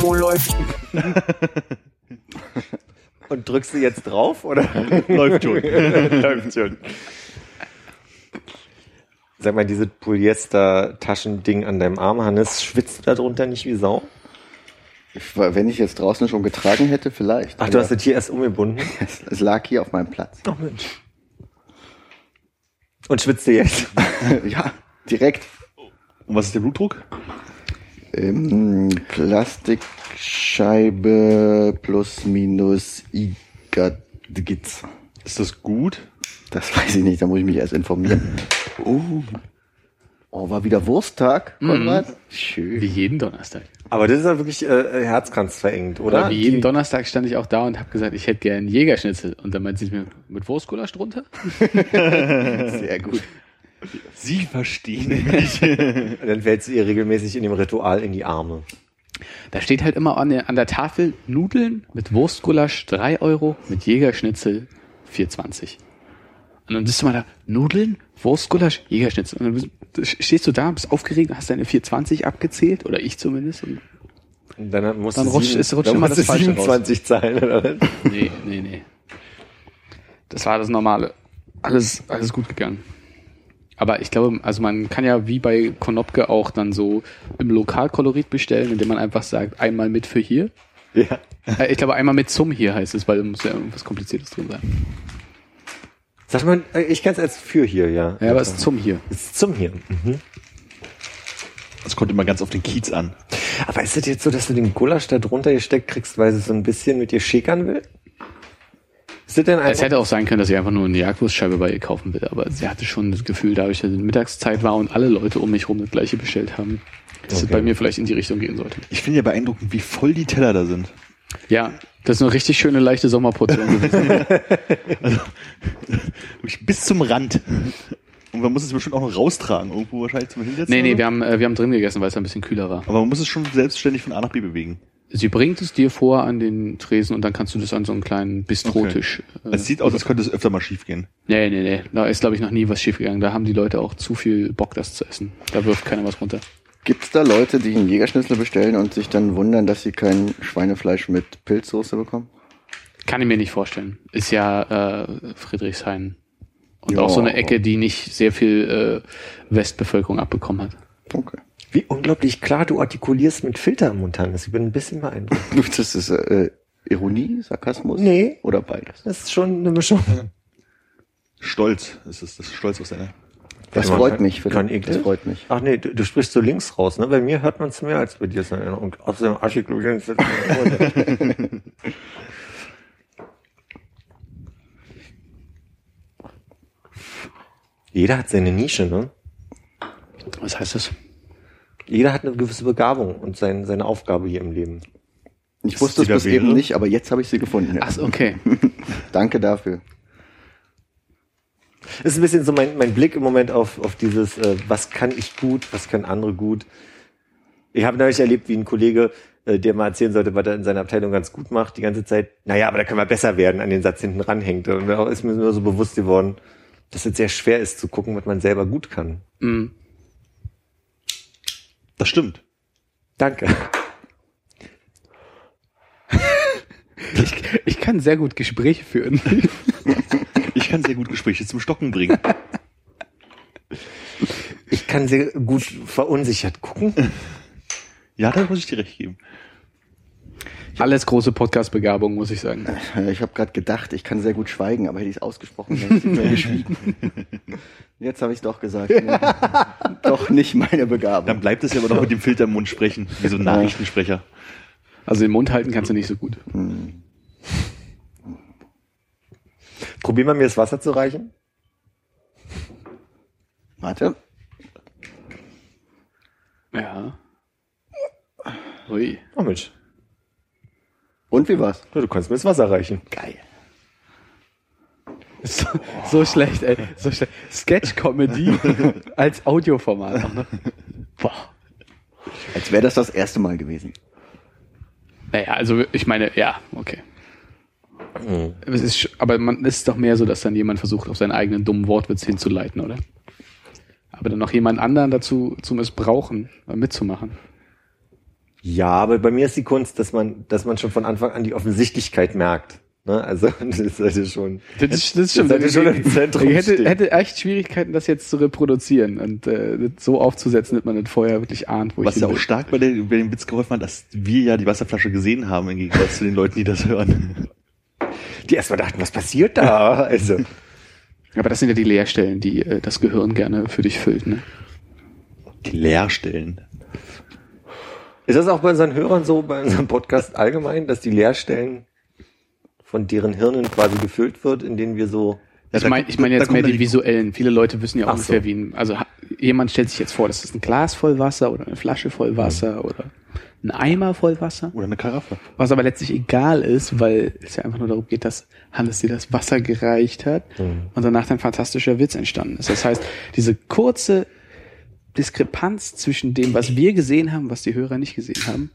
Wo läuft? Und drückst du jetzt drauf oder? Läuft schon. Läuft schon. Sag mal, diese Polyester-Taschending an deinem Arm, Hannes, schwitzt du da drunter nicht wie Sau? Ich, war- wenn ich jetzt draußen schon getragen hätte, vielleicht. Ach, du hast das hier erst umgebunden? es, es lag hier auf meinem Platz. Ach Mensch. Und schwitzt du jetzt? ja, direkt. Und was ist der Blutdruck? Ähm, Plastikscheibe plus minus Igadgitz. Ist das gut? Das weiß ich nicht, da muss ich mich erst informieren. Oh, oh war wieder Wursttag, Konrad? Schön. Wie jeden Donnerstag. Aber das ist ja wirklich äh, herzkranzverengt, oder? Oder wie jeden Donnerstag stand ich auch da und habe gesagt, ich hätte gern Jägerschnitzel. Und dann meinte sie mir, mit Wurstgulasch drunter? Sehr gut. Sie verstehen mich. Dann fällst du ihr regelmäßig in dem Ritual in die Arme. Da steht halt immer an der, an der Tafel Nudeln mit Wurstgulasch 3 Euro, mit Jägerschnitzel 4,20. Und dann bist du mal da, Nudeln, Wurstgulasch, Jägerschnitzel. Und dann bist, stehst du da, bist aufgeregt, hast deine 4,20 abgezählt, oder ich zumindest. Und dann musst Dann du rutscht- sieben- es rutscht dann immer musst das du Falsche raus. 27 zahlen, oder was? nee, nee, nee. Das war das Normale. Alles, alles gut gegangen. Aber ich glaube, also man kann ja wie bei Konopke auch dann so im Lokalkolorit bestellen, indem man einfach sagt, einmal mit für hier. Ja. Äh, Ich glaube, einmal mit zum hier heißt es, weil da muss ja irgendwas Kompliziertes drin sein. Sag mal, äh, ich kann es als für hier, ja. Ja, aber es ist zum hier. Es ist zum hier. Mhm. Das kommt immer ganz auf den Kiez an. Aber ist es jetzt so, dass du den Gulasch da drunter gesteckt kriegst, weil sie so ein bisschen mit dir schickern will? Das denn Es hätte auch sein können, dass ich einfach nur eine Jagdwurstscheibe bei ihr kaufen will, aber sie hatte schon das Gefühl, dadurch, dass es Mittagszeit war und alle Leute um mich rum das gleiche bestellt haben, dass es Okay. bei mir vielleicht in die Richtung gehen sollte. Ich finde ja beeindruckend, wie voll die Teller da sind. Ja, das ist eine richtig schöne, leichte Sommerportion gewesen. Wirklich bis zum Rand. Und man muss es bestimmt auch noch raustragen, irgendwo wahrscheinlich zum Hinsetzen. Nee, nee, wir haben, äh, wir haben drin gegessen, weil es ein bisschen kühler war. Aber man muss es schon selbstständig von A nach B bewegen. Sie bringt es dir vor an den Tresen und dann kannst du das an so einen kleinen Bistrotisch. äh, Es sieht aus, als könnte es öfter mal schief gehen. Nee, nee, nee. Da ist, glaube ich, noch nie was schiefgegangen. Da haben die Leute auch zu viel Bock, das zu essen. Da wirft keiner was runter. Gibt's da Leute, die einen Jägerschnitzel bestellen und sich dann wundern, dass sie kein Schweinefleisch mit Pilzsoße bekommen? Kann ich mir nicht vorstellen. Ist ja äh, Friedrichshain. Und Ja. auch so eine Ecke, die nicht sehr viel äh, Westbevölkerung abbekommen hat. Okay. Wie unglaublich klar du artikulierst mit Filter im Mund, Hannes. Ich bin ein bisschen beeindruckt. Das ist äh, Ironie, Sarkasmus? Nee. Oder beides? Das ist schon eine Mischung. Stolz ist es, das ist Stolz aus deiner. Das Kann freut man- mich, kann Das eklig. freut mich. Ach nee, du, du sprichst so links raus, ne? Bei mir hört man es mehr als bei dir. ist eine Erinnerung. Außerdem artikulieren ist das- Jeder hat seine Nische, ne? Was heißt das? Jeder hat eine gewisse Begabung und sein, seine Aufgabe hier im Leben. Ich wusste es bis eben wäre? nicht, aber jetzt habe ich sie gefunden. Ach, so, okay. Danke dafür. Das ist ein bisschen so mein, mein Blick im Moment auf, auf dieses, äh, was kann ich gut, was können andere gut. Ich habe neulich erlebt, wie ein Kollege, äh, der mal erzählen sollte, was er in seiner Abteilung ganz gut macht, die ganze Zeit, naja, aber da können wir besser werden, an den Satz hinten ranhängt. Und da ist mir nur so bewusst geworden, dass es sehr schwer ist zu gucken, was man selber gut kann. Mhm. Das stimmt. Danke. Ich, ich kann sehr gut Gespräche führen. Ich kann sehr gut Gespräche zum Stocken bringen. Ich kann sehr gut verunsichert gucken. Ja, da muss ich dir recht geben. Alles große Podcast-Begabung, muss ich sagen. Ich habe gerade gedacht, ich kann sehr gut schweigen, aber hätte ich es ausgesprochen, hätte ich mehr geschwiegen. Jetzt habe ich es doch gesagt. Nee. doch nicht meine Dann Begabung. bleibt es ja aber noch mit dem Filter im Mund sprechen, wie so ein Nachrichtensprecher. Also den Mund halten kannst du nicht so gut. Probier mal mir das Wasser zu reichen. Warte. Ja. Ui. Oh Mensch, Und wie war's? du kannst mir das Wasser reichen. Geil. So, so schlecht, ey. So schlecht. Sketch-Comedy als Audioformat. auch noch. Boah. Als wäre das das erste Mal gewesen. Naja, also ich meine, ja, okay. Es ist, aber man es ist doch mehr so, dass dann jemand versucht, auf seinen eigenen dummen Wortwitz hinzuleiten, oder? Aber dann noch jemand anderen dazu zu missbrauchen, äh, mitzumachen. Ja, aber bei mir ist die Kunst, dass man, dass man schon von Anfang an die Offensichtlichkeit merkt. Ne? Also das sollte schon. Das ist, das ist schon, Das sollte schon im Zentrum ich hätte, stehen. hätte echt Schwierigkeiten, das jetzt zu reproduzieren und äh, das so aufzusetzen, dass man das vorher wirklich ahnt, wo Was ich ja hin auch will. stark bei, der, bei dem Witz geholfen hat, dass wir ja die Wasserflasche gesehen haben, im Gegensatz zu den Leuten, die das hören. Die erstmal dachten, was passiert da? Also Aber das sind ja die Leerstellen, die äh, das Gehirn gerne für dich füllt. Ne? Die Leerstellen. Ist das auch bei unseren Hörern so, bei unserem Podcast allgemein, dass die Leerstellen von deren Hirnen quasi gefüllt wird, in denen wir so Ja, Ich meine ich mein jetzt mehr die visuellen. Viele Leute wissen ja Ach ungefähr, so. wie ein, also jemand stellt sich jetzt vor, das ist ein Glas voll Wasser oder eine Flasche voll Wasser oder ein Eimer voll Wasser. Oder eine Karaffe. Was aber letztlich egal ist, weil es ja einfach nur darum geht, dass Hannes dir das Wasser gereicht hat und danach ein fantastischer Witz entstanden ist. Das heißt, diese kurze Diskrepanz zwischen dem, was wir gesehen haben, was die Hörer nicht gesehen haben,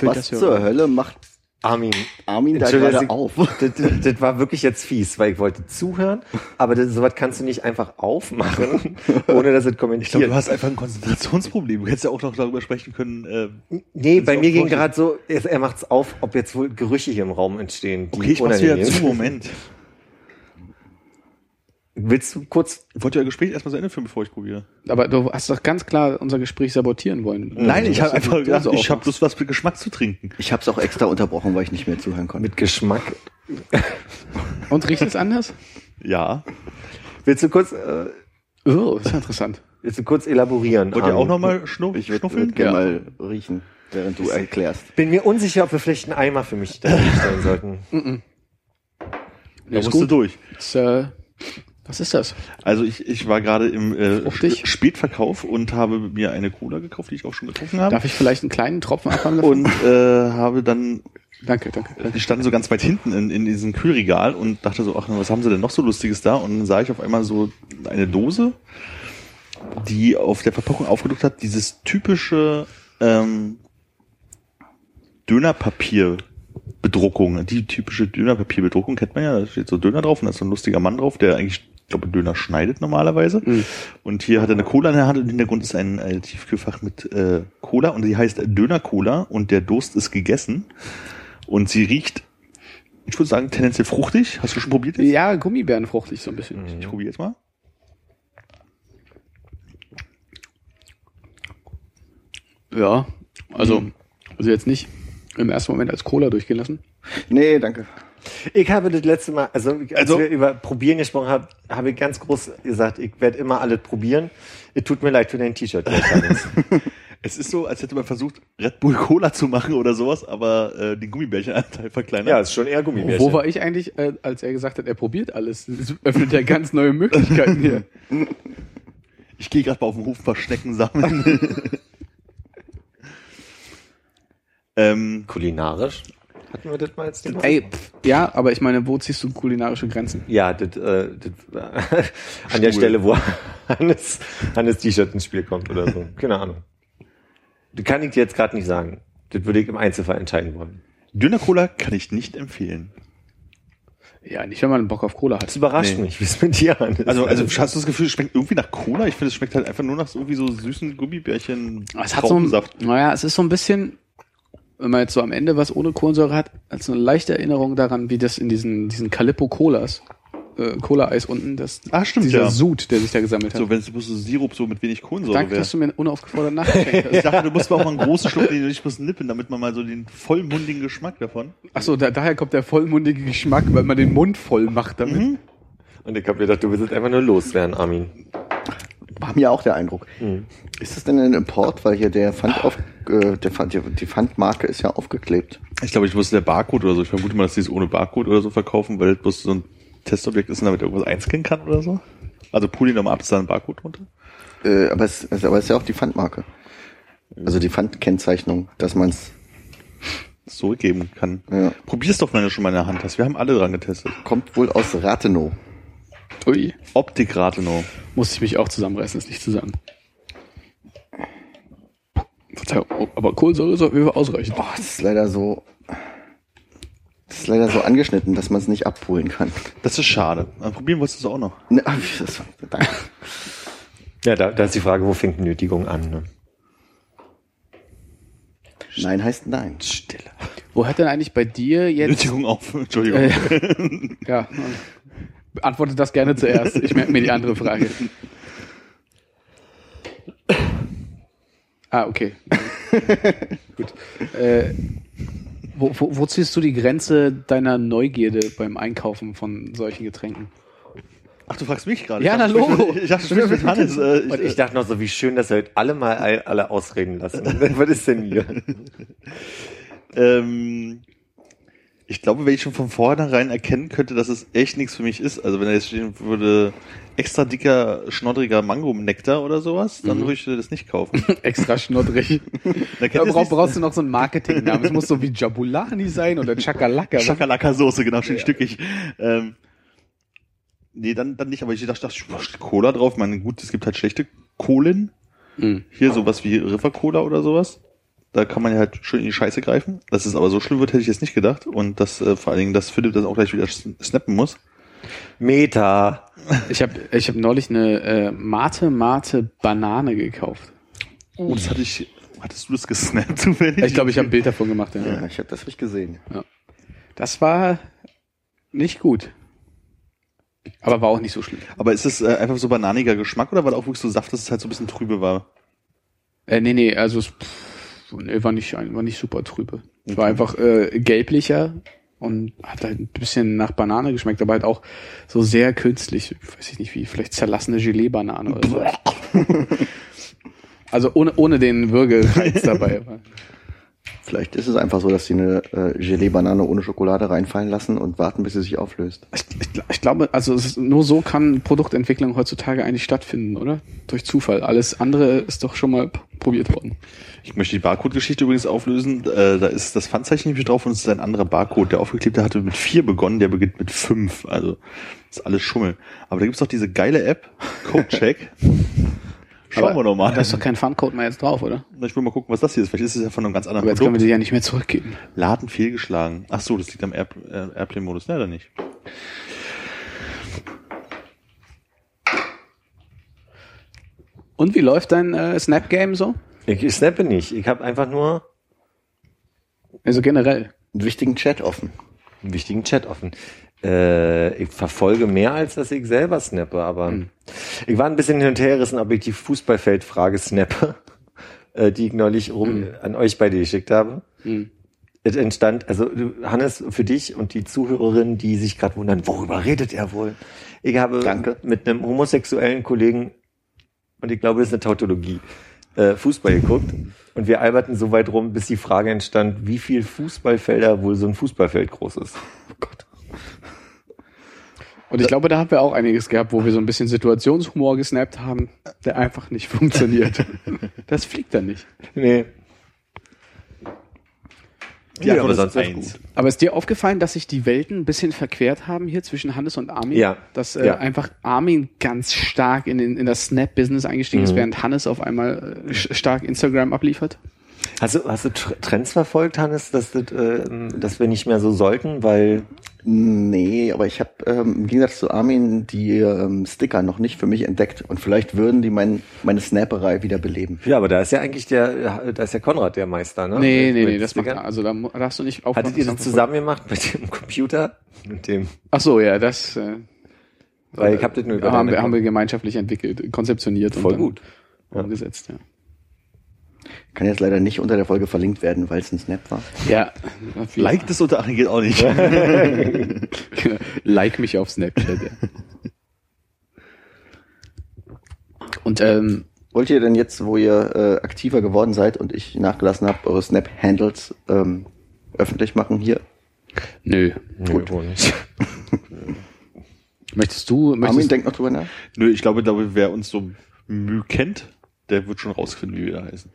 Was das zur. Hölle macht Armin. Armin da gerade auf? Das, das, war wirklich jetzt fies, weil ich wollte zuhören, aber das, sowas kannst du nicht einfach aufmachen, ohne dass es Ich glaube, kommentiert. du hast einfach ein Konzentrationsproblem. Du hättest ja auch noch darüber sprechen können. Äh, nee, bei mir ging gerade so, er, er macht's auf, ob jetzt wohl Gerüche hier im Raum entstehen. die okay, ich mach's wieder zu. Moment. Willst du kurz? Ich wollte ja Gespräch erstmal zu Ende führen, bevor ich probiere. Aber du hast doch ganz klar unser Gespräch sabotieren wollen. Nein, ich Du habe einfach gedacht, ich habe bloß was mit Geschmack zu trinken. Ich habe es auch extra unterbrochen, weil ich nicht mehr zuhören konnte. Mit Geschmack. Und riecht es anders? Ja. Willst du kurz, äh, Oh, ist ja interessant. willst du kurz elaborieren? Wollt ihr auch nochmal schnu Ich würde schnuffeln? würd gerne Ja. mal riechen, während du erklärst. Bin mir unsicher, ob wir vielleicht einen Eimer für mich da stellen sollten. Da ist musst du gut. durch. Ist, äh, was ist das? Also ich, ich war gerade im äh, Fruchtig? Spätverkauf und habe mir eine Cola gekauft, die ich auch schon getrunken habe. Darf ich vielleicht einen kleinen Tropfen abhaben? und äh, habe dann, danke, danke. die standen so ganz weit hinten in, in diesem Kühlregal und dachte so, ach, was haben sie denn noch so Lustiges da? Und dann sah ich auf einmal so eine Dose, die auf der Verpackung aufgedruckt hat, dieses typische ähm, Dönerpapierbedruckung. Die typische Dönerpapierbedruckung kennt man ja, da steht so Döner drauf und da ist so ein lustiger Mann drauf, der eigentlich, ich glaube, Döner schneidet normalerweise. Und hier hat er eine Cola in der Hand und im Hintergrund ist ein, ein Tiefkühlfach mit äh, Cola und die heißt Döner Cola und der Durst ist gegessen. Und sie riecht, ich würde sagen, tendenziell fruchtig. Hast du schon probiert jetzt? Ja, Gummibärenfruchtig so ein bisschen. Ich probiere jetzt mal. Ja, also, also jetzt nicht im ersten Moment als Cola durchgehen lassen. Nee, danke. Ich habe das letzte Mal, also als Also- wir über Probieren gesprochen haben, habe ich ganz groß gesagt, ich werde immer alles probieren. Es tut mir leid für dein T-Shirt. Es ist so, als hätte man versucht, Red Bull Cola zu machen oder sowas, aber äh, den Gummibärchenanteil verkleinert. ja, ist schon eher Gummibärchen. Wo war ich eigentlich, äh, als er gesagt hat, er probiert alles? Das öffnet ja ganz neue Möglichkeiten hier. Ich gehe gerade mal auf den Hof ein paar Schnecken sammeln. ähm, Kulinarisch? Hatten wir das mal als Thema? Ey, pff, ja, aber ich meine, wo ziehst du kulinarische Grenzen? Ja, das, äh, das an der. Stelle, wo Hannes, Hannes T-Shirt ins Spiel kommt oder so. Keine Ahnung. Das kann ich dir jetzt gerade nicht sagen. Das würde ich im Einzelfall entscheiden wollen. Döner Cola kann ich nicht empfehlen. Ja, nicht, wenn man Bock auf Cola Das hat. überrascht Nee. mich, wie es mit dir an ist. Also, also hast du das Gefühl, es schmeckt irgendwie nach Cola? Ich finde, es schmeckt halt einfach nur nach so irgendwie so süßen Gummibärchen. Es hat so ein, naja, es ist so ein bisschen, wenn man jetzt so am Ende was ohne Kohlensäure hat, als eine leichte Erinnerung daran, wie das in diesen, diesen Calippo Colas, äh, Cola-Eis unten, das, Ah, stimmt, dieser ja. Sud, der sich da gesammelt hat. So, wenn es bloß so Sirup so mit wenig Kohlensäure Danke, wäre. dass du mir unaufgefordert nachgeschenkt Ich hast. dachte, du musst mal auch mal einen großen Schluck den ich muss nippen, damit man mal so den vollmundigen Geschmack davon. Achso, da, daher kommt der vollmundige Geschmack, weil man den Mund voll macht damit. Und ich habe gedacht, du willst es einfach nur loswerden, Armin. War mir auch der Eindruck. Ist das denn ein Import? Weil hier der Pfand auf, äh, der Pfand, die, die Pfandmarke ist ja aufgeklebt. Ich glaube, ich wusste der Barcode oder so. Ich vermute mal, dass die es ohne Barcode oder so verkaufen, weil das bloß so ein Testobjekt ist und damit irgendwas einscannen kann oder so. Also pull ihn nochmal ab, ist da ein Barcode drunter? Äh, aber es, also, aber es ist ja auch die Pfandmarke. Also die Pfandkennzeichnung, dass man es zurückgeben kann. Ja. Probier's doch, wenn du schon mal in der Hand hast. Wir haben alle dran getestet. kommt wohl aus Rathenow. Ui, Optik Rathenow. muss ich mich auch zusammenreißen, das nicht zu sagen. Verzeihung, oh, aber Kohlensäure ist auf jeden Fall ausreichend. Oh, das ist leider so. Das ist leider so angeschnitten, dass man es nicht abholen kann. Das ist schade. Dann probieren wir es auch noch. Ne, das, danke. Ja, da, da ist die Frage, wo fängt Nötigung an? Ne? Nein heißt nein. Stille. Wo hat denn eigentlich bei dir jetzt... Nötigung auf. Entschuldigung. Äh, ja, beantworte das gerne zuerst. Ich merke mir die andere Frage. Ah, okay. Gut. Äh, wo, wo, wo ziehst du die Grenze deiner Neugierde beim Einkaufen von solchen Getränken? Ach, du fragst mich gerade. Ja, Ich na, Logo. Ich dachte, du mit Hannes. Äh, Und ich dachte noch so, wie schön, dass wir heute alle mal all- alle ausreden lassen. Was ist denn hier? Ähm, ich glaube, wenn ich schon von vornherein erkennen könnte, dass es echt nichts für mich ist, also wenn da jetzt stehen würde, extra dicker, schnoddriger Mango-Nektar oder sowas, dann würde ich das nicht kaufen. Extra schnoddrig. Da Da brauch, brauchst du noch so einen Marketingnamen. Es muss so wie Jabulani sein oder Chakalaka. Schakalaka-Soße, genau, schön stückig. Ähm, nee, dann, dann nicht, aber ich dachte, dachte ich, steht Cola drauf. Ich meine, gut, es gibt halt schlechte Kohlen. Mhm. Hier sowas wie River Cola oder sowas. Da kann man ja halt schön in die Scheiße greifen. Dass es aber so schlimm wird, hätte ich jetzt nicht gedacht. Und dass äh, vor allen Dingen, dass Philipp das auch gleich wieder sn- snappen muss. Meta. Ich habe ich hab neulich eine äh, Mate Mate Banane gekauft. Oh, das hatte ich. Hattest du das gesnappt zufällig? Ich glaube, ich habe ein Bild davon gemacht. Ja. Ja, ich habe das richtig gesehen. Das war nicht gut. Aber war auch nicht so schlimm. Aber ist es äh, einfach so bananiger Geschmack oder war da auch wirklich so Saft, dass es halt so ein bisschen trübe war? Äh, nee, nee, also es pff, nee, war nicht war nicht super trübe. Es war einfach äh, gelblicher und hat halt ein bisschen nach Banane geschmeckt, aber halt auch so sehr künstlich, weiß ich nicht wie, vielleicht zerlassene Gelee-Banane oder so. also ohne, ohne den Würgereiz dabei. Vielleicht ist es einfach so, dass sie eine äh, Gelee-Banane ohne Schokolade reinfallen lassen und warten, bis sie sich auflöst. Ich, ich, ich glaube, also ist, nur so kann Produktentwicklung heutzutage eigentlich stattfinden, oder? Durch Zufall. Alles andere ist doch schon mal probiert worden. Ich möchte die Barcode-Geschichte übrigens auflösen. Äh, da ist das Pfandzeichen nämlich drauf und es ist ein anderer Barcode. Der aufgeklebte hatte mit vier begonnen, der beginnt mit fünf. Also ist alles Schummel. Aber da gibt's doch diese geile App, Codecheck. Schauen Aber wir doch mal. Da ist doch kein Funcode mehr jetzt drauf, oder? Ich will mal gucken, was das hier ist. Vielleicht ist es ja von einem ganz anderen Aber jetzt können wir Produkt. die ja nicht mehr zurückgeben. Laden fehlgeschlagen. Ach so, das liegt am Air, äh, Airplane-Modus. Ne, oder nicht? Und wie läuft dein äh, Snap-Game so? Ich, snappe nicht. Ich habe einfach nur Also generell. Einen wichtigen Chat offen. einen wichtigen Chat offen. Äh, ich verfolge mehr, als dass ich selber snappe, aber ich war ein bisschen hin und her gerissen, ob ich die Fußballfeldfrage snappe, äh, die ich neulich rum an euch beide geschickt habe. Mhm. Es entstand, also Hannes, für dich und die Zuhörerinnen, die sich gerade wundern, worüber redet er wohl? Ich habe Danke. mit einem homosexuellen Kollegen, und ich glaube, das ist eine Tautologie, äh, Fußball geguckt. Und wir alberten so weit rum, bis die Frage entstand, wie viel Fußballfelder wohl so ein Fußballfeld groß ist. Oh Gott. Und ich glaube, da haben wir auch einiges gehabt, wo wir so ein bisschen Situationshumor gesnappt haben, der einfach nicht funktioniert. das fliegt dann nicht. Nee. Die Antwort ist sonst ist eins. gut. Aber ist dir aufgefallen, dass sich die Welten ein bisschen verquert haben hier zwischen Hannes und Armin? Ja. Dass äh, Ja. einfach Armin ganz stark in, den, in das Snap-Business eingestiegen ist, während Hannes auf einmal äh, stark Instagram abliefert? Hast du, hast du Tr- Trends verfolgt, Hannes, dass, das, äh, dass wir nicht mehr so sollten, weil Nee, aber ich habe ähm, im Gegensatz zu Armin die ähm, Sticker noch nicht für mich entdeckt und vielleicht würden die mein, meine Snapperei wieder beleben. ja, aber da ist ja eigentlich der, da ist ja Konrad der Meister, ne? Nee, Mit- nee, mit nee, das macht Stickern. also da darfst du nicht Hattet ihr das zusammen gemacht mit dem Computer? Mit dem, Ach so, ja, das äh, weil ich hab das nur über haben, wir, haben wir gemeinschaftlich entwickelt, konzeptioniert Voll und gut. umgesetzt. Ja. Kann jetzt leider nicht unter der Folge verlinkt werden, weil es ein Snap war. Ja, Like das unter geht auch nicht. like mich auf Snapchat. Ja. Und ähm, Wollt ihr denn jetzt, wo ihr äh, aktiver geworden seid und ich nachgelassen habe, eure Snap-Handles ähm, öffentlich machen hier? nö. Nö, wohl nicht. Möchtest du, Armin möchtest denkt noch drüber nach. Nö, ich glaube, glaube, wer uns so Mühe kennt, der wird schon rausfinden, wie wir da heißen.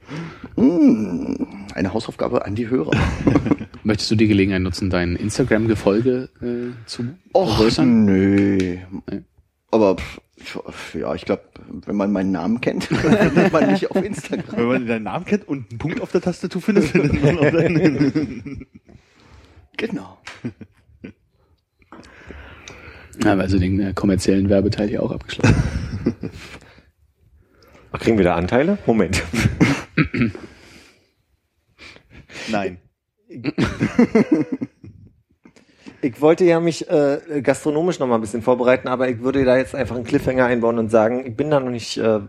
Mm, eine Hausaufgabe an die Hörer. Möchtest du die Gelegenheit nutzen, dein Instagram-Gefolge äh, zu Och, vergrößern? nö. Nee. Aber pff, ja, ich glaube, wenn man meinen Namen kennt, findet man mich auf Instagram. Wenn man deinen Namen kennt und einen Punkt auf der Tastatur findet, findet man auch deinen. Genau. Ja, also den äh, kommerziellen Werbeteil hier auch abgeschlossen. Kriegen wir da Anteile? Moment. Nein. Ich wollte ja mich äh, gastronomisch noch mal ein bisschen vorbereiten, aber ich würde da jetzt einfach einen Cliffhanger einbauen und sagen, ich bin da noch nicht äh,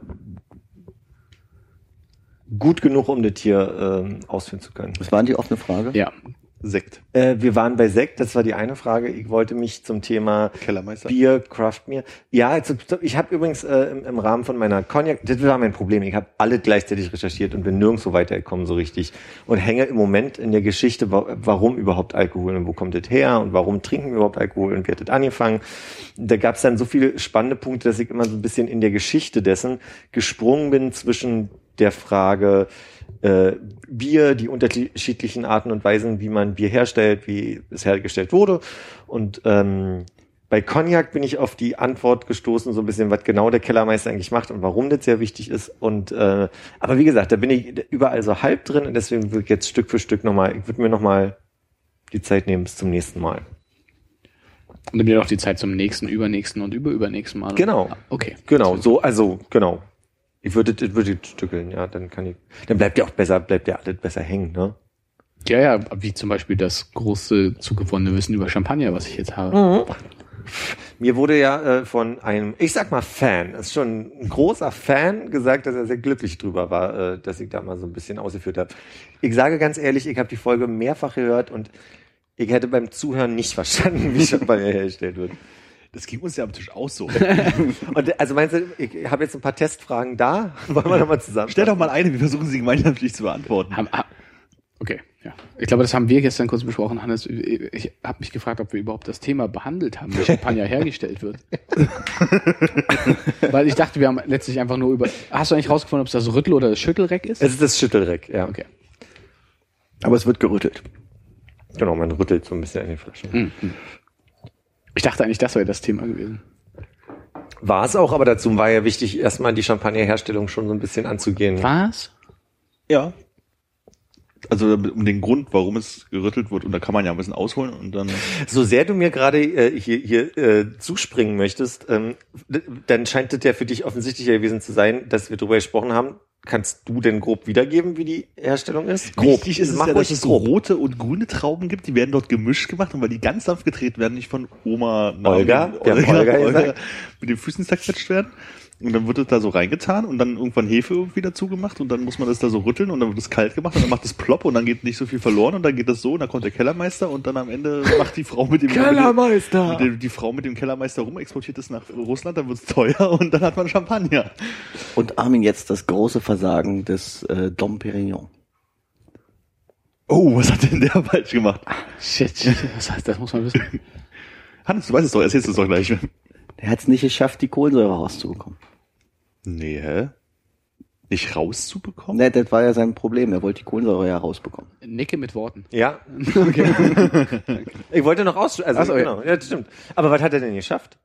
gut genug, um das hier äh, ausführen zu können. Das war die offene Frage. Ja, Sekt. Äh, wir waren bei Sekt, das war die eine Frage. Ich wollte mich zum Thema Kellermeister. Bier, Craft Beer. Ja, jetzt, ich habe übrigens äh, im, im Rahmen von meiner Cognac, das war mein Problem. Ich habe alle gleichzeitig recherchiert und bin nirgendwo weitergekommen so richtig und hänge im Moment in der Geschichte, wa warum überhaupt Alkohol und wo kommt das her und warum trinken wir überhaupt Alkohol und wie hat das angefangen. Da gab es dann so viele spannende Punkte, dass ich immer so ein bisschen in der Geschichte dessen gesprungen bin zwischen der Frage äh, Bier, die unterschiedlichen Arten und Weisen, wie man Bier herstellt, wie es hergestellt wurde. Und ähm, bei Cognac bin ich auf die Antwort gestoßen, so ein bisschen, was genau der Kellermeister eigentlich macht und warum das sehr wichtig ist. Und äh, aber wie gesagt, da bin ich überall so halb drin und deswegen würde ich jetzt Stück für Stück nochmal, ich würde mir nochmal die Zeit nehmen bis zum nächsten Mal. und nimm dir doch die Zeit zum nächsten, übernächsten und überübernächsten Mal. Genau. Ah, Okay. Genau, so, also genau. Ich würde, ich würde stückeln, ja, dann kann ich, dann bleibt ja auch besser, bleibt ja alles besser hängen, ne? Ja, ja, wie zum Beispiel das große zugewonnene Wissen über Champagner, was ich jetzt habe. Mir wurde ja äh, von einem, ich sag mal Fan, ist schon ein großer Fan gesagt, dass er sehr glücklich drüber war, äh, dass ich da mal so ein bisschen ausgeführt habe. Ich sage ganz ehrlich, ich habe die Folge mehrfach gehört und ich hätte beim Zuhören nicht verstanden, wie Champagner hergestellt wird. Das ging uns ja am Tisch auch so. Und also meinst du, ich habe jetzt ein paar Testfragen da? Wollen wir nochmal zusammen? Stell doch mal eine, wir versuchen sie gemeinschaftlich zu beantworten. Ah, okay, ja. Ich glaube, das haben wir gestern kurz besprochen, Hannes. Ich habe mich gefragt, ob wir überhaupt das Thema behandelt haben, wie Champagner hergestellt wird. Weil ich dachte, wir haben letztlich einfach nur über. Hast du eigentlich rausgefunden, ob es das Rüttel oder das Schüttelreck ist? Es ist das Schüttelreck, ja. Okay. Aber es wird gerüttelt. Genau, man rüttelt so ein bisschen in die Flasche. Ich dachte eigentlich, das wäre das Thema gewesen. War es auch, aber dazu war ja wichtig, erstmal die Champagnerherstellung schon so ein bisschen anzugehen. Was? Ja. Also um den Grund, warum es gerüttelt wird, und da kann man ja ein bisschen ausholen und dann. So sehr du mir gerade äh, hier, hier äh, zuspringen möchtest, ähm, dann scheint es ja für dich offensichtlicher gewesen zu sein, dass wir darüber gesprochen haben. Kannst du denn grob wiedergeben, wie die Herstellung ist? Wichtig ist es Mach ja, dass es so grob. rote und grüne Trauben gibt, die werden dort gemischt gemacht und weil die ganz sanft gedreht werden, nicht von Oma Olga, haben Olga gesagt. mit den Füßen zerquetscht werden. Und dann wird es da so reingetan und dann irgendwann Hefe irgendwie dazu gemacht und dann muss man das da so rütteln und dann wird es kalt gemacht und dann macht es plopp und dann geht nicht so viel verloren und dann geht das so und dann kommt der Kellermeister und dann am Ende macht die Frau mit dem Kellermeister! Mit dem, die Frau mit dem Kellermeister rum, exportiert es nach Russland, dann wird es teuer und dann hat man Champagner. Und Armin, jetzt das große Versagen des äh, Dom Perignon. Oh, was hat denn der falsch gemacht? Shit, shit, das heißt, das muss man wissen. Hannes, du weißt es doch, erzählst du es doch gleich. Der hat es nicht geschafft, die Kohlensäure rauszubekommen. Nee, hä? Nicht rauszubekommen? Ne, das war ja sein Problem. Er wollte die Kohlensäure ja rausbekommen. Nicke mit Worten. Ja. ich wollte noch aus, also Ach so, ja. genau, ja, das stimmt. Aber was hat er denn geschafft?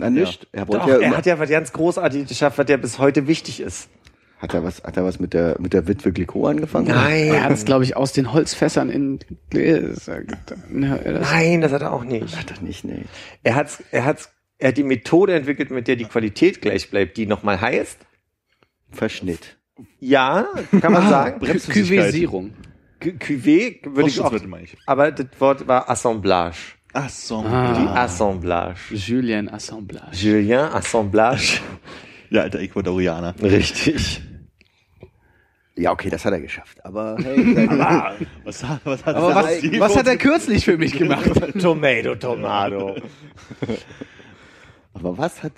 Er nicht. Er wollte Doch, ja er hat ja was ganz Großartiges geschafft, was ja bis heute wichtig ist. hat er was, hat er was mit der, mit der Witwe Glicot angefangen? Er hat es, glaube ich, aus den Holzfässern in Gläser. Ja, Nein, das hat er auch nicht. Hat er nicht, nee. Er hat, er hat, er hat die Methode entwickelt, mit der die Qualität gleich bleibt, die nochmal heißt. Verschnitt. Ja, kann man sagen. Bremsflüssigkeit. Küvisierung. Cu- Cuvée würde ich auch. Aber das Wort war Assemblage. So. Die Ah. Assemblage. Julien Assemblage. Julien Assemblage. Ja, alter Ecuadorianer. Richtig. Ja, okay, das hat er geschafft. Aber hey, Was, hat- was hat Aber das was, Ziel was hat er kürzlich für mich gemacht? Tomato, Tomato. aber was hat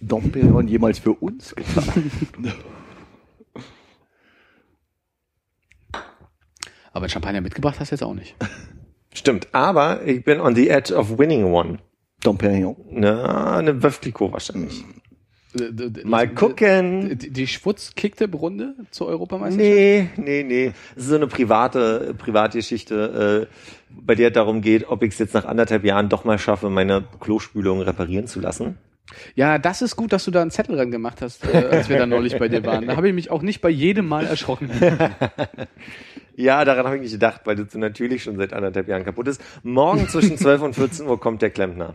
Dom Perignon jemals für uns getan? Aber Champagner mitgebracht hast du jetzt auch nicht. Stimmt, aber ich bin on the edge of winning one. Dom Perignon. Na, eine Clicquot wahrscheinlich. D- d- d- Mal gucken. Die, die Schwutz-Kicktipp-Runde zur Europameisterschaft? Nee, nee, nee. Es ist so eine private, private Geschichte, äh, bei der es darum geht, ob ich es jetzt nach anderthalb Jahren doch mal schaffe, meine Klospülung reparieren zu lassen. Ja, das ist gut, dass du da einen Zettel ran gemacht hast, äh, als wir da neulich bei dir waren. Da habe ich mich auch nicht bei jedem Mal erschrocken. Ja, daran habe ich nicht gedacht, weil das natürlich schon seit anderthalb Jahren kaputt ist. Morgen zwischen 12 und 14 Uhr kommt der Klempner.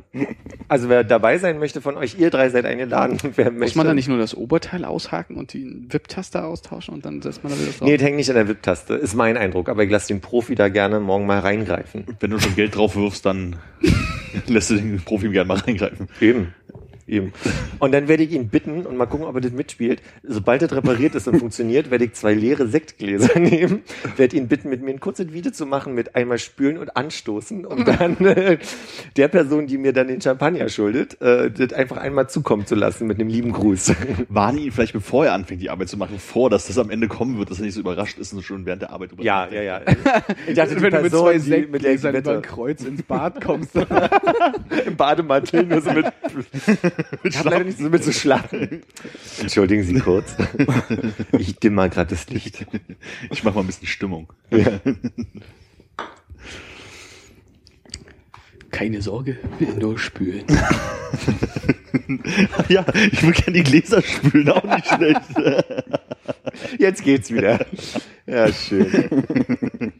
Also wer dabei sein möchte von euch, ihr drei seid eingeladen. Wer Muss möchte, man da nicht nur das Oberteil aushaken und die VIP-Taste austauschen und dann setzt man da wieder drauf? Nee, das hängt nicht an der VIP-Taste, ist mein Eindruck. Aber ich lasse den Profi da gerne morgen mal reingreifen. Wenn du schon Geld drauf wirfst, dann lässt du den Profi gerne mal reingreifen. Eben. Eben. Und dann werde ich ihn bitten und mal gucken, ob er das mitspielt. Sobald das repariert ist und funktioniert, werde ich zwei leere Sektgläser nehmen, werde ihn bitten, mit mir ein kurzes Video zu machen mit einmal spülen und anstoßen, um dann äh, der Person, die mir dann den Champagner schuldet, äh, das einfach einmal zukommen zu lassen mit einem lieben Gruß. Warne ihn vielleicht, bevor er anfängt, die Arbeit zu machen, vor, dass das am Ende kommen wird, dass er nicht so überrascht ist und schon während der Arbeit über ja, ja, ja. Ich dachte, die Wenn du mit Person, zwei die, mit ich Sektgläsern über ein Kreuz ins Bad kommst. im Bademantel nur so mit, ich habe leider nicht so mit so Schlappen. Entschuldigen Sie kurz. Ich dimm mal gerade das Licht. Ich mach mal ein bisschen Stimmung. Keine Sorge, will nur spülen. ja, ich würde gerne die Gläser spülen, auch nicht schlecht. Jetzt geht's wieder. Ja, schön.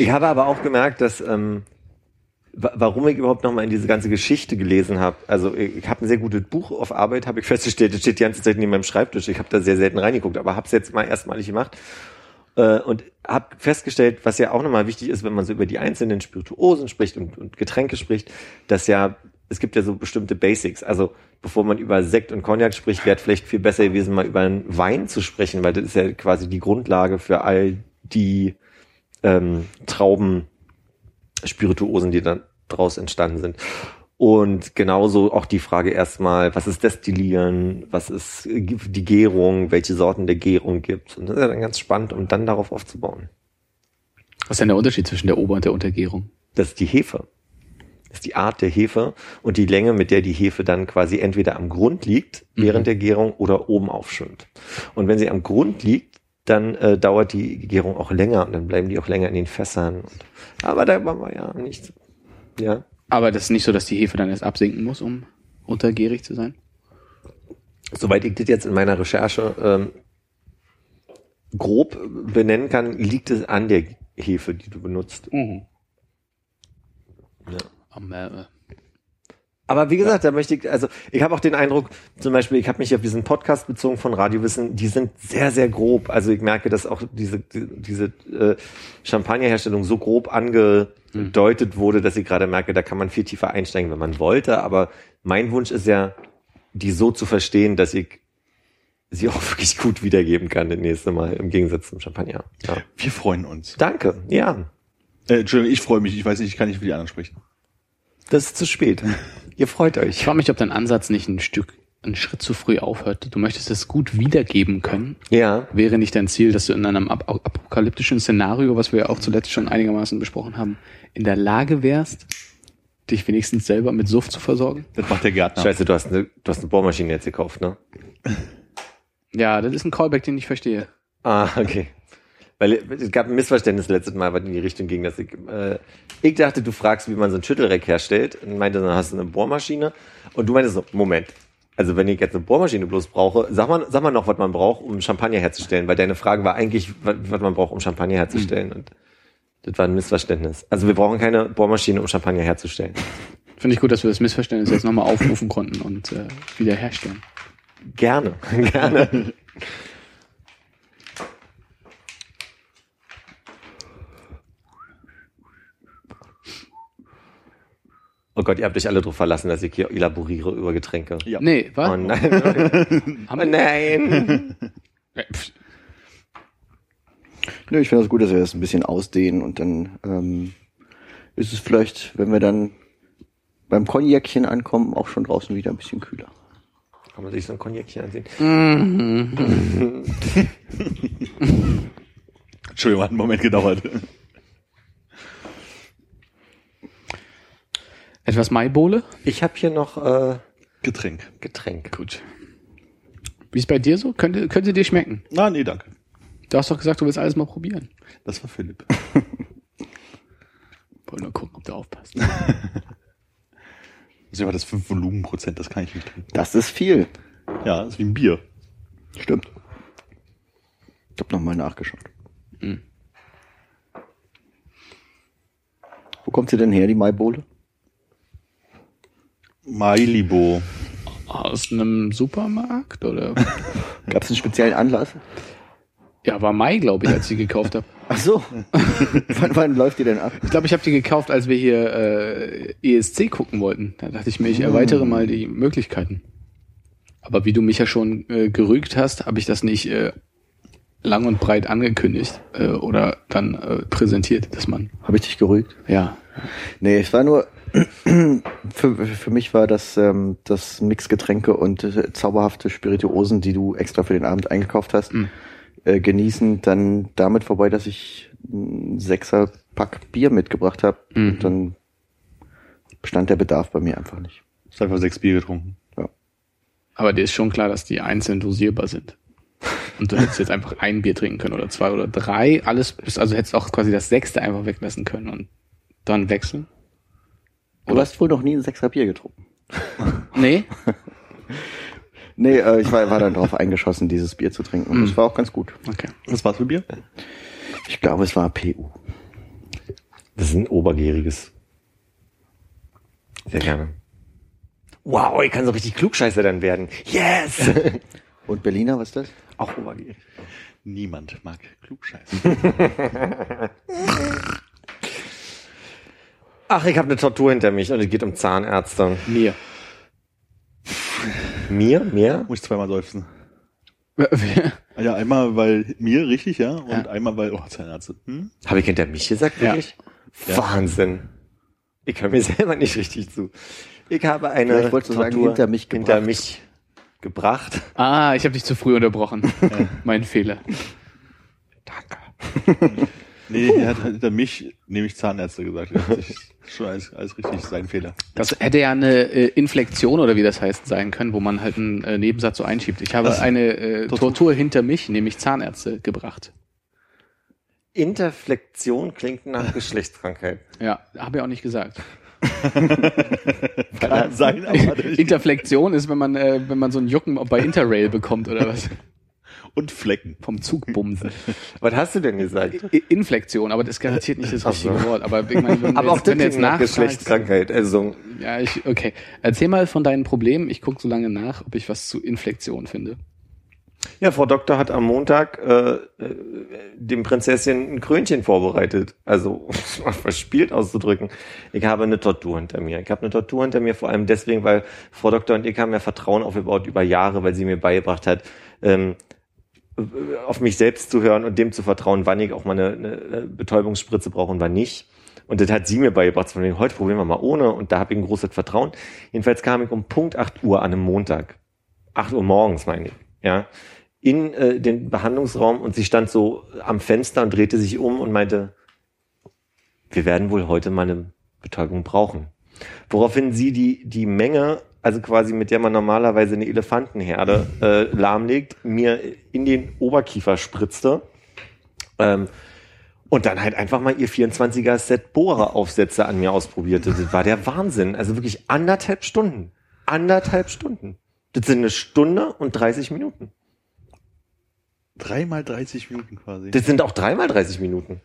Ich habe aber auch gemerkt, dass ähm, wa- warum ich überhaupt noch mal in diese ganze Geschichte gelesen habe. Also ich, ich habe ein sehr gutes Buch auf Arbeit, habe ich festgestellt, das steht die ganze Zeit neben meinem Schreibtisch. Ich habe da sehr selten reingeguckt, aber habe es jetzt mal erstmalig gemacht äh, und habe festgestellt, was ja auch nochmal wichtig ist, wenn man so über die einzelnen Spirituosen spricht und, und Getränke spricht, dass ja es gibt ja so bestimmte Basics. Also bevor man über Sekt und Cognac spricht, wäre es vielleicht viel besser gewesen, mal über einen Wein zu sprechen, weil das ist ja quasi die Grundlage für all die ähm, Trauben, Spirituosen, die dann draus entstanden sind. Und genauso auch die Frage erstmal, was ist Destillieren, was ist die Gärung, welche Sorten der Gärung gibt. Und das ist ja dann ganz spannend, um dann darauf aufzubauen. Was ist denn der Unterschied zwischen der Ober- und der Untergärung? Das ist die Hefe. Das ist die Art der Hefe und die Länge, mit der die Hefe dann quasi entweder am Grund liegt während der Gärung oder oben aufschwimmt. Und wenn sie am Grund liegt, dann äh, dauert die Gärung auch länger und dann bleiben die auch länger in den Fässern. Aber da waren wir ja nicht. Ja. Aber das ist nicht so, dass die Hefe dann erst absinken muss, um untergärig zu sein? Soweit ich das jetzt in meiner Recherche ähm, grob benennen kann, liegt es an der Hefe, die du benutzt. Mhm. Ja. Am, äh, Aber wie gesagt, da möchte ich, also ich habe auch den Eindruck, zum Beispiel, ich habe mich auf diesen Podcast bezogen von Radiowissen, die sind sehr, sehr grob. Also ich merke, dass auch diese, die- diese äh, Champagnerherstellung so grob angedeutet wurde, dass ich gerade merke, da kann man viel tiefer einsteigen, wenn man wollte. Aber mein Wunsch ist ja, die so zu verstehen, dass ich sie auch wirklich gut wiedergeben kann das nächste Mal, im Gegensatz zum Champagner. Ja. Wir freuen uns. Danke, ja. Äh, Entschuldigung, ich freue mich. Ich weiß nicht, ich kann nicht für die anderen sprechen. Das ist zu spät. Ihr freut ich euch. frage mich, ob dein Ansatz nicht ein Stück, einen Schritt zu früh aufhört. Du möchtest es gut wiedergeben können. Ja. Wäre nicht dein Ziel, dass du in einem ap apokalyptischen Szenario, was wir ja auch zuletzt schon einigermaßen besprochen haben, in der Lage wärst, dich wenigstens selber mit Suft zu versorgen? Das macht der Gärtner. Scheiße, du hast eine, du hast eine Bohrmaschine jetzt gekauft, ne? Ja, das ist ein Callback, den ich verstehe. Ah, okay. Weil es gab ein Missverständnis letztes Mal, was in die Richtung ging, dass ich, äh, ich dachte, du fragst, wie man so ein Schüttelreck herstellt und meinte, dann hast du eine Bohrmaschine und du meintest so, Moment. Also wenn ich jetzt eine Bohrmaschine bloß brauche, sag mal, sag mal noch, was man braucht, um Champagner herzustellen, weil deine Frage war eigentlich, was, was man braucht, um Champagner herzustellen und das war ein Missverständnis. Also wir brauchen keine Bohrmaschine, um Champagner herzustellen. Finde ich gut, dass wir das Missverständnis jetzt nochmal aufrufen konnten und äh, wiederherstellen. Gerne, gerne. Oh Gott, ihr habt euch alle drauf verlassen, dass ich hier elaboriere über Getränke. Ja. Nee, was? Oh nein. Oh nein. Nö, ich finde das gut, dass wir das ein bisschen ausdehnen und dann ähm, ist es vielleicht, wenn wir dann beim Cognacchen ankommen, auch schon draußen wieder ein bisschen kühler. Kann man sich so ein Cognacchen ansehen? Entschuldigung, hat einen Moment gedauert. Etwas Maibohle? Ich habe hier noch äh, Getränk. Getränk. Gut. Wie ist bei dir so? Könnte, könnte dir schmecken? Ah, nee, danke. Du hast doch gesagt, du willst alles mal probieren. Das war Philipp. Wollen nur gucken, ob du aufpasst. Das ist aber das 5 Volumenprozent, das kann ich nicht trinken. Das ist viel. Ja, das ist wie ein Bier. Stimmt. Ich habe nochmal nachgeschaut. Mhm. Wo kommt sie denn her, die Maibohle? Mailibo. Aus einem Supermarkt oder? Gab es einen speziellen Anlass? Ja, war Mai, glaube ich, als ich die gekauft habe. Ach so. wann, wann läuft die denn ab? Ich glaube, ich habe die gekauft, als wir hier äh, ESC gucken wollten. Da dachte ich mir, ich erweitere mal die Möglichkeiten. Aber wie du mich ja schon äh, gerügt hast, habe ich das nicht äh, lang und breit angekündigt äh, oder dann äh, präsentiert, dass man Habe ich dich gerügt? ja Nee, es war nur, für, für mich war das, ähm, das Mixgetränke und äh, zauberhafte Spirituosen, die du extra für den Abend eingekauft hast, Mhm. äh, genießen, dann damit vorbei, dass ich ein Sechser Pack Bier mitgebracht habe. Mhm. Und dann bestand der Bedarf bei mir einfach nicht. Ist einfach sechs Bier getrunken. Aber dir ist schon klar, dass die einzeln dosierbar sind. Und du hättest jetzt einfach ein Bier trinken können oder zwei oder drei, alles, also hättest auch quasi das sechste einfach weglassen können und dann wechseln. Du Oder- hast wohl noch nie ein Sechser Bier getrunken. Nee? Nee, äh, ich war, war dann drauf eingeschossen, dieses Bier zu trinken. Und Mhm. das war auch ganz gut. Okay. Was war's für Bier? Ich glaube, es war PU. Das ist ein obergäriges. Sehr gerne. Wow, ich kann so richtig Klugscheißer dann werden. Yes! Und Berliner, was ist das? Auch obergierig. Niemand mag Klugscheiß. Ach, ich habe eine Tortur hinter mich und es geht um Zahnärzte. Mir. Mir? Mir? Muss ich zweimal seufzen. Ja, einmal weil mir, richtig, ja, und Ja. einmal weil, oh, Zahnärzte. Hm? Habe ich hinter mich gesagt, Ja. wirklich? Wahnsinn. Ich höre mir selber nicht richtig zu. Ich habe eine Vielleicht wolltest du sagen, hinter mich hinter gebracht. mich gebracht. ah, ich habe dich zu früh unterbrochen. mein Fehler. Danke. Nee, er hat hinter mich nämlich Zahnärzte gesagt. Schon alles, alles richtig, sein Fehler. Das hätte ja eine äh, Inflexion oder wie das heißt sein können, wo man halt einen äh, Nebensatz so einschiebt. Ich habe Das- eine äh, Tortur- Tortur hinter mich, nämlich Zahnärzte, gebracht. Interflexion klingt nach Geschlechtskrankheit. Ja, habe ich auch nicht gesagt. Kann sein, aber er Interflexion ist, wenn man, äh, wenn man so ein Jucken bei Interrail bekommt oder was. Und Flecken. Vom Zugbumsen. Was hast du denn gesagt? I- Inflexion, aber das ist garantiert nicht das richtige so. Wort. Aber, ich meine, wenn, Aber auch das wenn nach nachfragst, Geschlechtskrankheit. Also, Ja, ich, okay. Erzähl mal von deinen Problemen. Ich gucke so lange nach, ob ich was zu Inflexion finde. ja, Frau Doktor hat am Montag äh, äh, dem Prinzesschen ein Krönchen vorbereitet. Also, um es mal verspielt auszudrücken. Ich habe eine Tortur hinter mir. Ich habe eine Tortur hinter mir, vor allem deswegen, weil Frau Doktor und ich haben ja Vertrauen aufgebaut über Jahre, weil sie mir beigebracht hat, ähm, auf mich selbst zu hören und dem zu vertrauen, wann ich auch mal eine, eine Betäubungsspritze brauche und wann nicht. Und das hat sie mir beigebracht, von wegen, heute probieren wir mal ohne und da habe ich ein großes Vertrauen. Jedenfalls kam ich um Punkt 8 Uhr an einem Montag. 8 Uhr morgens, meine ich, ja, in äh, den Behandlungsraum und sie stand so am Fenster und drehte sich um und meinte, wir werden wohl heute mal eine Betäubung brauchen. Woraufhin sie die, die Menge, also quasi mit der man normalerweise eine Elefantenherde äh, lahmlegt, mir in den Oberkiefer spritzte. Ähm, und dann halt einfach mal ihr 24er Set Bohrer-Aufsätze an mir ausprobierte. Das war der Wahnsinn. Also wirklich anderthalb Stunden. Anderthalb Stunden. Das sind eine Stunde und 30 Minuten. Dreimal 30 Minuten quasi. Das sind auch dreimal 30 Minuten.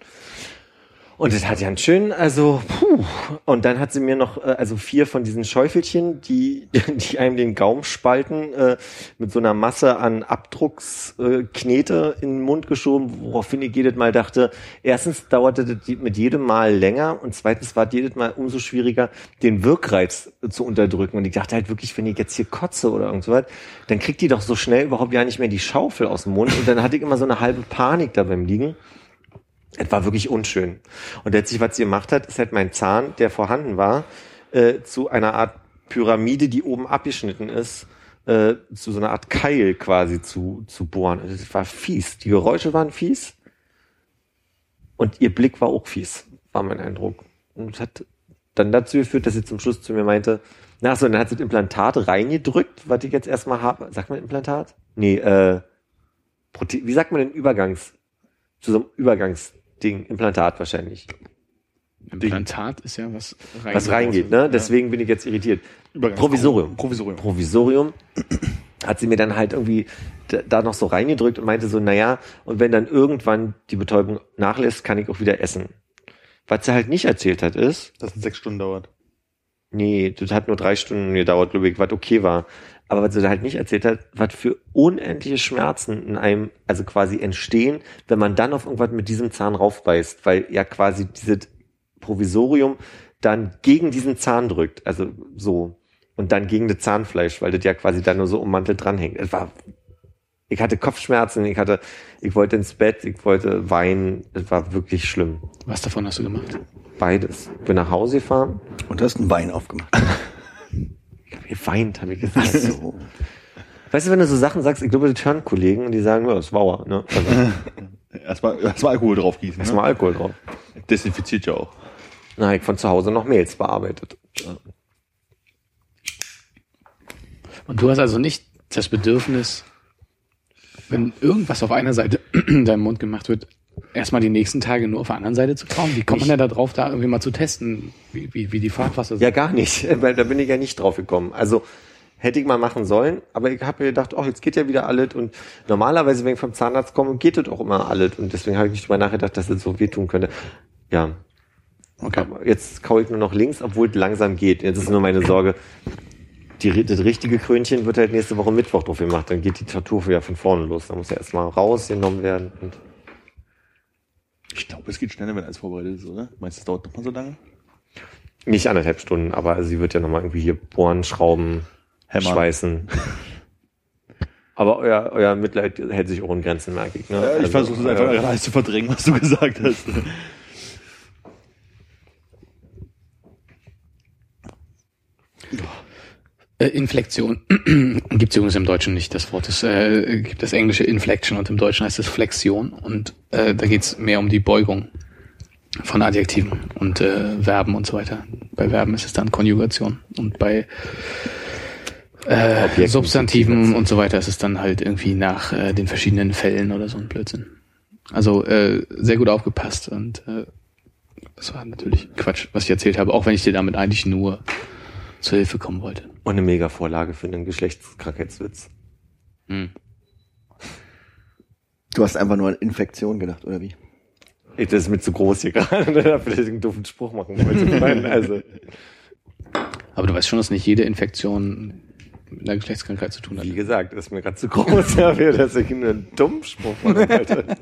Und das hat ja einen schönen, also, puh. Und dann hat sie mir noch, äh, also vier von diesen Schäufelchen, die, die einem den Gaum spalten, äh, mit so einer Masse an Abdrucksknete äh, in den Mund geschoben, woraufhin ich jedes Mal dachte, erstens dauerte das mit jedem Mal länger und zweitens war jedes Mal umso schwieriger, den Wirkreiz äh, zu unterdrücken. Und ich dachte halt wirklich, wenn ich jetzt hier kotze oder irgend so was, dann kriegt die doch so schnell überhaupt ja nicht mehr die Schaufel aus dem Mund. Und dann hatte ich immer so eine halbe Panik da beim Liegen. Es war wirklich unschön. Und letztlich, was sie gemacht hat, ist halt mein Zahn, der vorhanden war, äh, zu einer Art Pyramide, die oben abgeschnitten ist, äh, zu so einer Art Keil quasi zu, zu bohren. Also Das war fies. Die Geräusche waren fies. Und ihr Blick war auch fies, war mein Eindruck. Und es hat dann dazu geführt, dass sie zum Schluss zu mir meinte, na so, dann hat sie das Implantat reingedrückt, was ich jetzt erstmal habe. Sagt man Implantat? Nee, äh, Prote wie sagt man denn Übergangs, zu so einem Übergangsding, Implantat wahrscheinlich. Implantat ist ja was reingeht. Was reingeht, ne? Deswegen bin ich jetzt irritiert. Provisorium. Provisorium. Provisorium hat sie mir dann halt irgendwie da, da noch so reingedrückt und meinte so, naja, und wenn dann irgendwann die Betäubung nachlässt, kann ich auch wieder essen. Was sie halt nicht erzählt hat, ist, Dass es sechs Stunden dauert. nee, das hat nur drei Stunden gedauert, glaube ich, was okay war. Aber was sie halt nicht erzählt hat, was für unendliche Schmerzen in einem, also quasi entstehen, wenn man dann auf irgendwas mit diesem Zahn raufbeißt, weil ja quasi dieses Provisorium dann gegen diesen Zahn drückt, also so, und dann gegen das Zahnfleisch, weil das ja quasi da nur so ummantelt dranhängt. Es war, ich hatte Kopfschmerzen, ich hatte, ich wollte ins Bett, ich wollte weinen, es war wirklich schlimm. Was davon hast du gemacht? Beides. Bin nach Hause gefahren, Und du hast einen Wein aufgemacht. ich habe geweint, habe ich gesagt. So. Weißt du, wenn du so Sachen sagst, ich glaube, das hören Kollegen und die sagen, ja, das war er, ne? Also, Erstmal, erstmal Alkohol draufgießen. erstmal Ne? Alkohol drauf. Desinfiziert ja auch. Na, ich von zu Hause noch Mails bearbeitet. Und du hast also nicht das Bedürfnis, wenn irgendwas auf einer Seite in deinem Mund gemacht wird, erstmal die nächsten Tage nur auf der anderen Seite zu kauen? Wie kommt man denn da drauf, da irgendwie mal zu testen, wie, wie, wie die Fahrtwasser Ja, gar nicht, weil da bin ich ja nicht drauf gekommen. Also hätte ich mal machen sollen, aber ich habe mir gedacht, oh, jetzt geht ja wieder alles und normalerweise, wenn ich vom Zahnarzt komme, geht das auch immer alles und deswegen habe ich nicht drüber nachgedacht, dass es so wehtun könnte. Ja, Okay. aber jetzt kaue ich nur noch links, obwohl es langsam geht. Jetzt ist nur meine Sorge, die, das richtige Krönchen wird halt nächste Woche Mittwoch drauf gemacht, dann geht die Tortur wieder von vorne los. Da muss ja erstmal rausgenommen werden und Ich glaube, es geht schneller, wenn alles vorbereitet ist, oder? Meinst du, es dauert doch mal so lange? nicht anderthalb Stunden, aber sie wird ja nochmal irgendwie hier bohren, schrauben, Hämmern. schweißen. Aber euer, euer Mitleid hält sich auch in Grenzen, merke ich. Ne? Ja, ich Also, versuche es einfach äh, gerade alles zu verdrängen, was du gesagt hast. Äh, Inflexion gibt es übrigens im Deutschen nicht das Wort. Es äh, gibt das englische Inflection und im Deutschen heißt es Flexion. Und äh, da geht es mehr um die Beugung von Adjektiven und äh, Verben und so weiter. Bei Verben ist es dann Konjugation und bei äh, Objekten Substantiven und so weiter ist es dann halt irgendwie nach äh, den verschiedenen Fällen oder so ein Blödsinn. Also äh, sehr gut aufgepasst und äh, das war natürlich Quatsch, was ich erzählt habe, auch wenn ich dir damit eigentlich nur zur Hilfe kommen wollte. Und eine mega Vorlage für einen Geschlechtskrankheitswitz. Hm. Du hast einfach nur an Infektion gedacht, oder wie? Ich, das ist mir zu groß hier gerade, dafür, dass ich einen doofen Spruch machen wollte. Also, Aber du weißt schon, dass nicht jede Infektion mit einer Geschlechtskrankheit zu tun hat. wie gesagt, das ist mir gerade zu groß dafür, dass ich einen dummen Spruch machen wollte.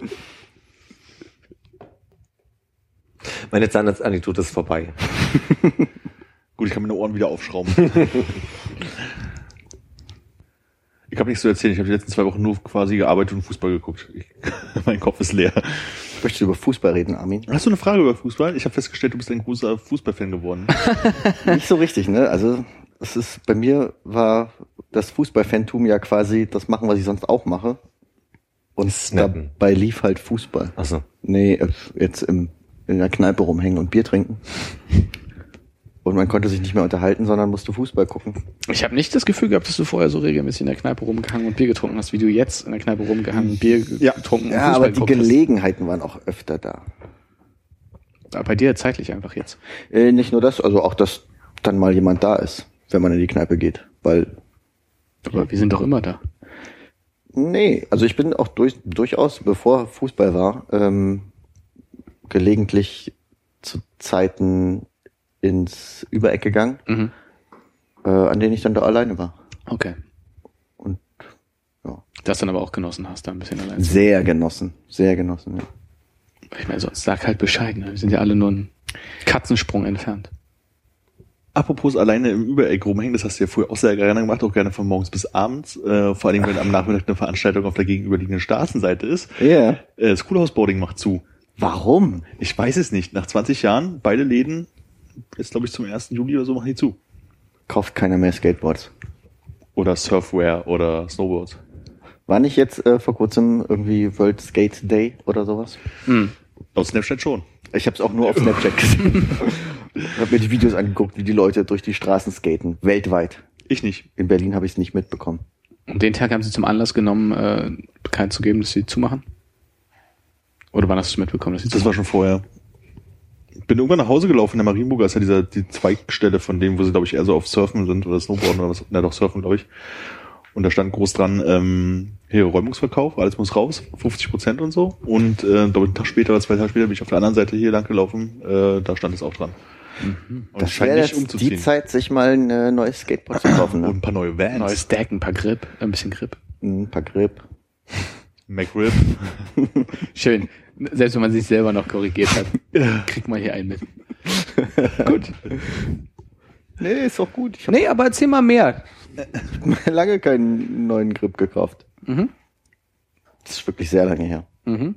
Meine Zahnarztanekdote ist vorbei. Gut, ich kann meine Ohren wieder aufschrauben. ich habe nichts zu erzählen. Ich habe die letzten zwei Wochen nur quasi gearbeitet und Fußball geguckt. Ich, mein Kopf ist leer. Möchtest du über Fußball reden, Armin? Hast du eine Frage über Fußball? Ich habe festgestellt, du bist ein großer Fußballfan geworden. Nicht so richtig, ne? Also, es ist, bei mir war das Fußballfantum ja quasi das machen, was ich sonst auch mache. Und Snappen. dabei lief halt Fußball. Achso. Nee, äh, jetzt im, in der Kneipe rumhängen und Bier trinken. Und man konnte sich nicht mehr unterhalten, sondern musste Fußball gucken. Ich habe nicht das Gefühl gehabt, dass du vorher so regelmäßig in der Kneipe rumgehangen und Bier getrunken hast, wie du jetzt in der Kneipe rumgehangen und Bier ge- getrunken und Ja, Fußball aber die geguckt hast. Gelegenheiten waren auch öfter da. Aber Bei dir zeitlich einfach jetzt. Äh, nicht nur das, also auch, dass dann mal jemand da ist, wenn man in die Kneipe geht. Weil, Aber wir sind doch immer da. nee, also ich bin auch durch, durchaus, bevor Fußball war, ähm, gelegentlich zu Zeiten ins Übereck gegangen, Mhm. äh, an denen ich dann da alleine war. Okay. Und ja, Das dann aber auch genossen hast, da ein bisschen allein. zu sehr genossen, sehr genossen. Ja. Ich meine, sonst sag halt Bescheid. Ne? Wir sind ja alle nur einen Katzensprung entfernt. Apropos alleine im Übereck rumhängen, das hast du ja früher auch sehr gerne gemacht, auch gerne von morgens bis abends. Äh, vor allem, wenn am Nachmittag eine Veranstaltung auf der gegenüberliegenden Straßenseite ist. Ja. Äh, das Coolhouse-Boarding macht zu. Warum? Ich weiß es nicht. Nach 20 Jahren, beide Läden, jetzt glaube ich zum 1. Juli oder so, machen die zu. Kauft keiner mehr Skateboards. Oder Surfwear oder Snowboards. War nicht jetzt äh, vor kurzem irgendwie World Skate Day oder sowas? Hm. Aus Snapchat schon. Ich habe es auch nur auf Snapchat gesehen. Ich habe mir die Videos angeguckt, wie die Leute durch die Straßen skaten. Weltweit. Ich nicht. In Berlin habe ich es nicht mitbekommen. Und den Tag haben sie zum Anlass genommen, äh, bekannt zu geben, dass sie zumachen? Oder wann hast du mitbekommen, dass sie Das war schon vorher. Bin irgendwann nach Hause gelaufen, in der Marienburger ist ja dieser, die Zweigstelle von dem, wo sie, glaube ich, eher so auf Surfen sind oder Snowboarden oder was, na doch, Surfen, glaube ich. Und da stand groß dran, ähm, hier Räumungsverkauf, alles muss raus, 50 Prozent und so. Und äh, glaube ich, einen Tag später oder zwei Tage später bin ich auf der anderen Seite hier lang gelaufen, äh, da stand es auch dran. Und Das wäre nicht jetzt umzuziehen. die Zeit, sich mal ein äh, neues Skateboard zu kaufen. Und Ne? ein paar neue Vans. Neues Deck, ein paar Grip, ein bisschen Grip. Ein paar Grip. McRib. Schön. Selbst wenn man sich selber noch korrigiert hat, kriegt man hier einen mit. Gut. Nee, ist doch gut. Ich Nee, aber erzähl mal mehr. lange keinen neuen Grip gekauft. Mhm. Das ist wirklich sehr lange her. Mhm.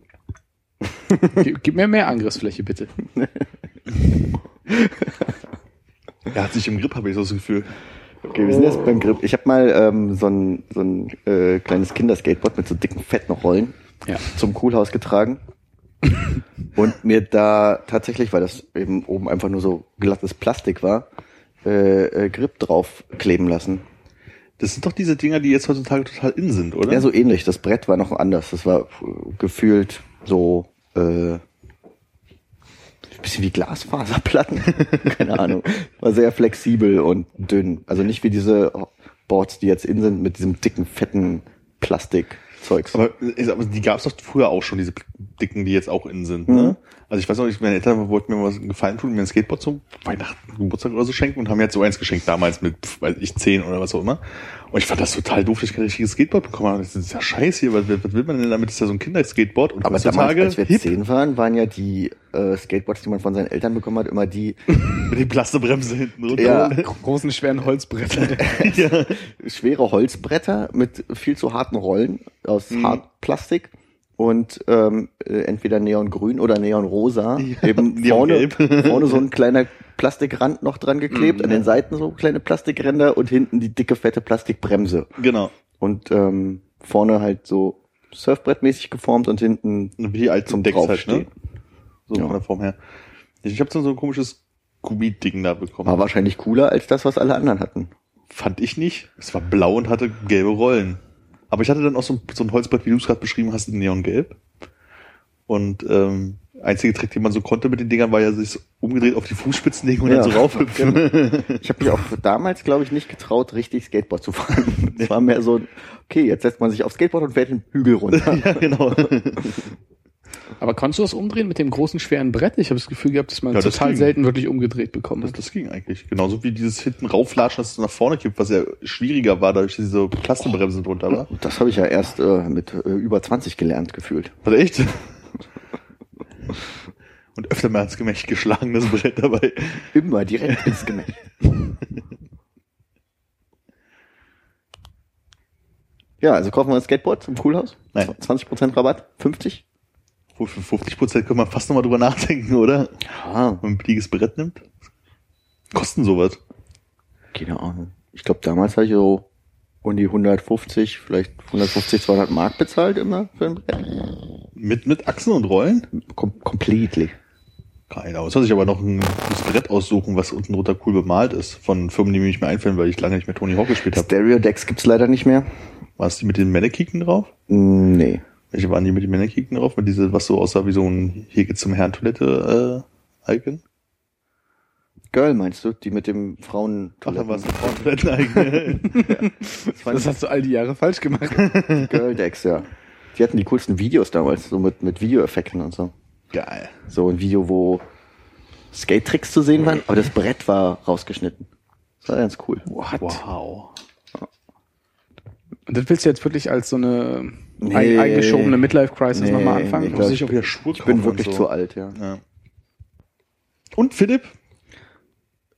Gib, mir mehr Angriffsfläche, bitte. Er hat sich im Grip, habe ich so das Gefühl. Okay, wir sind jetzt beim Grip. Ich habe mal ähm, so ein, so ein äh, kleines Kinderskateboard mit so dicken, fetten Rollen Ja. zum Coolhaus getragen. und mir da tatsächlich, weil das eben oben einfach nur so glattes Plastik war, äh, äh, Grip drauf kleben lassen. Das sind doch diese Dinger, die jetzt heutzutage total in sind, oder? Ja, so ähnlich. Das Brett war noch anders. Das war äh, gefühlt so äh, bisschen wie Glasfaserplatten. Keine Ahnung. War sehr flexibel und dünn. Also nicht wie diese Boards, die jetzt in sind mit diesem dicken, fetten Plastikzeugs. Aber, aber die gab es doch früher auch schon, diese dicken, die jetzt auch innen sind. Mhm. Ne? Also ich weiß noch nicht, meine Eltern wollten mir was gefallen tun, mir ein Skateboard zum Weihnachten, Geburtstag oder so schenken und haben mir jetzt so eins geschenkt, damals mit, weiß ich, zehn oder was auch immer. Und ich fand das total doof, dass ich kein richtiges Skateboard bekommen habe. Das ist ja scheiße hier, was, was will man denn damit? Das ist ja so ein Kinderskateboard und Aber damals, heutzutage als wir hip zehn waren, waren ja die äh, Skateboards, die man von seinen Eltern bekommen hat, immer die mit die Plastebremse hinten runter. Ja. Großen, schweren Holzbrettern. ja. schwere Holzbretter mit viel zu harten Rollen aus Mhm. Hartplastik und ähm, äh, entweder neongrün oder neonrosa. Eben vorne, vorne so ein kleiner Plastikrand noch dran geklebt, Mhm, an den Seiten so kleine Plastikränder und hinten die dicke, fette Plastikbremse. Genau. Und ähm, vorne halt so Surfbrettmäßig geformt und hinten Wie die alten Zum Decks halt, ne? So Ja. von der Form her. Ich habe so ein komisches Gummi-Ding da bekommen. war wahrscheinlich cooler als das, was alle anderen hatten. Fand ich nicht. Es war blau und hatte gelbe Rollen. Aber ich hatte dann auch so ein, so ein Holzbrett, wie du es gerade beschrieben hast, in Neongelb. Und ähm, einzige Trick, den man so konnte mit den Dingern, war ja sich umgedreht auf die Fußspitzen legen und Ja. dann so raufhüpfen. Ich habe mich auch damals, glaube ich, nicht getraut, richtig Skateboard zu fahren. Es war mehr so, okay, jetzt setzt man sich aufs Skateboard und fährt den Hügel runter. ja, genau. Aber konntest du das umdrehen mit dem großen, schweren Brett? Ich habe das Gefühl gehabt, dass man Ja, das total ging. selten wirklich umgedreht bekommen Das, hat. das ging eigentlich. Genauso wie dieses hinten rauflatschen, dass es nach vorne kippt, was ja schwieriger war, dadurch, dass diese Plastenbremsen drunter war. Das habe ich ja erst äh, mit äh, über 20 gelernt gefühlt. Was echt? Und öfter mal ins Gemächt geschlagen, das Brett dabei. Immer direkt ins Gemächt. Ja, also kaufen wir ein Skateboard zum Coolhaus. Nein. 20% Rabatt, 50. Wo für 50 Prozent können wir fast nochmal drüber nachdenken, oder? Ah, Wenn man ein billiges Brett nimmt. Kosten sowas. keine Ahnung. Ich glaube, damals habe ich so um die 150, vielleicht 150, 200 Mark bezahlt immer für ein Brett. Mit, mit Achsen und Rollen? Kom completely. Keine Ahnung. Jetzt soll sich aber noch ein gutes Brett aussuchen, was unten drunter cool bemalt ist. Von Firmen, die mir nicht mehr einfallen, weil ich lange nicht mehr Tony Hawk gespielt habe. Stereo Decks gibt's leider nicht mehr. War es die mit den Mannequin drauf? Mm, Nee. Welche waren die mit den Mannequin drauf? Mit diese, was so aussah wie so ein Hier geht's zum Herrentoilette, äh, Icon? Girl meinst du? Die mit dem Frauen Ach, dann war es ein Frauentoiletten-Icon. Das hast du all die Jahre falsch gemacht. Girl Decks, ja. Die hatten die coolsten Videos damals, so mit, mit Videoeffekten und so. Geil. So ein Video, wo Skate-Tricks zu sehen waren, aber das Brett war rausgeschnitten. Das war ganz cool. What? Wow. Und das willst du jetzt wirklich als so eine Nee. ein, eingeschobene Midlife-Crisis Nee, nochmal nee, anfangen? ich Muss ich wieder Schuhe Ich bin wirklich so. zu alt, ja. Ja. Und Philipp?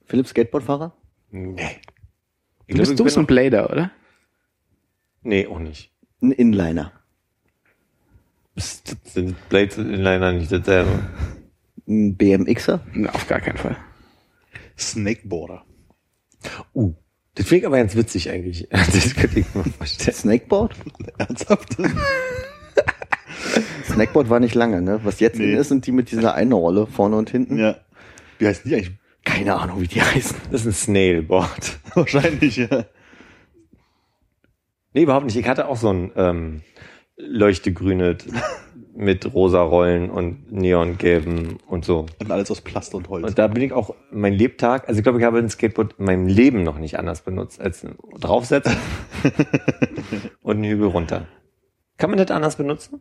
Philipp Skateboardfahrer? Nee. Du bist, du bist ein Blader, oder? Nee, auch nicht. Ein Inliner. Das sind Blades und Inliner nicht dasselbe. Ein BMXer? Na, Auf gar keinen Fall. Snakeboarder. Uh, das finde ich aber ganz witzig eigentlich. Das könnte ich mir vorstellen. Snakeboard? Ernsthaft? Snackboard war nicht lange, ne? Was jetzt Nee. in ist, sind die mit dieser einen Rolle vorne und hinten. ja. Wie heißen die eigentlich? Keine keine Ahnung, wie die heißen. Das ist ein Snailboard. Wahrscheinlich, ja. Nee, überhaupt nicht. Ich hatte auch so ein ähm, leuchtegrünes mit rosa Rollen und neongelben und so. Und alles aus Plast und Holz. Und da bin ich auch mein Lebtag, also ich glaube, ich habe ein Skateboard in meinem Leben noch nicht anders benutzt als draufsetzen und einen Hügel runter. Kann man das anders benutzen?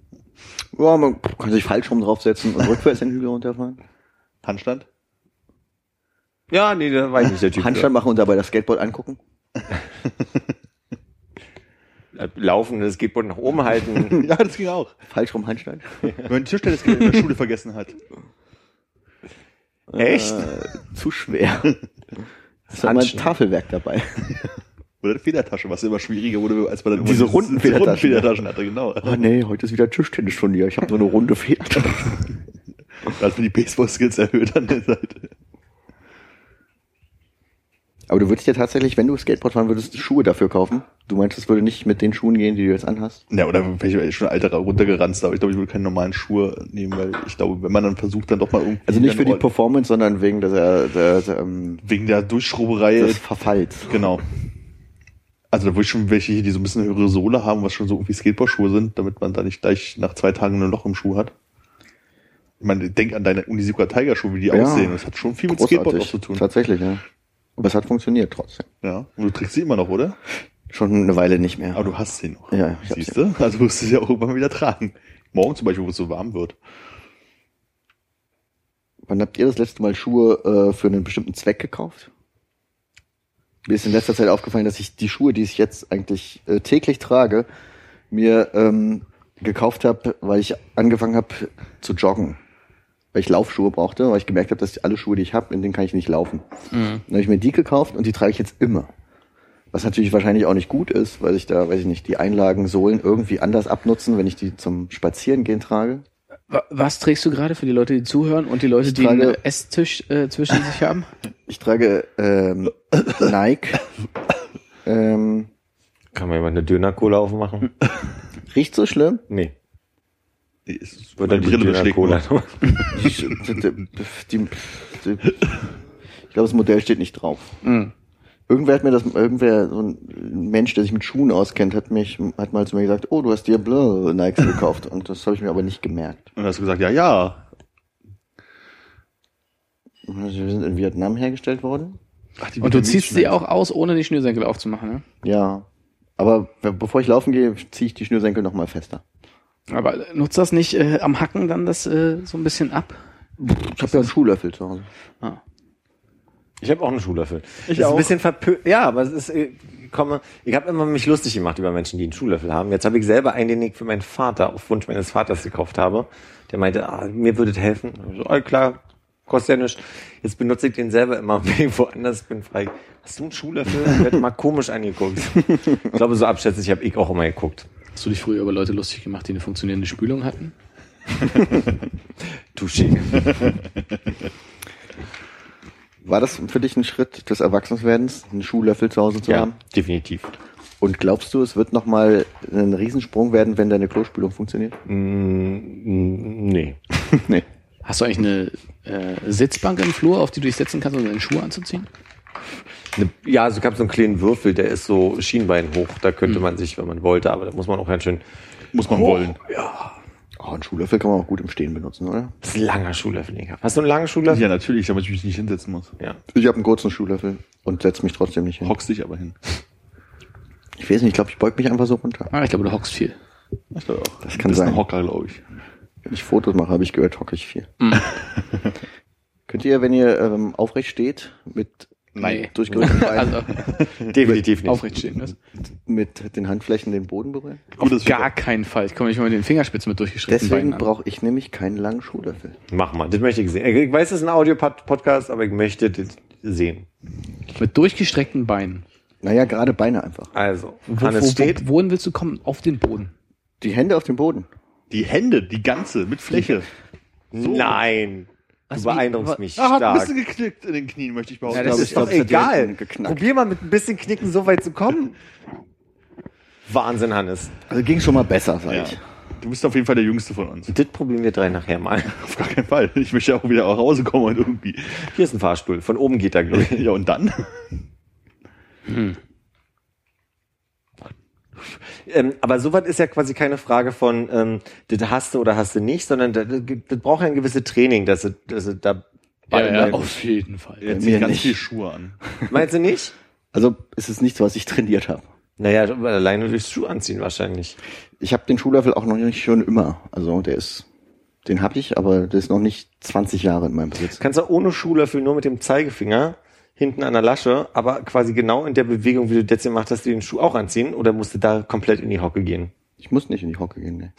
Ja, man kann sich falsch rum draufsetzen und rückwärts den Hügel runterfahren. Handstand? Ja, nee, da war ich nicht der Typ. Handstand machen und dabei das Skateboard angucken. Laufen, das Skateboard nach oben halten. Ja, das ging auch. Falsch rum Handstand. Wenn man die Tischtennisgeräte in der Schule vergessen hat. Echt? Äh, zu schwer. Das war mal ein. Tafelwerk dabei. Oder eine Federtasche, was immer schwieriger wurde, als man dann Diese runden diese runden Federtaschen. Federtaschen hatte, genau. Oh nee, heute ist wieder Tischtennisturnier. Ich habe nur eine runde Federtasche. Da hat man die Baseball-Skills erhöht an der Seite. Aber du würdest ja tatsächlich, wenn du Skateboard fahren würdest, Schuhe dafür kaufen. Du meinst, es würde nicht mit den Schuhen gehen, die du jetzt anhast? Ja, oder vielleicht wäre ich schon alter runtergeranzt, aber ich glaube, ich würde keine normalen Schuhe nehmen, weil ich glaube, wenn man dann versucht, dann doch mal irgendwie. Also nicht für die Performance, sondern wegen der, der, der, ähm, Wegen der Durchschrauberei. des Verfalls. Genau. Also da würde ich schon welche hier, die so ein bisschen höhere Sohle haben, was schon so irgendwie Skateboard-Schuhe sind, damit man da nicht gleich nach zwei Tagen ein Loch im Schuh hat. Ich meine, denk an deine Unisikua Tiger Schuhe, wie die Ja. aussehen. Das hat schon viel mit Skateboard auch zu tun. Tatsächlich, ja. Aber es hat funktioniert trotzdem. Ja. Und du trägst sie immer noch, oder? Schon eine Weile nicht mehr. Aber du hast sie noch. Ja, ich Siehst du? Also musst du sie ja auch irgendwann wieder tragen. Morgen zum Beispiel, wo es so warm wird. Wann habt ihr das letzte Mal Schuhe äh, für einen bestimmten Zweck gekauft? Mir ist in letzter Zeit aufgefallen, dass ich die Schuhe, die ich jetzt eigentlich äh, täglich trage, mir ähm, gekauft habe, weil ich angefangen habe zu joggen. Weil ich Laufschuhe brauchte, weil ich gemerkt habe, dass alle Schuhe, die ich habe, in denen kann ich nicht laufen. Dann habe ich mir die gekauft und die trage ich jetzt immer. Was natürlich wahrscheinlich auch nicht gut ist, weil ich da, weiß ich nicht, die Einlagen, Sohlen irgendwie anders abnutzen, wenn ich die zum Spazierengehen trage. Wa- Was trägst du gerade für die Leute, die zuhören und die Leute, Ich die einen trage- Esstisch äh, zwischen sich haben? Ich trage ähm, Nike. ähm, Kann man jemand eine Döner-Cola aufmachen? riecht so schlimm. Nee. Nee, ist die Brille beschlägt nur. Die, die, die, ich glaube, das Modell steht nicht drauf. Mhm. Irgendwer hat mir das, irgendwer, so ein Mensch, der sich mit Schuhen auskennt, hat mich, hat mal zu mir gesagt, oh, du hast dir Blö Nikes gekauft. Und das habe ich mir aber nicht gemerkt. Und hast du gesagt, ja, ja. Also, Wir sind in Vietnam hergestellt worden. Ach, die Und du ziehst sie auch aus, ohne die Schnürsenkel aufzumachen, ne? Ja. Aber be- bevor ich laufen gehe, ziehe ich die Schnürsenkel noch mal fester. Aber nutzt das nicht äh, am Hacken dann das äh, so ein bisschen ab? Ich habe ja einen Schuhlöffel zu Hause. Ah. Ich habe auch einen Schuhlöffel. Ich das ist auch. ein bisschen verpö Ja, aber es ist, äh, ich komme, ich habe immer mich lustig gemacht über Menschen, die einen Schuhlöffel haben. Jetzt habe ich selber einen, den ich für meinen Vater auf Wunsch meines Vaters gekauft habe. Der meinte, ah, mir würde helfen. Ich So, ah, klar, kostet ja nichts. Jetzt benutze ich den selber immer, wenn ich woanders bin, frei. Hast du einen Schuhlöffel? Ich werde mal komisch angeguckt. Ich glaube, so abschätzig habe ich auch immer geguckt. Hast du dich früher über Leute lustig gemacht, die eine funktionierende Spülung hatten? Touché. War das für dich ein Schritt des Erwachsenwerdens, einen Schuhlöffel zu Hause zu Ja, haben? definitiv. Und glaubst du, es wird noch mal ein Riesensprung werden, wenn deine Klospülung funktioniert? Mm, nee. nee. Hast du eigentlich eine äh, Sitzbank im Flur, auf die du dich setzen kannst, um deine Schuhe anzuziehen? Ja, also ich habe so einen kleinen Würfel, der ist so Schienbein hoch. Da könnte man sich, wenn man wollte, aber da muss man auch ganz schön. Muss man wollen. Oh, einen Schuhlöffel kann man auch gut im Stehen benutzen, oder? Das ist ein langer Schuhlöffel, den ich hab. Hast du einen langen Schuhlöffel? Ja, natürlich, damit ich mich nicht hinsetzen muss. Ja. Ich habe einen kurzen Schuhlöffel und setze mich trotzdem nicht hin. Hockst dich aber hin. Ich weiß nicht, ich glaube, ich beug mich einfach so runter. Ah, ich glaube, du hockst viel. Ich glaube auch. Das kann Bist ein sein. Hocker, glaube ich. Wenn ich Fotos mache, habe ich gehört, hocke ich viel. Könnt ihr, wenn ihr ähm, aufrecht steht, mit Nee. durchgerückten Beinen, Also Definitiv nicht. aufrecht stehen. Das. mit den Handflächen den Boden berühren? Auf das gar keinen Fall. Ich komme nicht mal mit den Fingerspitzen mit durchgeschrittenen Deswegen Beinen an. brauche ich nämlich keinen langen Schuhlöffel. Mach mal, das möchte ich sehen. Ich weiß, es ist ein Audio-Podcast, aber ich möchte das sehen. Mit durchgestreckten Beinen. Naja, gerade Beine einfach. Also, Wo, Hannes wo, steht. wo, wohin willst du kommen? Auf den Boden. Die Hände auf dem Boden. Die Hände, die ganze, mit Fläche. Nein. Du Was, wie- beeindruckst wa- mich Ah, hat ein stark. bisschen geknickt in den Knien, möchte ich behaupten. Ja, das glaub, ist Doch egal. Probier mal mit ein bisschen Knicken so weit zu kommen. Wahnsinn, Hannes. Also ging schon mal besser, sag Ja. ich. Du bist auf jeden Fall der Jüngste von uns. Das probieren wir drei nachher mal. Auf gar keinen Fall. Ich möchte ja auch wieder nach Hause kommen und irgendwie. Hier ist ein Fahrstuhl. Von oben geht er, glaube ich. Ja, und dann? Ähm, aber sowas ist ja quasi keine Frage von, ähm, das hast du oder hast du nicht, sondern das, das braucht ja ein gewisses Training, dass du, dass du da Ja, ja, auf jeden Fall. Mir zieht ganz nicht. viel Schuhe an. Meinst du nicht? Also es ist nichts, was ich trainiert habe. Naja, alleine durchs Schuh anziehen wahrscheinlich. Ich habe den Schuhlöffel auch noch nicht schon immer. Also der ist, den habe ich, aber der ist noch nicht 20 Jahre in meinem Besitz. Kannst du ohne Schuhlöffel nur mit dem Zeigefinger hinten an der Lasche, aber quasi genau in der Bewegung, wie du das jetzt gemacht hast, den Schuh auch anziehen oder musst du da komplett in die Hocke gehen? Ich muss nicht in die Hocke gehen. Ne.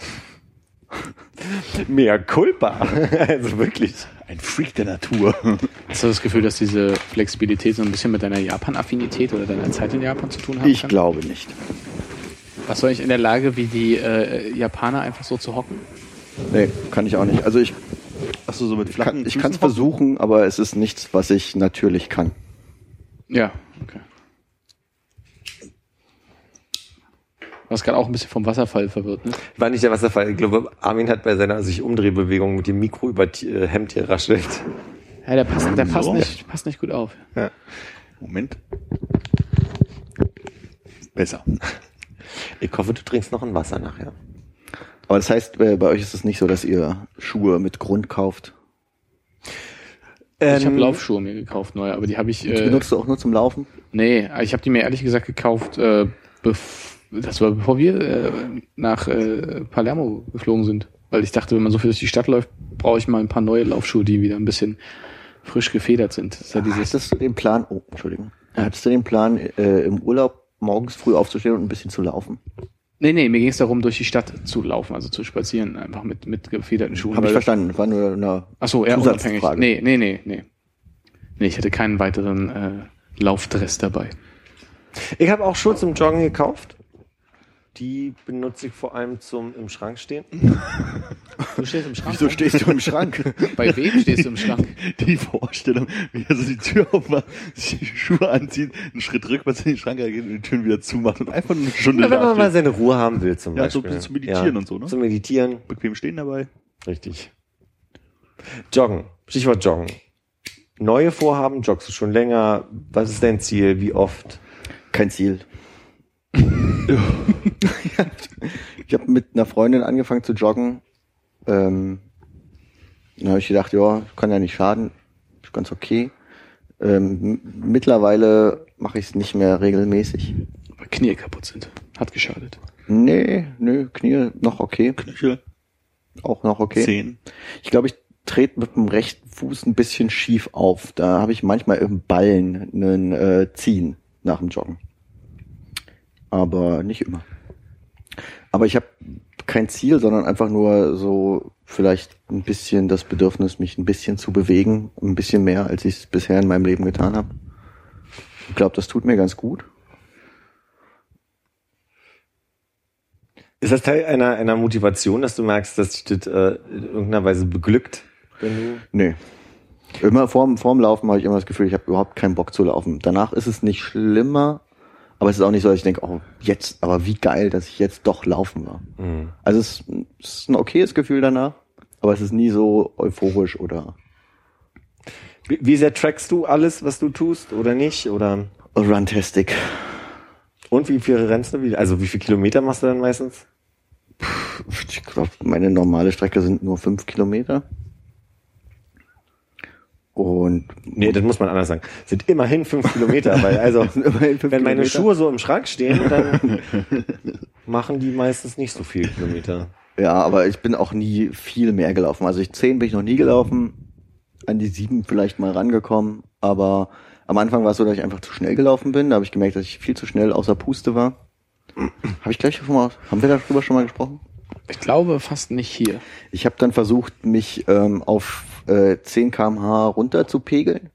Mea culpa. also wirklich. Ein Freak der Natur. Hast du das Gefühl, dass diese Flexibilität so ein bisschen mit deiner Japan-Affinität oder deiner Zeit in Japan zu tun haben Ich kann? glaube nicht. Warst du eigentlich in der Lage, wie die äh, Japaner einfach so zu hocken? Nee, kann ich auch nicht. Also ich Achso, so mit flachen kann ich kann es versuchen, aber es ist nichts, was ich natürlich kann. Ja, okay. Du warst gerade auch ein bisschen vom Wasserfall verwirrt, ne? War nicht der Wasserfall. Ich glaube, Armin hat bei seiner sich Umdrehbewegung mit dem Mikro über äh, Hemd hier raschelt. Ja, der passt, der passt, So. nicht, passt nicht gut auf. Moment. Besser. Ich hoffe, du trinkst noch ein Wasser nachher. Aber das heißt, äh, bei euch ist es nicht so, dass ihr Schuhe mit Grund kauft. Ich habe Ähm, Laufschuhe mir gekauft, neue, aber die habe ich. Die Äh, benutzt du auch nur zum Laufen? nee, ich habe die mir ehrlich gesagt gekauft, äh, das war bevor wir äh, nach äh, Palermo geflogen sind. Weil ich dachte, wenn man so viel durch die Stadt läuft, brauche ich mal ein paar neue Laufschuhe, die wieder ein bisschen frisch gefedert sind. Das ist ja dieses, Hattest du den Plan, oh, Entschuldigung. Hattest du den Plan, äh, im Urlaub morgens früh aufzustehen und ein bisschen zu laufen? Nee, nee, mir ging es darum, durch die Stadt zu laufen, also zu spazieren, einfach mit, mit gefederten Schuhen. Habe ich verstanden. War nur eine Ach so, eher unabhängig. Nee, nee, nee, nee. Nee, ich hatte keinen weiteren äh, Laufdress dabei. Ich habe auch Schuhe zum Joggen gekauft. Die benutze ich vor allem zum im Schrank stehen. Du stehst im Schrank. Wieso stehst du im Schrank? Bei wem stehst du im Schrank? Die Vorstellung, wie er so die Tür aufmacht, sich die Schuhe anzieht, einen Schritt rückwärts in den Schrank geht und die Türen wieder zumacht und einfach nur eine Stunde Ja, wenn man mal seine Ruhe haben will zum Ja, so ein Beispiel. bisschen zum Meditieren und so, ne? Zum Meditieren, bequem stehen dabei. richtig. Joggen, Stichwort Joggen. Neue Vorhaben, joggst du schon länger? Was ist dein Ziel? Wie oft? Kein Ziel. ich habe mit einer Freundin angefangen zu joggen. Ähm, dann habe ich gedacht, ja, kann ja nicht schaden. Ist ganz okay. Ähm, mittlerweile mache ich es nicht mehr regelmäßig. Weil Knie kaputt sind. Hat geschadet. Nee, nö, Knie noch okay. Knöchel, Auch noch okay. Zehen. Ich glaube, ich trete mit dem rechten Fuß ein bisschen schief auf. Da habe ich manchmal im Ballen einen äh, Ziehen nach dem Joggen. Aber nicht immer. Aber ich habe kein Ziel, sondern einfach nur so vielleicht ein bisschen das Bedürfnis, mich ein bisschen zu bewegen, ein bisschen mehr, als ich es bisher in meinem Leben getan habe. Ich glaube, das tut mir ganz gut. Ist das Teil einer, einer Motivation, dass du merkst, dass dich das äh, in irgendeiner Weise beglückt? Wenn du Nee. Immer vorm, vorm Laufen habe ich immer das Gefühl, ich habe überhaupt keinen Bock zu laufen. Danach ist es nicht schlimmer, aber es ist auch nicht so, dass ich denke, oh, jetzt, aber wie geil, dass ich jetzt doch laufen war. Mhm. Also es, es ist ein okayes Gefühl danach, aber es ist nie so euphorisch oder wie, wie sehr trackst du alles, was du tust oder nicht? Oder runtastic. und wie viel rennst du? Also wie viele Kilometer machst du dann meistens? Ich glaube, meine normale Strecke sind nur fünf Kilometer. Und Nee, das muss man anders sagen. Sind immerhin fünf Kilometer, weil also immerhin fünf wenn meine Kilometer. Schuhe so im Schrank stehen, dann machen die meistens nicht so viel Kilometer. Ja, aber ich bin auch nie viel mehr gelaufen. Also ich zehn bin ich noch nie gelaufen, an die sieben vielleicht mal rangekommen, aber am Anfang war es so, dass ich einfach zu schnell gelaufen bin. Da habe ich gemerkt, dass ich viel zu schnell außer Puste war. Habe ich gleich schon mal, haben wir darüber schon mal gesprochen? Ich glaube fast nicht hier. Ich habe dann versucht, mich ähm, auf äh, 10 kmh runter zu pegeln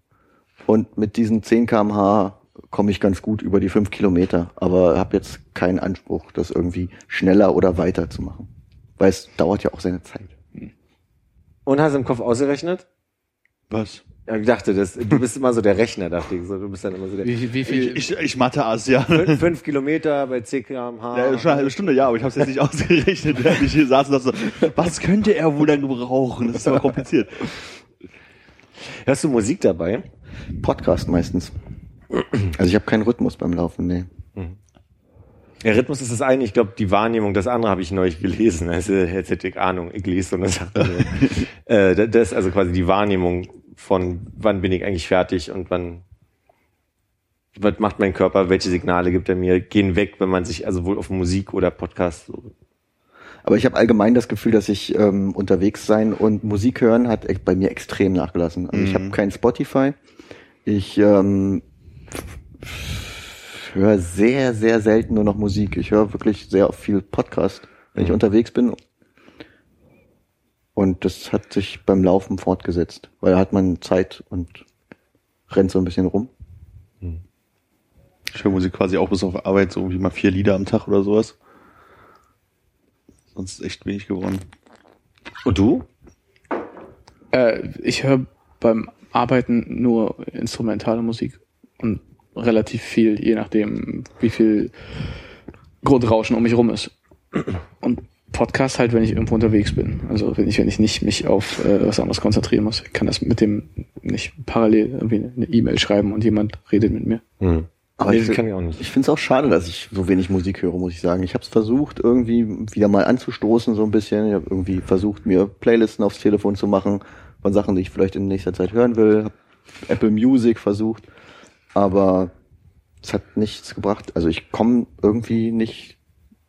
und mit diesen 10 kmh komme ich ganz gut über die 5 Kilometer, aber habe jetzt keinen Anspruch, das irgendwie schneller oder weiter zu machen, weil es dauert ja auch seine Zeit. Und hast du im Kopf ausgerechnet? Was? Ja, ich dachte, das, du bist immer so der Rechner, dachte ich. So, du bist dann immer so der. Wie, wie viel? Ich, ich Mathe Ass, ja. Fünf, fünf Kilometer bei 10 km/h. Ja, schon eine halbe Stunde, ja, aber ich habe es jetzt nicht ausgerechnet, während ich hier saß und dachte so, was könnte er wohl dann gebrauchen? Das ist aber kompliziert. Hörst du Musik dabei? Podcast meistens. Also ich habe keinen Rhythmus beim Laufen, nee. Der Rhythmus ist das eine, ich glaube, die Wahrnehmung, das andere habe ich neulich gelesen. Also, jetzt hätte ich Ahnung, ich lese so eine Sache. äh, das- das ist also quasi die Wahrnehmung von, wann bin ich eigentlich fertig und wann, was macht mein Körper, welche Signale gibt er mir, gehen weg, wenn man sich also wohl auf Musik oder Podcast so. Aber ich habe allgemein das Gefühl, dass ich ähm, unterwegs sein und Musik hören hat bei mir extrem nachgelassen. Also ich habe kein Spotify. Ich ähm, höre sehr, sehr selten nur noch Musik. Ich höre wirklich sehr viel Podcast, wenn ich unterwegs bin. Und das hat sich beim Laufen fortgesetzt, weil da hat man Zeit und rennt so ein bisschen rum. Ich höre Musik quasi auch bis auf Arbeit, so irgendwie mal vier Lieder am Tag oder sowas. Sonst ist echt wenig geworden. Und du? Äh, ich höre beim Arbeiten nur instrumentale Musik und relativ viel, je nachdem, wie viel Grundrauschen um mich rum ist. Und Podcast halt, wenn ich irgendwo unterwegs bin. Also wenn ich, wenn ich nicht mich auf äh, was anderes konzentrieren muss. Ich kann das mit dem nicht parallel irgendwie eine E-Mail schreiben und jemand redet mit mir. Hm. Aber nee, ich, das kann ich auch nicht. Ich finde es auch schade, dass ich so wenig Musik höre, muss ich sagen. Ich habe es versucht, irgendwie wieder mal anzustoßen, so ein bisschen. Ich habe irgendwie versucht, mir Playlisten aufs Telefon zu machen von Sachen, die ich vielleicht in nächster Zeit hören will. Hab Apple Music versucht, aber es hat nichts gebracht. Also ich komme irgendwie nicht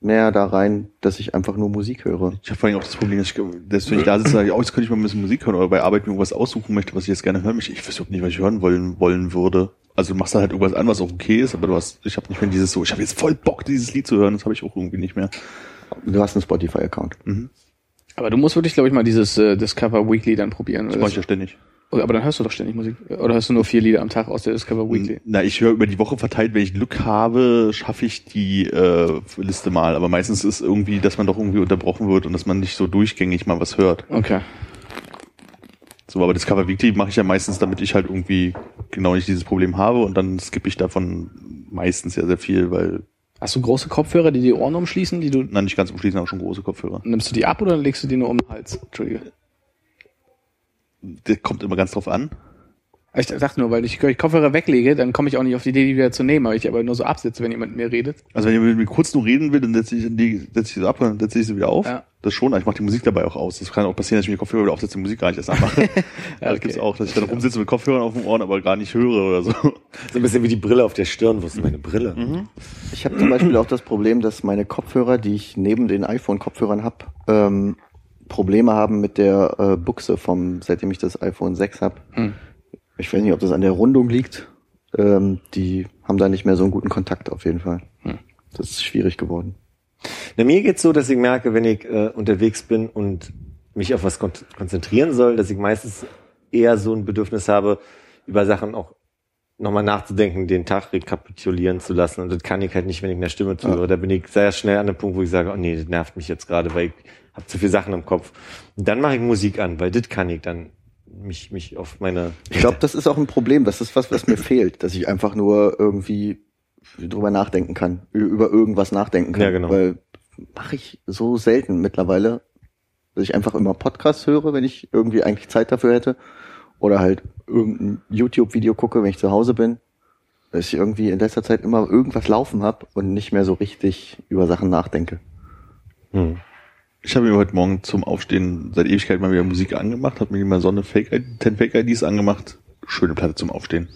mehr da rein, dass ich einfach nur Musik höre. Ich habe vor allem auch das Problem, dass ich, dass wenn ich da sitze, sage ich, oh, jetzt könnte ich mal ein bisschen Musik hören oder bei Arbeit mir irgendwas aussuchen möchte, was ich jetzt gerne hören möchte. Ich wüsste überhaupt nicht, was ich hören wollen, wollen würde. Also du machst dann halt irgendwas an, was auch okay ist, aber du hast, ich habe nicht mehr dieses so, ich habe jetzt voll Bock, dieses Lied zu hören, das habe ich auch irgendwie nicht mehr. Du hast einen Spotify-Account. Aber du musst wirklich, glaube ich, mal dieses äh, Discover Weekly dann probieren. Das mache ich ja ständig. Aber dann hörst du doch ständig Musik. Oder hörst du nur vier Lieder am Tag aus der Discover Weekly? Na, ich höre über die Woche verteilt, wenn ich Glück habe, schaffe ich die äh, Liste mal. Aber meistens ist irgendwie, dass man doch irgendwie unterbrochen wird und dass man nicht so durchgängig mal was hört. Okay. So, aber Discover Weekly mache ich ja meistens, damit ich halt irgendwie genau nicht dieses Problem habe und dann skippe ich davon meistens ja sehr viel, weil, Hast du große Kopfhörer, die die Ohren umschließen, die du na nicht ganz umschließen, aber schon große Kopfhörer. nimmst du die ab oder legst du die nur um den Hals? Entschuldige. Das kommt immer ganz drauf an. Ich dachte nur, weil ich die Kopfhörer weglege, dann komme ich auch nicht auf die Idee, die wieder zu nehmen, weil ich aber nur so absitze, wenn jemand mit mir redet. Also wenn ihr mit mir kurz nur reden will, dann setze ich, die, setze ich sie ab und dann setze ich sie wieder auf. Ja. Das schon, aber ich mache die Musik dabei auch aus. Das kann auch passieren, dass ich mir die Kopfhörer wieder aufsetze und die Musik gar nicht erst anmache. ja, das Okay. gibt's auch, dass ich dann rumsitze mit Kopfhörern auf dem Ohren, aber gar nicht höre oder so. So ein bisschen wie die Brille auf der Stirn. Wo ist denn meine Brille? Ich habe zum Beispiel auch das Problem, dass meine Kopfhörer, die ich neben den iPhone-Kopfhörern habe, ähm, Probleme haben mit der äh, Buchse vom, seitdem ich das iPhone 6 habe. Hm. Ich weiß nicht, ob das an der Rundung liegt. Ähm, die haben da nicht mehr so einen guten Kontakt auf jeden Fall. Hm. Das ist schwierig geworden. Na, mir geht's so, dass ich merke, wenn ich äh, unterwegs bin und mich auf was kon konzentrieren soll, dass ich meistens eher so ein Bedürfnis habe, über Sachen auch nochmal nachzudenken, den Tag rekapitulieren zu lassen. Und das kann ich halt nicht, wenn ich einer Stimme zuhöre. Da bin ich sehr schnell an dem Punkt, wo ich sage, oh nee, das nervt mich jetzt gerade, weil ich habe zu viele Sachen im Kopf. Und dann mache ich Musik an, weil das kann ich dann mich, mich auf meine... Ich glaube, das ist auch ein Problem. Das ist was, was mir fehlt, dass ich einfach nur irgendwie drüber nachdenken kann, über irgendwas nachdenken kann. Ja, genau. Weil mache ich so selten mittlerweile, dass ich einfach immer Podcasts höre, wenn ich irgendwie eigentlich Zeit dafür hätte. Oder halt irgendein YouTube-Video gucke, wenn ich zu Hause bin. Dass ich irgendwie in letzter Zeit immer irgendwas laufen habe und nicht mehr so richtig über Sachen nachdenke. Hm. Ich habe mir heute Morgen zum Aufstehen seit Ewigkeit mal wieder Musik angemacht, habe mir mal so eine Fake 10 Fake IDs angemacht. Schöne Platte zum Aufstehen.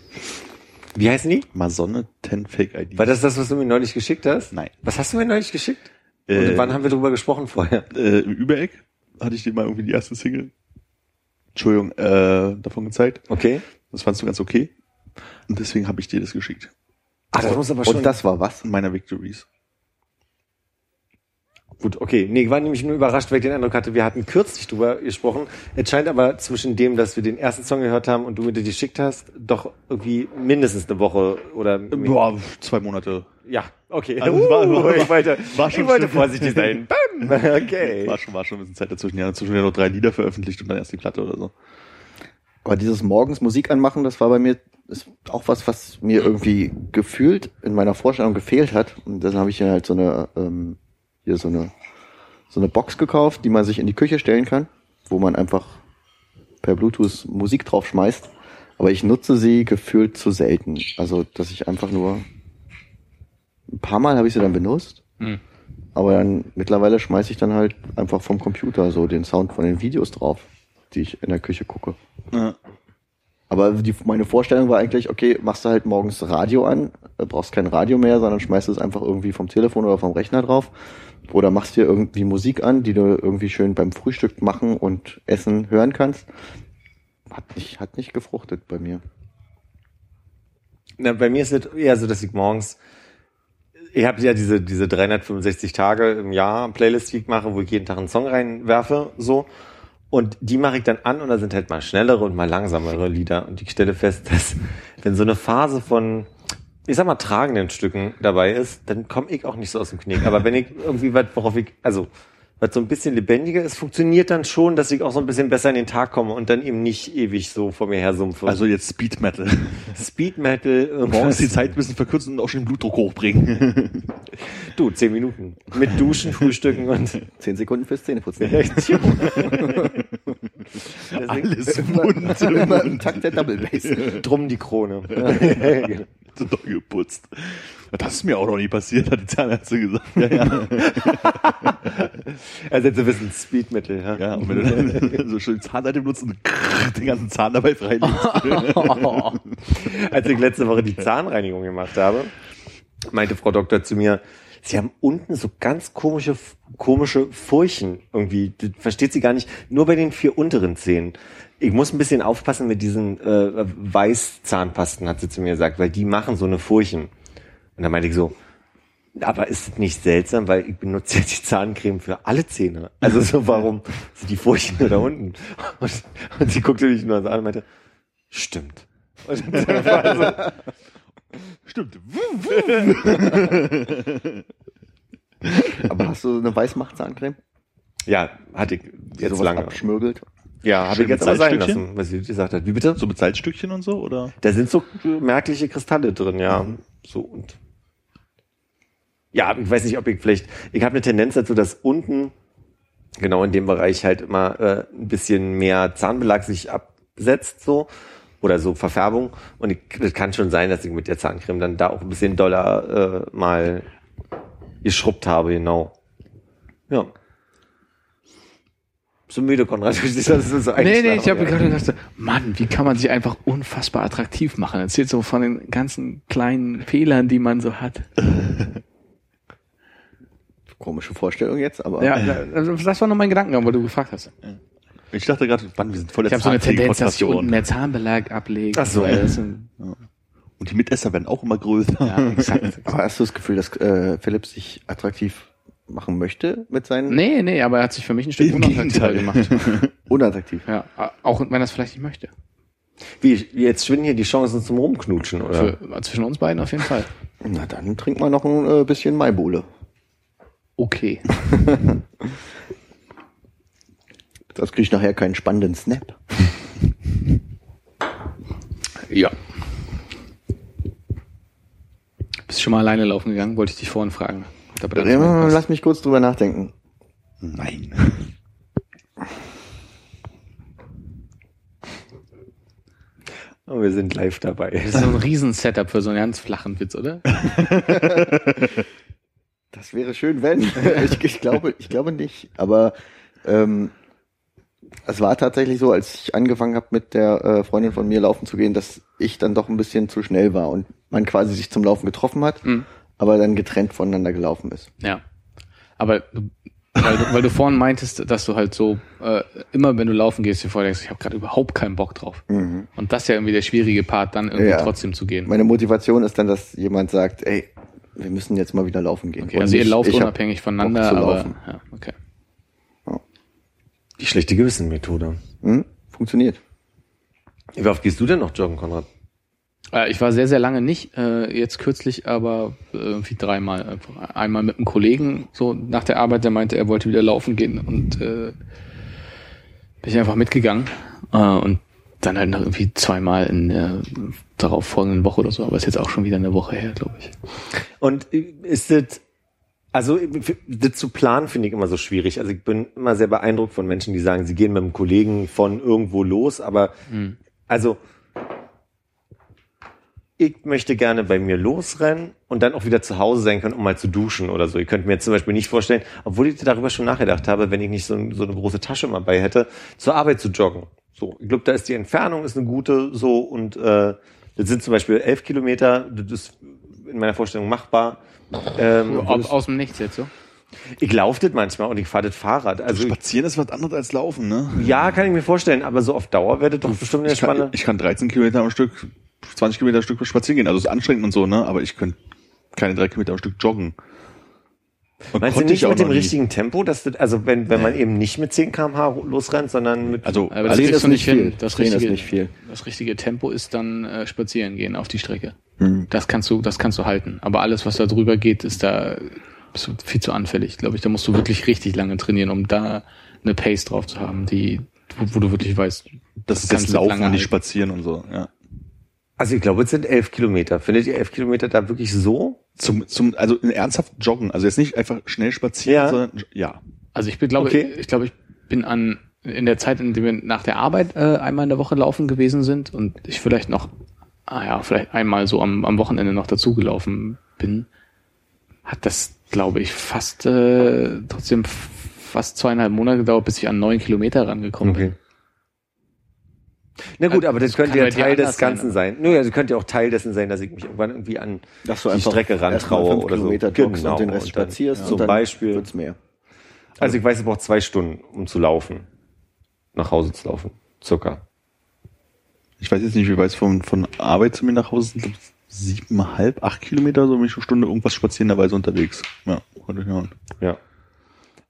Wie heißen die? Masonne 10 Fake IDs. War das das, was du mir neulich geschickt hast? Nein. Was hast du mir neulich geschickt? Und Äh, wann haben wir drüber gesprochen vorher? äh, im Übereck hatte ich dir mal irgendwie die erste Single. Entschuldigung, äh, davon gezeigt. Okay. Das fandst du ganz okay. Und deswegen habe ich dir das geschickt. Ah, das muss aber schon... Und das war was? Meiner Victories. Gut, okay. Nee, ich war nämlich nur überrascht, weil ich den Eindruck hatte, wir hatten kürzlich drüber gesprochen. Es scheint aber zwischen dem, dass wir den ersten Song gehört haben und du mir den geschickt hast, doch irgendwie mindestens eine Woche oder. Boah, zwei Monate. Ja, okay. Also es war- Uh, war- ich wollte, war schon ich wollte vorsichtig sein. Bam. Okay. War schon, war schon ein bisschen Zeit dazwischen. Ja, dazwischen ja noch drei Lieder veröffentlicht und dann erst die Platte oder so. Aber dieses morgens Musik anmachen, das war bei mir ist auch was, was mir irgendwie gefühlt in meiner Vorstellung gefehlt hat. Und deshalb habe ich hier halt so eine, ähm, hier so eine, so eine Box gekauft, die man sich in die Küche stellen kann, wo man einfach per Bluetooth Musik drauf schmeißt. Aber ich nutze sie gefühlt zu selten. Also, dass ich einfach nur ein paar Mal habe ich sie dann benutzt. Hm. Aber dann mittlerweile schmeiße ich dann halt einfach vom Computer so den Sound von den Videos drauf, die ich in der Küche gucke. Ja. Aber die, meine Vorstellung war eigentlich, okay, machst du halt morgens Radio an, äh, brauchst kein Radio mehr, sondern schmeißt es einfach irgendwie vom Telefon oder vom Rechner drauf. Oder machst dir irgendwie Musik an, die du irgendwie schön beim Frühstück machen und essen hören kannst. Hat nicht, hat nicht gefruchtet bei mir. Na, bei mir ist es eher so, dass ich morgens, ich habe ja diese, diese 365 Tage im Jahr Playlist, die mache, wo ich jeden Tag einen Song reinwerfe, so. Und die mache ich dann an und da sind halt mal schnellere und mal langsamere Lieder. Und ich stelle fest, dass wenn so eine Phase von, ich sag mal, tragenden Stücken dabei ist, dann komme ich auch nicht so aus dem Knick. Aber wenn ich irgendwie was, worauf ich, also was so ein bisschen lebendiger ist, funktioniert dann schon, dass ich auch so ein bisschen besser in den Tag komme und dann eben nicht ewig so vor mir her sumpfe. Also jetzt Speed Metal. Speed Metal, Morgens irgendwas. die Zeit ein bisschen verkürzen und auch schon den Blutdruck hochbringen. Du, zehn Minuten. Mit Duschen, Frühstücken und Zehn Sekunden fürs Zähneputzen. Alles immer, Mund. immer im Takt der Double Bass. drum die Krone. doll geputzt. Das ist mir auch noch nie passiert, hat die Zahnärztin gesagt. Ja, ja. Also jetzt ein bisschen Speed Metal, ja. ja und wenn du dann so schön Zahnseite benutzt und den ganzen Zahn dabei freilegst. Als ich letzte Woche die Zahnreinigung gemacht habe, meinte Frau Doktor zu mir, Sie haben unten so ganz komische, komische Furchen irgendwie. Das versteht sie gar nicht. Nur bei den vier unteren Zähnen. Ich muss ein bisschen aufpassen mit diesen äh, Weißzahnpasten, hat sie zu mir gesagt, weil die machen so eine Furchen. Und da meinte ich so, aber ist es nicht seltsam, weil ich benutze ja die Zahncreme für alle Zähne. Also so, warum sind die Furchen da unten? Und, und sie guckte mich nur an und meinte, stimmt. Und dann war so, Stimmt. Aber hast du eine Weißmacht-Zahncreme? Ja, hatte ich die jetzt sowas lange. abschmürgelt? Ja, habe ich jetzt aber sein lassen, was sie gesagt hat. Wie bitte? So mit Salzstückchen und so, oder? Da sind so merkliche Kristalle drin, ja. So und ja, ich weiß nicht, ob ich vielleicht. Ich habe eine Tendenz dazu, dass unten genau in dem Bereich halt immer äh, ein bisschen mehr Zahnbelag sich absetzt, so oder so Verfärbung. Und das kann schon sein, dass ich mit der Zahncreme dann da auch ein bisschen doller äh, mal geschrubbt habe, genau. Ja. So müde, Konrad. Das ist so Nee, nee, ich habe ja. gerade gedacht, Mann, wie kann man sich einfach unfassbar attraktiv machen? Erzählt so von den ganzen kleinen Fehlern, die man so hat. Komische Vorstellung jetzt, aber Ja, also das war nur mein Gedankengang, weil du gefragt hast. Ich dachte gerade, Mann, wir sind voll der Ich habe so eine Tendenz, dass ich unten mehr Zahnbelag ablege. Ach so. weil das sind- Und die Mitesser werden auch immer größer. ja, exakt. Aber hast du das Gefühl, dass äh, Philipp sich attraktiv machen möchte mit seinen Nee, nee, aber er hat sich für mich ein Stück Im unattraktiver Gegenteil. gemacht. unattraktiv? Ja, auch wenn er es vielleicht nicht möchte. Wie, jetzt schwinden hier die Chancen zum Rumknutschen, oder? Für, zwischen uns beiden auf jeden Fall. Na dann trink mal noch ein äh, bisschen Maibole. Okay. Das krieg ich nachher keinen spannenden Snap. Ja. Bist du schon mal alleine laufen gegangen? Wollte ich dich vorhin fragen. Ja, Lass mich kurz drüber nachdenken. Nein. Oh, wir sind live dabei. Das ist so ein Riesen-Setup für so einen ganz flachen Witz, oder? Das wäre schön, wenn. ich, ich glaube, ich glaube nicht. Aber ähm, es war tatsächlich so, als ich angefangen habe, mit der äh, Freundin von mir laufen zu gehen, dass ich dann doch ein bisschen zu schnell war und man quasi sich zum Laufen getroffen hat, Mhm. aber dann getrennt voneinander gelaufen ist. Ja. Aber du, weil, du, weil du vorhin meintest, dass du halt so äh, immer, wenn du laufen gehst, dir vordenkst, ich habe gerade überhaupt keinen Bock drauf. Mhm. Und das ist ja irgendwie der schwierige Part, dann irgendwie Ja. trotzdem zu gehen. Meine Motivation ist dann, dass jemand sagt, ey, wir müssen jetzt mal wieder laufen gehen. Okay, Und also ihr lauft unabhängig voneinander, Bock zu aber laufen. ja, okay. Die schlechte Gewissenmethode. Hm? Funktioniert. Wie oft gehst du denn noch joggen, Konrad? Äh, ich war sehr, sehr lange nicht, äh, jetzt kürzlich, aber äh, irgendwie dreimal. Einfach Einmal mit einem Kollegen, so nach der Arbeit, der meinte, er wollte wieder laufen gehen und äh, bin ich einfach mitgegangen. Äh, und dann halt noch irgendwie zweimal in der darauf folgenden Woche oder so, aber ist jetzt auch schon wieder eine Woche her, glaube ich. Und ist das, also das zu planen finde ich immer so schwierig. Also ich bin immer sehr beeindruckt von Menschen, die sagen, sie gehen mit einem Kollegen von irgendwo los, aber also ich möchte gerne bei mir losrennen und dann auch wieder zu Hause sein können, um mal zu duschen oder so. Ihr könnt mir zum Beispiel nicht vorstellen, obwohl ich darüber schon nachgedacht habe, wenn ich nicht so, so eine große Tasche mal bei hätte, zur Arbeit zu joggen. So, ich glaube, da ist die Entfernung ist eine gute so und äh, das sind zum Beispiel elf Kilometer, das ist in meiner Vorstellung machbar. Ähm, Aus, aus dem Nichts jetzt so. ich laufe das manchmal und ich fahre das Fahrrad. Also ich, Spazieren ist was anderes als Laufen, ne? ja, kann ich mir vorstellen, aber so auf Dauer wäre das doch bestimmt eine Ich kann, spannende. ich kann 13 Kilometer am Stück, 20 Kilometer am Stück spazieren gehen. Also es ist anstrengend und so, ne? Aber ich könnte keine drei Kilometer am Stück joggen. Und Meinst du nicht ich auch mit dem richtigen Tempo, dass das, also wenn, wenn man eben nicht mit 10 km/h losrennt, sondern mit Also, Aber das ist du nicht viel. Das ist richtige, nicht viel. das richtige Tempo ist dann äh, spazieren gehen auf die Strecke. Hm. Das kannst du, das kannst du halten. Aber alles, was da drüber geht, ist da bist du viel zu anfällig, glaube ich. Da musst du wirklich richtig lange trainieren, um da eine Pace drauf zu haben, die, wo, wo du wirklich weißt, das ist kannst jetzt du Laufen und nicht. Spazieren und so, ja. Also ich glaube, es sind elf Kilometer. Findet ihr elf Kilometer da wirklich so? Zum, zum, also in ernsthaft joggen. Also jetzt nicht einfach schnell spazieren, Ja. sondern, ja. Also ich bin, glaube, Okay. ich glaube, ich bin an in der Zeit, in der wir nach der Arbeit äh, einmal in der Woche laufen gewesen sind und ich vielleicht noch, ah ja, vielleicht einmal so am, am Wochenende noch dazugelaufen bin, hat das, glaube ich, fast äh, trotzdem fast zweieinhalb Monate gedauert, bis ich an neun Kilometer rangekommen bin. Na gut, Also, aber das das könnte ja Teil des anders sein, Ganzen sein. Nö, also könnte ja auch Teil dessen sein, dass ich mich irgendwann irgendwie an Dass du die einfach Strecke rantraue oder so. Kilometer joggst und den Rest und dann- spazierst Zum und dann Beispiel. wird's mehr. Also ich weiß, ich brauche zwei Stunden, um zu laufen. Nach Hause zu laufen. Circa. Ich weiß jetzt nicht, wie weit es von, von Arbeit zu mir nach Hause sind. Siebeneinhalb, acht Kilometer, so bin ich eine Stunde irgendwas spazierenderweise unterwegs. Ja, könnte ich machen. Ja.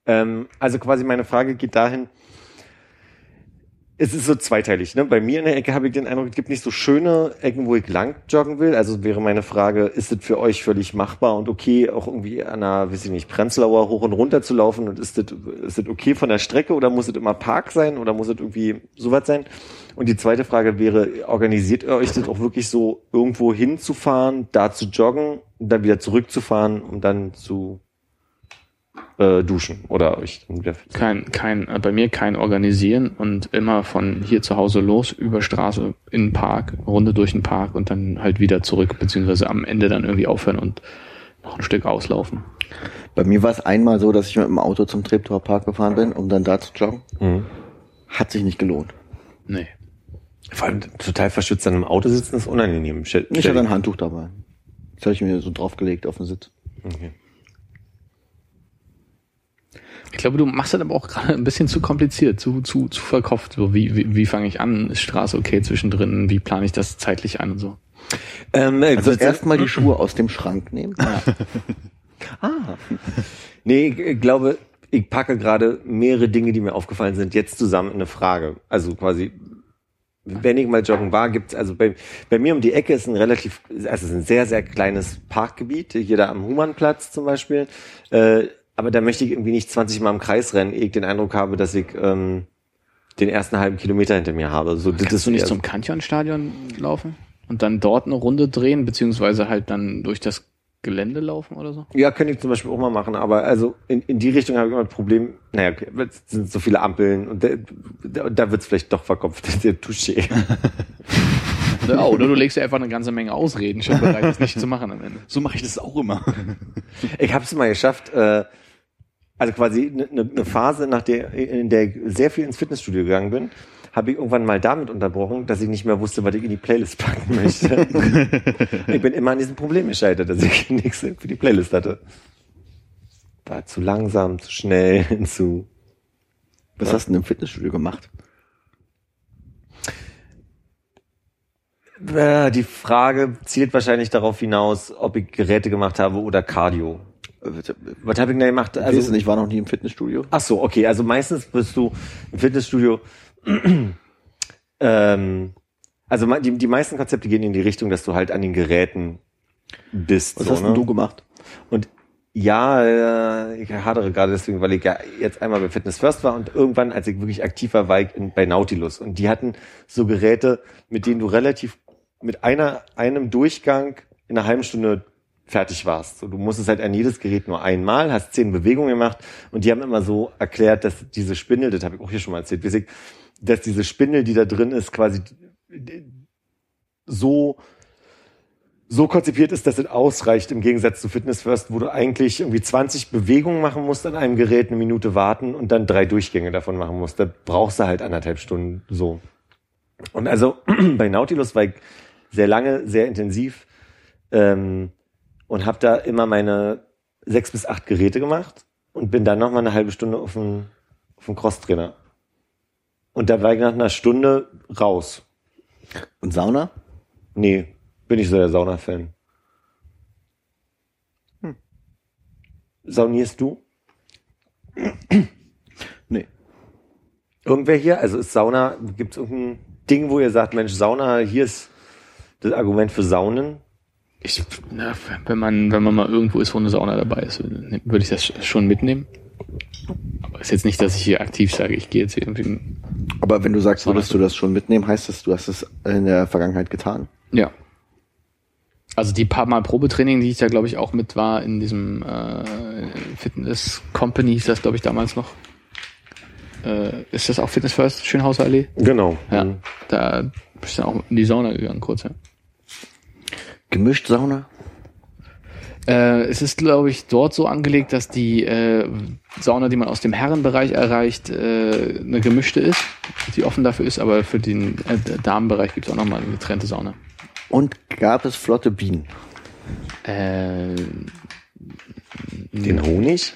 Ähm, also quasi meine Frage geht dahin, es ist so zweiteilig. Ne? Bei mir in der Ecke habe ich den Eindruck, es gibt nicht so schöne Ecken, wo ich lang joggen will. Also wäre meine Frage, ist es für euch völlig machbar und okay, auch irgendwie an einer, weiß ich nicht, Prenzlauer hoch und runter zu laufen und ist das, ist das okay von der Strecke oder muss es immer Park sein oder muss es irgendwie sowas sein? Und die zweite Frage wäre, organisiert ihr euch das auch wirklich so, irgendwo hinzufahren, da zu joggen, dann wieder zurückzufahren und dann zu äh, duschen oder euch wieder Kein, kein, äh, bei mir kein Organisieren und immer von hier zu Hause los, über Straße, in den Park, Runde durch den Park und dann halt wieder zurück, beziehungsweise am Ende dann irgendwie aufhören und noch ein Stück auslaufen. Bei mir war es einmal so, dass ich mit dem Auto zum Treptower Park gefahren bin, um dann da zu joggen. Mhm. Hat sich nicht gelohnt. Nee. Vor allem total verschützt an einem Auto sitzen ist unangenehm. Ich hatte ein Handtuch dabei. Das habe ich mir so draufgelegt auf den Sitz. Okay. Ich glaube, du machst das aber auch gerade ein bisschen zu kompliziert, zu, zu, zu verkopft. So, wie, wie, wie fange ich an? Ist Straße okay zwischendrin? Wie plane ich das zeitlich ein und so? Ähm, äh, Also erstmal die Schuhe aus dem Schrank nehmen. nee, ich, ich glaube, ich packe gerade mehrere Dinge, die mir aufgefallen sind, jetzt zusammen in eine Frage. Also quasi, wenn ich mal joggen war, gibt's also bei, bei mir um die Ecke ist ein relativ, also es ist ein sehr, sehr kleines Parkgebiet, hier da am Humannplatz zum Beispiel. Äh, aber da möchte ich irgendwie nicht 20 Mal im Kreis rennen, ehe ich den Eindruck habe, dass ich ähm, den ersten halben Kilometer hinter mir habe. So, das Kannst du nicht zum Kanyon-Stadion laufen? Und dann dort eine Runde drehen, beziehungsweise halt dann durch das Gelände laufen oder so? Ja, könnte ich zum Beispiel auch mal machen, aber also in, in die Richtung habe ich immer ein Problem. Naja, okay, es sind so viele Ampeln und da, da, da wird es vielleicht doch verkopft, der Touché. Ja, oder du legst dir einfach eine ganze Menge Ausreden schon bereit, das nicht zu machen am Ende. So mache ich das auch immer. Ich habe es mal geschafft, äh, also quasi eine ne, ne Phase, nach der, in der ich sehr viel ins Fitnessstudio gegangen bin, habe ich irgendwann mal damit unterbrochen, dass ich nicht mehr wusste, was ich in die Playlist packen möchte. ich bin immer an diesem Problem gescheitert, dass ich nichts für die Playlist hatte. War zu langsam, zu schnell, zu Was hast du denn im Fitnessstudio gemacht? Äh, Die Frage zielt wahrscheinlich darauf hinaus, ob ich Geräte gemacht habe oder Cardio. Was habe ich denn gemacht? Also, ich war noch nie im Fitnessstudio. ach so, okay. Also meistens bist du im Fitnessstudio. ähm, also die, die meisten Konzepte gehen in die Richtung, dass du halt an den Geräten bist. Was so, hast ne? denn du gemacht? Und Ja, äh, ich hadere gerade deswegen, weil ich ja jetzt einmal bei Fitness First war und irgendwann, als ich wirklich aktiv war, war ich in, bei Nautilus. Und die hatten so Geräte, mit denen du relativ mit einer, einem Durchgang in einer halben Stunde fertig warst. So, du musstest halt an jedes Gerät nur einmal, hast zehn Bewegungen gemacht und die haben immer so erklärt, dass diese Spindel, das habe ich auch hier schon mal erzählt, ich, dass diese Spindel, die da drin ist, quasi so so konzipiert ist, dass es ausreicht im Gegensatz zu Fitness First, wo du eigentlich irgendwie 20 Bewegungen machen musst an einem Gerät, eine Minute warten und dann drei Durchgänge davon machen musst. Da brauchst du halt anderthalb Stunden so. Und also bei Nautilus war ich sehr lange, sehr intensiv ähm, und habe da immer meine sechs bis acht Geräte gemacht und bin dann noch mal eine halbe Stunde auf dem, auf dem Crosstrainer. Und da war ich nach einer Stunde raus. Und Sauna? Nee, bin ich so der Sauna-Fan. Hm. Saunierst du? Nee. Irgendwer hier? Also ist Sauna, gibt es irgendein Ding, wo ihr sagt, Mensch, Sauna, hier ist das Argument für Saunen? Ich, na, wenn man, wenn man mal irgendwo ist, wo eine Sauna dabei ist, würde ich das schon mitnehmen. Aber ist jetzt nicht, dass ich hier aktiv sage, ich gehe jetzt hier irgendwie. Aber wenn du sagst, würdest du das schon mitnehmen, heißt das, du hast es in der Vergangenheit getan. Ja. Also die paar Mal Probetraining, die ich da glaube ich auch mit war in diesem äh, Fitness Company, ist das glaube ich damals noch. Äh, ist das auch Fitness First, Schönhauser Allee? Genau. Ja. Mhm. Da bist du dann auch in die Sauna gegangen kurz, ja. Gemischt Sauna? Äh, es ist, glaube ich, dort so angelegt, dass die äh, Sauna, die man aus dem Herrenbereich erreicht, äh, eine gemischte ist, die offen dafür ist, aber für den äh, Damenbereich gibt es auch nochmal eine getrennte Sauna. Und gab es flotte Bienen? Äh, Den Honig?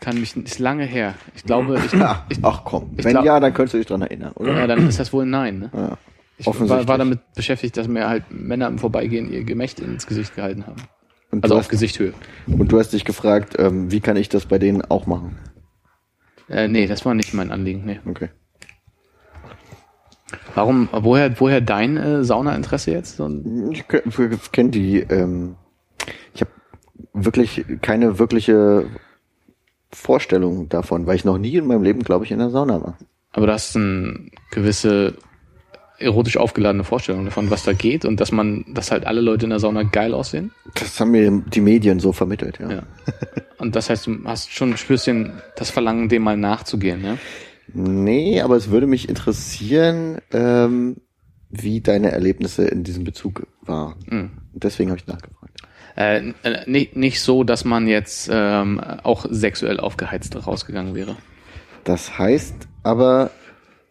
kann mich ist lange her. Ich glaube, ich, ich, ach komm. ich Wenn glaub- ja, dann könntest du dich dran erinnern, oder? ja, dann ist das wohl ein Nein. Ne? Ja. Ich war, war damit beschäftigt, dass mir halt Männer im Vorbeigehen ihr Gemächt ins Gesicht gehalten haben. Und, Also du auf hast, Gesichthöhe. und du hast dich gefragt, ähm, wie kann ich das bei denen auch machen? Äh, nee, das war nicht mein Anliegen. Nee. Okay. Warum, woher, woher dein äh, Saunainteresse jetzt? Ich kenne die, ähm, ich habe wirklich keine wirkliche Vorstellung davon, weil ich noch nie in meinem Leben, glaube ich, in der Sauna war. aber du hast eine gewisse erotisch aufgeladene Vorstellung davon, was da geht und dass man, dass halt alle Leute in der Sauna geil aussehen. Das haben mir die Medien so vermittelt, ja. Ja. Und das heißt, du hast schon spürst den, das Verlangen, dem mal nachzugehen, ja? Nee, aber es würde mich interessieren, ähm, wie deine Erlebnisse in diesem Bezug waren. Mhm. Deswegen habe ich nachgefragt. Äh, äh, nicht, nicht so, dass man jetzt ähm, auch sexuell aufgeheizt rausgegangen wäre. Das heißt aber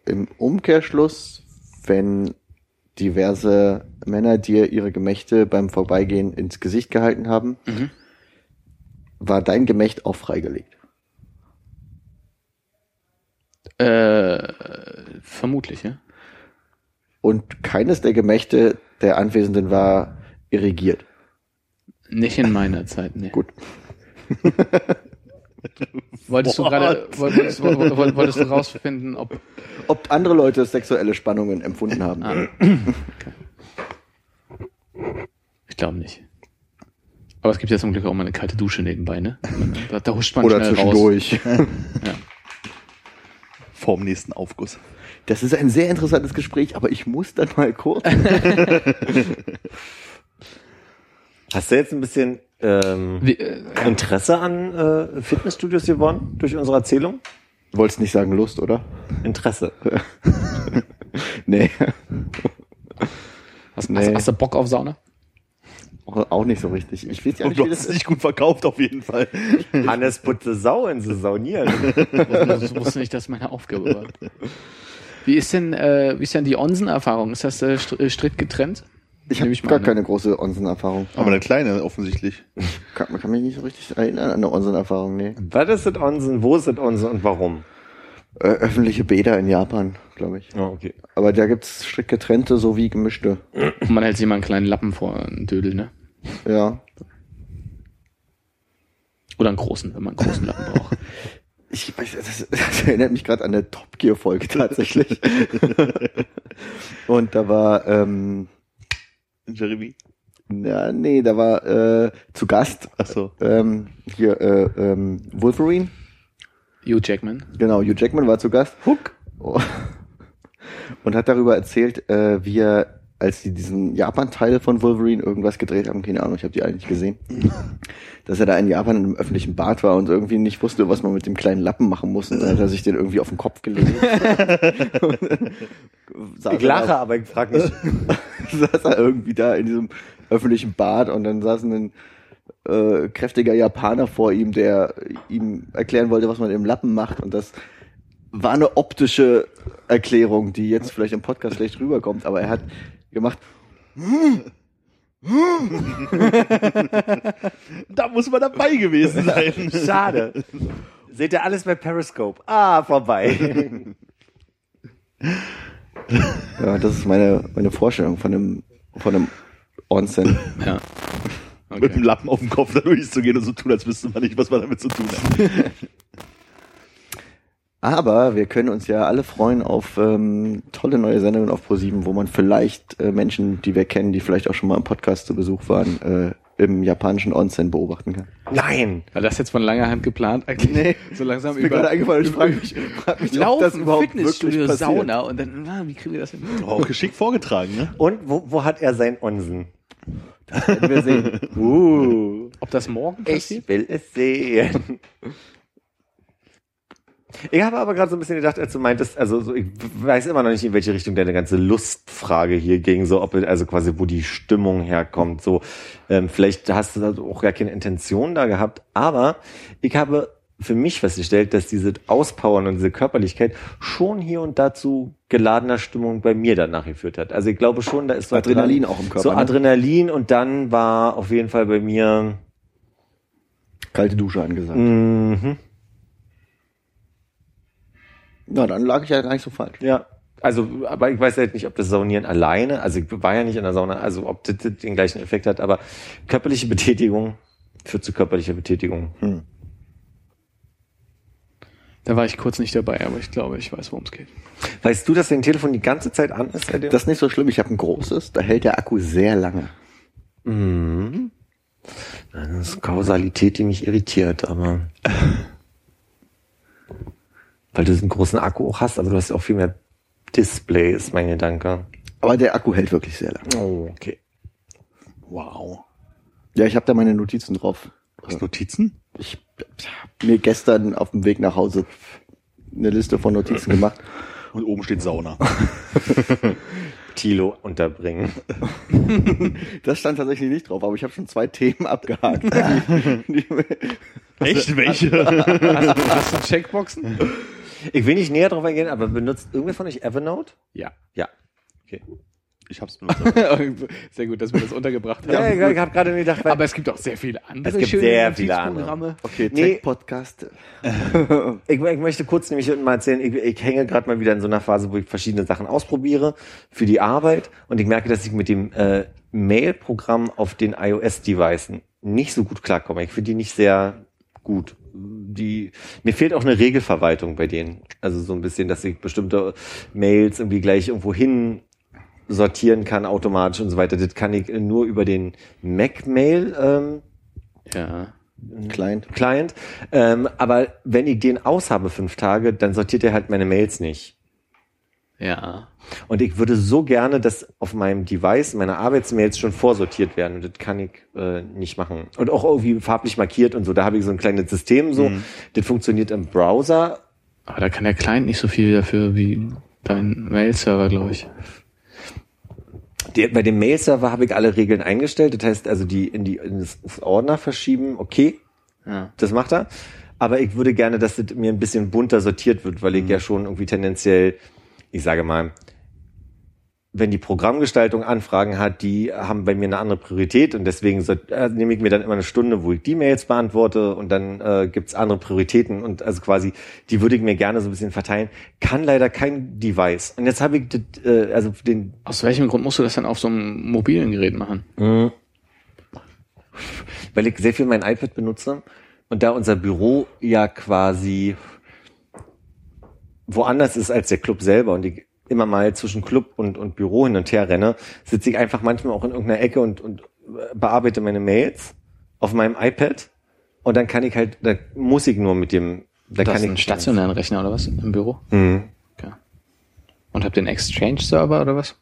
im Umkehrschluss, wenn diverse Männer dir ihre Gemächte beim Vorbeigehen ins Gesicht gehalten haben, Mhm. war dein Gemächt auch freigelegt. Äh, vermutlich, ja. Und keines der Gemächte der Anwesenden war irrigiert. Nicht in meiner Zeit, nee. Gut. Wolltest du gerade, wolltest, wolltest, wolltest du rausfinden, ob Ob andere Leute sexuelle Spannungen empfunden haben. Ah. Ich glaube nicht. Aber es gibt ja zum Glück auch mal eine kalte Dusche nebenbei, ne? Da, da huscht man Oder schnell raus. zwischendurch. Vorm nächsten Aufguss. Das ist ein sehr interessantes Gespräch, aber ich muss dann mal kurz. Hast du jetzt ein bisschen ähm, Wie, äh, Interesse an äh, Fitnessstudios gewonnen durch unsere Erzählung? Du wolltest nicht sagen Lust, oder? Interesse. Nee. hast, Nee. hast, hast du Bock auf Sauna? Auch nicht so richtig. Ich weiß ja Und nicht, du wie hast es nicht gut verkauft, auf jeden Fall. Hannes putze Sau in so Saunieren. Ich wusste nicht, dass meine Aufgabe war. Wie ist denn, äh, wie ist denn die Onsen-Erfahrung? Ist das äh, äh, strikt getrennt? Ich habe gar an, ne? keine große Onsen-Erfahrung. Aber eine kleine, offensichtlich. Kann, man kann mich nicht so richtig erinnern an eine Onsen-Erfahrung, nee. Was ist das Onsen? Wo ist das Onsen und warum? Äh, öffentliche Bäder in Japan, glaube ich. Oh, okay. Aber da gibt's strikt getrennte sowie gemischte. Und man hält sich mal einen kleinen Lappen vor einen Dödel, ne? Ja. Oder einen großen, wenn man einen großen Lappen braucht. Ich weiß, das, das erinnert mich gerade an eine Top Gear Folge tatsächlich. Und da war ähm, Jeremy. Ja, nee, da war äh, zu Gast Ach so. ähm, hier äh, ähm, Wolverine. Hugh Jackman. Genau, Hugh Jackman war zu Gast. Hook. Und hat darüber erzählt, äh, wie er, als die diesen Japan-Teil von Wolverine irgendwas gedreht haben, keine Ahnung, ich habe die eigentlich gesehen, dass er da in Japan in einem öffentlichen Bad war und irgendwie nicht wusste, was man mit dem kleinen Lappen machen muss. Und dann hat er sich den irgendwie auf den Kopf gelegt. Ich lache, da- aber ich frage mich. saß er irgendwie da in diesem öffentlichen Bad und dann saß ein äh, kräftiger Japaner vor ihm, der ihm erklären wollte, was man im Lappen macht und das war eine optische Erklärung, die jetzt vielleicht im Podcast schlecht rüberkommt, aber er hat gemacht, Da muss man dabei gewesen sein. Schade. Seht ihr alles bei Periscope? Ah, vorbei. ja, das ist meine, meine Vorstellung von einem, von einem Onsen. Ja. Mit dem Lappen auf dem Kopf da durchzugehen und so tun, als wüsste man nicht, was man damit zu tun hat. Aber wir können uns ja alle freuen auf ähm, tolle neue Sendungen auf ProSieben, wo man vielleicht äh, Menschen, die wir kennen, die vielleicht auch schon mal im Podcast zu Besuch waren, äh, im japanischen Onsen beobachten kann. Nein. War das jetzt von langer Hand geplant eigentlich? Nee. So langsam Ist mir gerade über eingefallen, ich frage mich, frag mich ob das Laufen, überhaupt Fitnessstudio. Sauna und dann, ah, wie kriegen wir das hin? Auch geschickt vorgetragen, ne? Und wo, wo hat er sein Onsen? Werden wir sehen. Uh, Ob das morgen passiert? ich will es sehen. Ich habe aber gerade so ein bisschen gedacht, als du meintest, also so, ich weiß immer noch nicht, in welche Richtung deine ganze Lustfrage hier ging, so ob also quasi wo die Stimmung herkommt. So, ähm, vielleicht hast du also auch gar keine Intention da gehabt, aber ich habe für mich festgestellt, dass diese Auspowern und diese Körperlichkeit schon hier und da zu geladener Stimmung bei mir danach geführt hat. Also ich glaube schon, da ist so Adrenalin auch im Körper, So ne? Adrenalin und dann war auf jeden Fall bei mir Kalte Dusche angesagt. mhm, Na, dann lag ich ja gar nicht so falsch. Ja, also, aber ich weiß halt nicht, ob das Saunieren alleine, also ich war ja nicht in der Sauna, also ob das, den gleichen Effekt hat, aber körperliche Betätigung führt zu körperlicher Betätigung. Hm. Da war ich kurz nicht dabei, aber ich glaube, ich weiß, worum es geht. Weißt du, dass dein Telefon die ganze Zeit an ist? seitdem? Das ist nicht so schlimm, ich habe ein großes, da hält der Akku sehr lange. Mhm. Das ist Kausalität, die mich irritiert, aber weil du diesen großen Akku auch hast, aber du hast ja auch viel mehr Display, ist mein Gedanke. Aber der Akku hält wirklich sehr lange. Oh, okay. Wow. Ja, ich habe da meine Notizen drauf. Was Notizen? Ich habe mir gestern auf dem Weg nach Hause eine Liste von Notizen gemacht. Und oben steht Sauna. Tilo unterbringen. Das stand tatsächlich nicht drauf, aber ich habe schon zwei Themen abgehakt. Die- Echt? Welche? Hast du Checkboxen? Ich will nicht näher drauf eingehen, aber benutzt irgendwer von euch Evernote? Ja. Ja. Okay. Ich hab's benutzt. Sehr gut, dass wir das untergebracht haben. Ja, ich, ich habe gerade gedacht, weil Aber es gibt auch sehr viele andere Es gibt schöne sehr viele Notizprogramme. okay, Nee. Tech-Podcast. Ich, ich möchte kurz nämlich mal erzählen, ich, ich hänge gerade mal wieder in so einer Phase, wo ich verschiedene Sachen ausprobiere für die Arbeit und ich merke, dass ich mit dem äh, Mail-Programm auf den iOS-Devices nicht so gut klarkomme. Ich finde die nicht sehr gut. Die, mir fehlt auch eine Regelverwaltung bei denen. Also so ein bisschen, dass ich bestimmte Mails irgendwie gleich irgendwo hin sortieren kann automatisch und so weiter. Das kann ich nur über den Mac-Mail ähm, Ja. Client. Client. Ähm, aber wenn ich den aus habe fünf Tage, dann sortiert er halt meine Mails nicht. Ja. Und ich würde so gerne, dass auf meinem Device meine Arbeitsmails schon vorsortiert werden. Und das kann ich äh, nicht machen. Und auch irgendwie farblich markiert und so. Da habe ich so ein kleines System so. Das funktioniert im Browser. Aber da kann der Client nicht so viel dafür wie dein Mail-Server, glaube ich. Der, bei dem Mail-Server habe ich alle Regeln eingestellt. Das heißt also, die in die in das Ordner verschieben, okay, Ja. das macht er. Aber ich würde gerne, dass das mir ein bisschen bunter sortiert wird, weil ich ja schon irgendwie tendenziell, ich sage mal, wenn die Programmgestaltung Anfragen hat, die haben bei mir eine andere Priorität und deswegen so, äh, nehme ich mir dann immer eine Stunde, wo ich die Mails beantworte und dann äh, gibt's andere Prioritäten und also quasi, die würde ich mir gerne so ein bisschen verteilen. Kann leider kein Device. Und jetzt habe ich das, äh, also den Aus welchem Grund musst du das dann auf so einem mobilen Gerät machen? weil ich sehr viel mein iPad benutze und da unser Büro ja quasi woanders ist als der Club selber und ich immer mal zwischen Club und, und Büro hin und her renne, sitze ich einfach manchmal auch in irgendeiner Ecke und, und bearbeite meine Mails auf meinem iPad und dann kann ich halt, da muss ich nur mit dem, da Das kann ich ein stationären Rechner oder was im Büro? Mhm. Okay. Und habt ihr einen Exchange-Server oder was?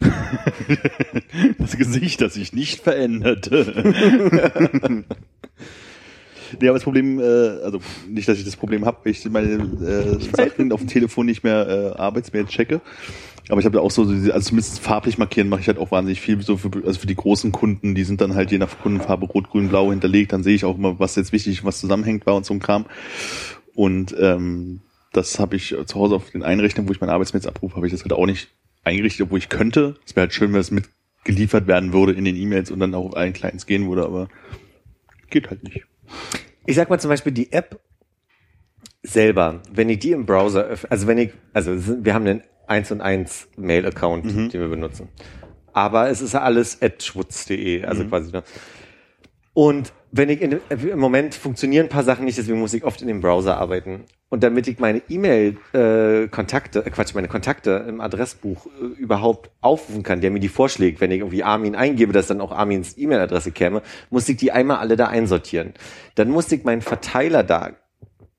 Das Gesicht, das sich nicht veränderte. nee, aber das Problem, äh, also nicht, dass ich das Problem habe, ich meine äh, Sachen auf dem Telefon nicht mehr äh, Arbeitsmail checke. Aber ich habe ja auch so, also zumindest farblich markieren mache ich halt auch wahnsinnig viel, so für, also für die großen Kunden, die sind dann halt je nach Kundenfarbe rot, grün, blau hinterlegt, dann sehe ich auch immer, was jetzt wichtig, was zusammenhängt war und so ein Kram. Und ähm, das habe ich zu Hause auf den Einrichtungen, wo ich meine Arbeitsmails abrufe, habe ich das halt auch nicht eingerichtet, obwohl ich könnte. Es wäre halt schön, wenn es mitgeliefert werden würde in den E-Mails und dann auch auf allen Clients gehen würde, aber geht halt nicht. Ich sag mal zum Beispiel die App selber, wenn ich die im Browser öffne, also wenn ich, also wir haben einen 1 und 1 Mail-Account, den wir benutzen. Aber es ist alles at schwutz.de, also quasi. Ne? Und wenn ich in, dem- im Moment funktionieren ein paar Sachen nicht, deswegen muss ich oft in dem Browser arbeiten. Und damit ich meine E-Mail-Kontakte, äh, Quatsch, meine Kontakte im Adressbuch äh, überhaupt aufrufen kann, der mir die vorschlägt, wenn ich irgendwie Armin eingebe, dass dann auch Armins E-Mail-Adresse käme, muss ich die einmal alle da einsortieren. Dann musste ich meinen Verteiler da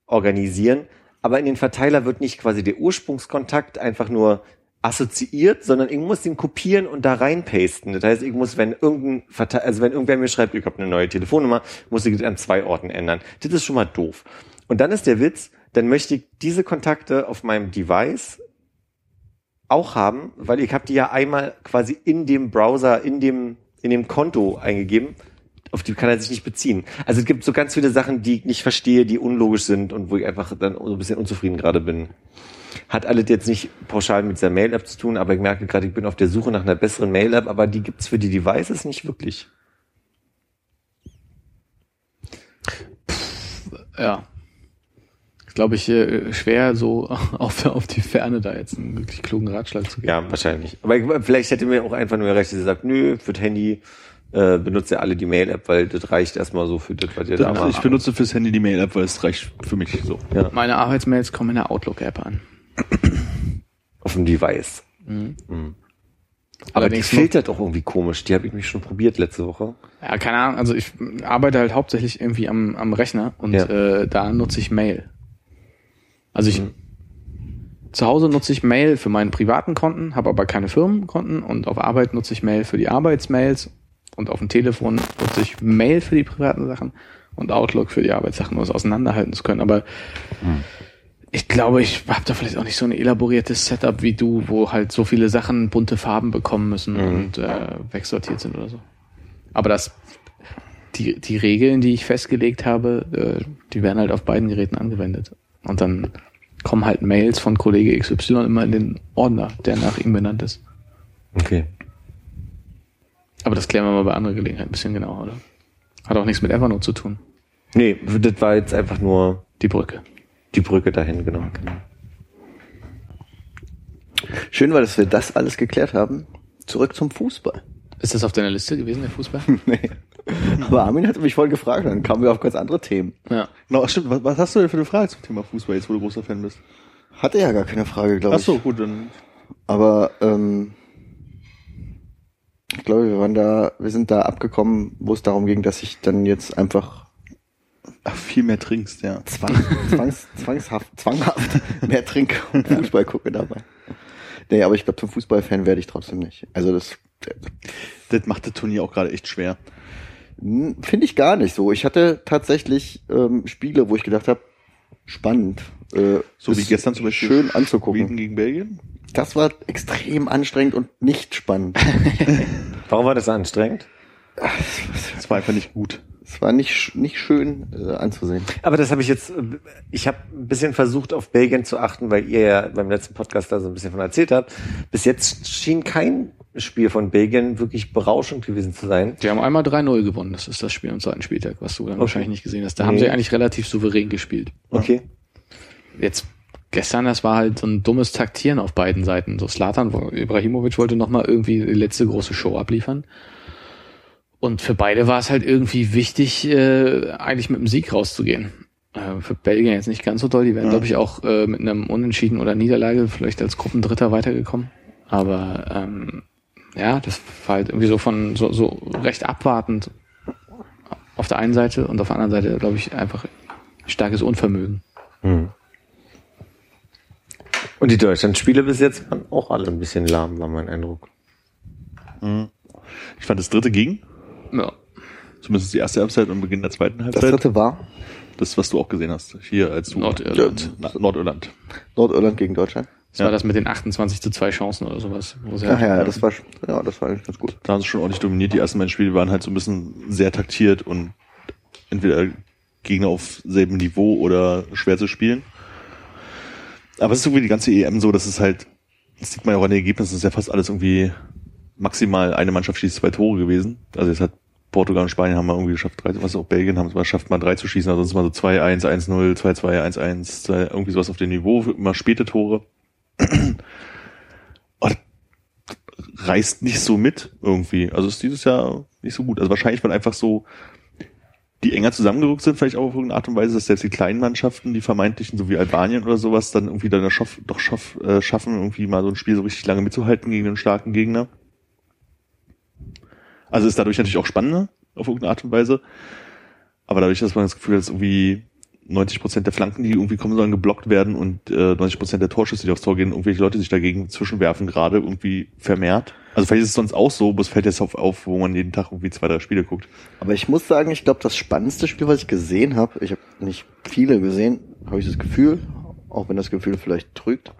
organisieren, aber in den Verteiler wird nicht quasi der Ursprungskontakt einfach nur assoziiert, sondern ich muss den kopieren und da reinpasten. Das heißt, ich muss, wenn irgendein also wenn irgendwer mir schreibt, ich habe eine neue Telefonnummer, muss ich das an zwei Orten ändern. Das ist schon mal doof. Und dann ist der Witz, dann möchte ich diese Kontakte auf meinem Device auch haben, weil ich habe die ja einmal quasi in dem Browser, in dem in dem Konto eingegeben. Auf die kann er sich nicht beziehen. Also es gibt so ganz viele Sachen, die ich nicht verstehe, die unlogisch sind und wo ich einfach dann so ein bisschen unzufrieden gerade bin. Hat alles jetzt nicht pauschal mit dieser Mail-App zu tun, aber ich merke gerade, ich bin auf der Suche nach einer besseren Mail-App, aber die gibt's für die Devices nicht wirklich. Ja. Ist, glaube ich, äh, schwer so auf, auf die Ferne da jetzt einen wirklich klugen Ratschlag zu geben. Ja, wahrscheinlich. Aber ich, vielleicht hätte mir auch einfach nur recht, dass ihr sagt, nö, für das Handy äh, benutzt ihr alle die Mail-App, weil das reicht erstmal so für das, was ihr da ich macht. benutze fürs Handy die Mail-App, weil es reicht für mich so. Ja, Meine Arbeitsmails kommen in der Outlook-App an. Auf dem Device. Mhm. Mhm. Aber die filtert auch irgendwie komisch. Die habe ich mich schon probiert letzte Woche. Ja, keine Ahnung. Also ich arbeite halt hauptsächlich irgendwie am, am Rechner und Ja. äh, da nutze ich Mail. Also ich Mhm. zu Hause nutze ich Mail für meine privaten Konten, habe aber keine Firmenkonten und auf Arbeit nutze ich Mail für die Arbeitsmails und auf dem Telefon nutze ich Mail für die privaten Sachen und Outlook für die Arbeitssachen, um es auseinanderhalten zu können. Aber ich glaube, ich habe da vielleicht auch nicht so ein elaboriertes Setup wie du, wo halt so viele Sachen bunte Farben bekommen müssen und äh, wegsortiert sind oder so. Aber das, die, die Regeln, die ich festgelegt habe, äh, die werden halt auf beiden Geräten angewendet. Und dann kommen halt Mails von Kollege XY immer in den Ordner, der nach ihm benannt ist. Okay. Aber das klären wir mal bei anderer Gelegenheit ein bisschen genauer, oder? Hat auch nichts mit Evernote zu tun. Nee, das war jetzt einfach nur Die Brücke. Die Brücke dahin, genau. Schön war, dass wir das alles geklärt haben. Zurück zum Fußball. Ist das auf deiner Liste gewesen, der Fußball? nee. Aber Armin hatte mich voll gefragt, dann kamen wir auf ganz andere Themen. ja. Genau, stimmt. Was, was hast du denn für eine Frage zum Thema Fußball, jetzt wo du großer Fan bist? Hatte ja gar keine Frage, glaube Ach ich. so, gut, dann Aber ähm, ich glaube, wir waren da, wir sind da abgekommen, wo es darum ging, dass ich dann jetzt einfach ach, viel mehr trinkst, ja. zwang, zwangs, zwangshaft, zwanghaft mehr trinke und Fußball gucke dabei. Nee, aber ich glaube, zum Fußballfan werde ich trotzdem nicht. Also das Das macht das Turnier auch gerade echt schwer. Hm, Finde ich gar nicht so. Ich hatte tatsächlich ähm, Spiele, wo ich gedacht habe, spannend. Äh, So wie gestern zum Beispiel Schön anzugucken. Schweden gegen Belgien. Das war extrem anstrengend und nicht spannend. Warum war das anstrengend? Das war einfach nicht gut. Es war nicht, nicht schön äh, anzusehen. Aber das habe ich jetzt, äh, ich habe ein bisschen versucht, auf Belgien zu achten, weil ihr ja beim letzten Podcast da so ein bisschen von erzählt habt. Bis jetzt schien kein Spiel von Belgien wirklich berauschend gewesen zu sein. Die haben einmal 3-0 gewonnen. Das ist das Spiel am zweiten Spieltag, was du dann wahrscheinlich nicht gesehen hast. Da haben Nee. sie eigentlich relativ souverän gespielt. Okay. Jetzt gestern, das war halt so ein dummes Taktieren auf beiden Seiten. So Slatan, wo- Ibrahimovic wollte nochmal irgendwie die letzte große Show abliefern. Und für beide war es halt irgendwie wichtig, äh, eigentlich mit dem Sieg rauszugehen. Äh, für Belgien jetzt nicht ganz so doll. Die wären, Ja. glaube ich, auch äh, mit einem Unentschieden oder Niederlage vielleicht als Gruppendritter weitergekommen. Aber ähm, ja, das war halt irgendwie so von so, so recht abwartend auf der einen Seite und auf der anderen Seite, glaube ich, einfach starkes Unvermögen. Hm. Und die Deutschlandspiele bis jetzt waren auch alle ein bisschen lahm, war mein Eindruck. Ich fand das dritte ging, Ja. zumindest die erste Halbzeit und Beginn der zweiten Das Halbzeit. dritte war Das, was du auch gesehen hast, hier als du Nordirland. Na, Nordirland. Nordirland gegen Deutschland. Das Ja. war das mit den 28 zu 2 Chancen oder sowas. Wo sie Ach halt- ja, das war, ja, das war eigentlich ganz gut. Da haben sie schon ordentlich dominiert. Die ersten beiden Spiele waren halt so ein bisschen sehr taktiert und entweder Gegner auf selben Niveau oder schwer zu spielen. Aber es ist irgendwie die ganze EM so, dass es halt, das sieht man ja auch an den Ergebnissen, es ist ja fast alles irgendwie maximal eine Mannschaft schießt zwei Tore gewesen. Also jetzt hat Portugal und Spanien haben wir irgendwie geschafft, drei, was auch Belgien haben es mal geschafft, mal drei zu schießen, also sonst mal so 2-1, 1-0, 2-2, 1-1, zwei- irgendwie sowas auf dem Niveau, immer späte Tore. Und reißt nicht so mit irgendwie. Also ist dieses Jahr nicht so gut. Also wahrscheinlich, weil einfach so die enger zusammengerückt sind, vielleicht auch auf irgendeine Art und Weise, dass selbst die kleinen Mannschaften, die vermeintlichen, so wie Albanien oder sowas, dann irgendwie dann doch äh, schaffen, irgendwie mal so ein Spiel so richtig lange mitzuhalten gegen einen starken Gegner. Also ist dadurch natürlich auch spannender, auf irgendeine Art und Weise. Aber dadurch, dass man das Gefühl hat, dass irgendwie 90 Prozent der Flanken, die irgendwie kommen sollen, geblockt werden und äh, 90 Prozent der Torschüsse, die aufs Tor gehen, irgendwelche Leute sich dagegen zwischenwerfen, gerade irgendwie vermehrt. Also vielleicht ist es sonst auch so, aber es fällt jetzt auf, auf, wo man jeden Tag irgendwie zwei, drei Spiele guckt. Aber ich muss sagen, ich glaube, das spannendste Spiel, was ich gesehen habe, ich habe nicht viele gesehen, habe ich das Gefühl, auch wenn das Gefühl vielleicht trügt,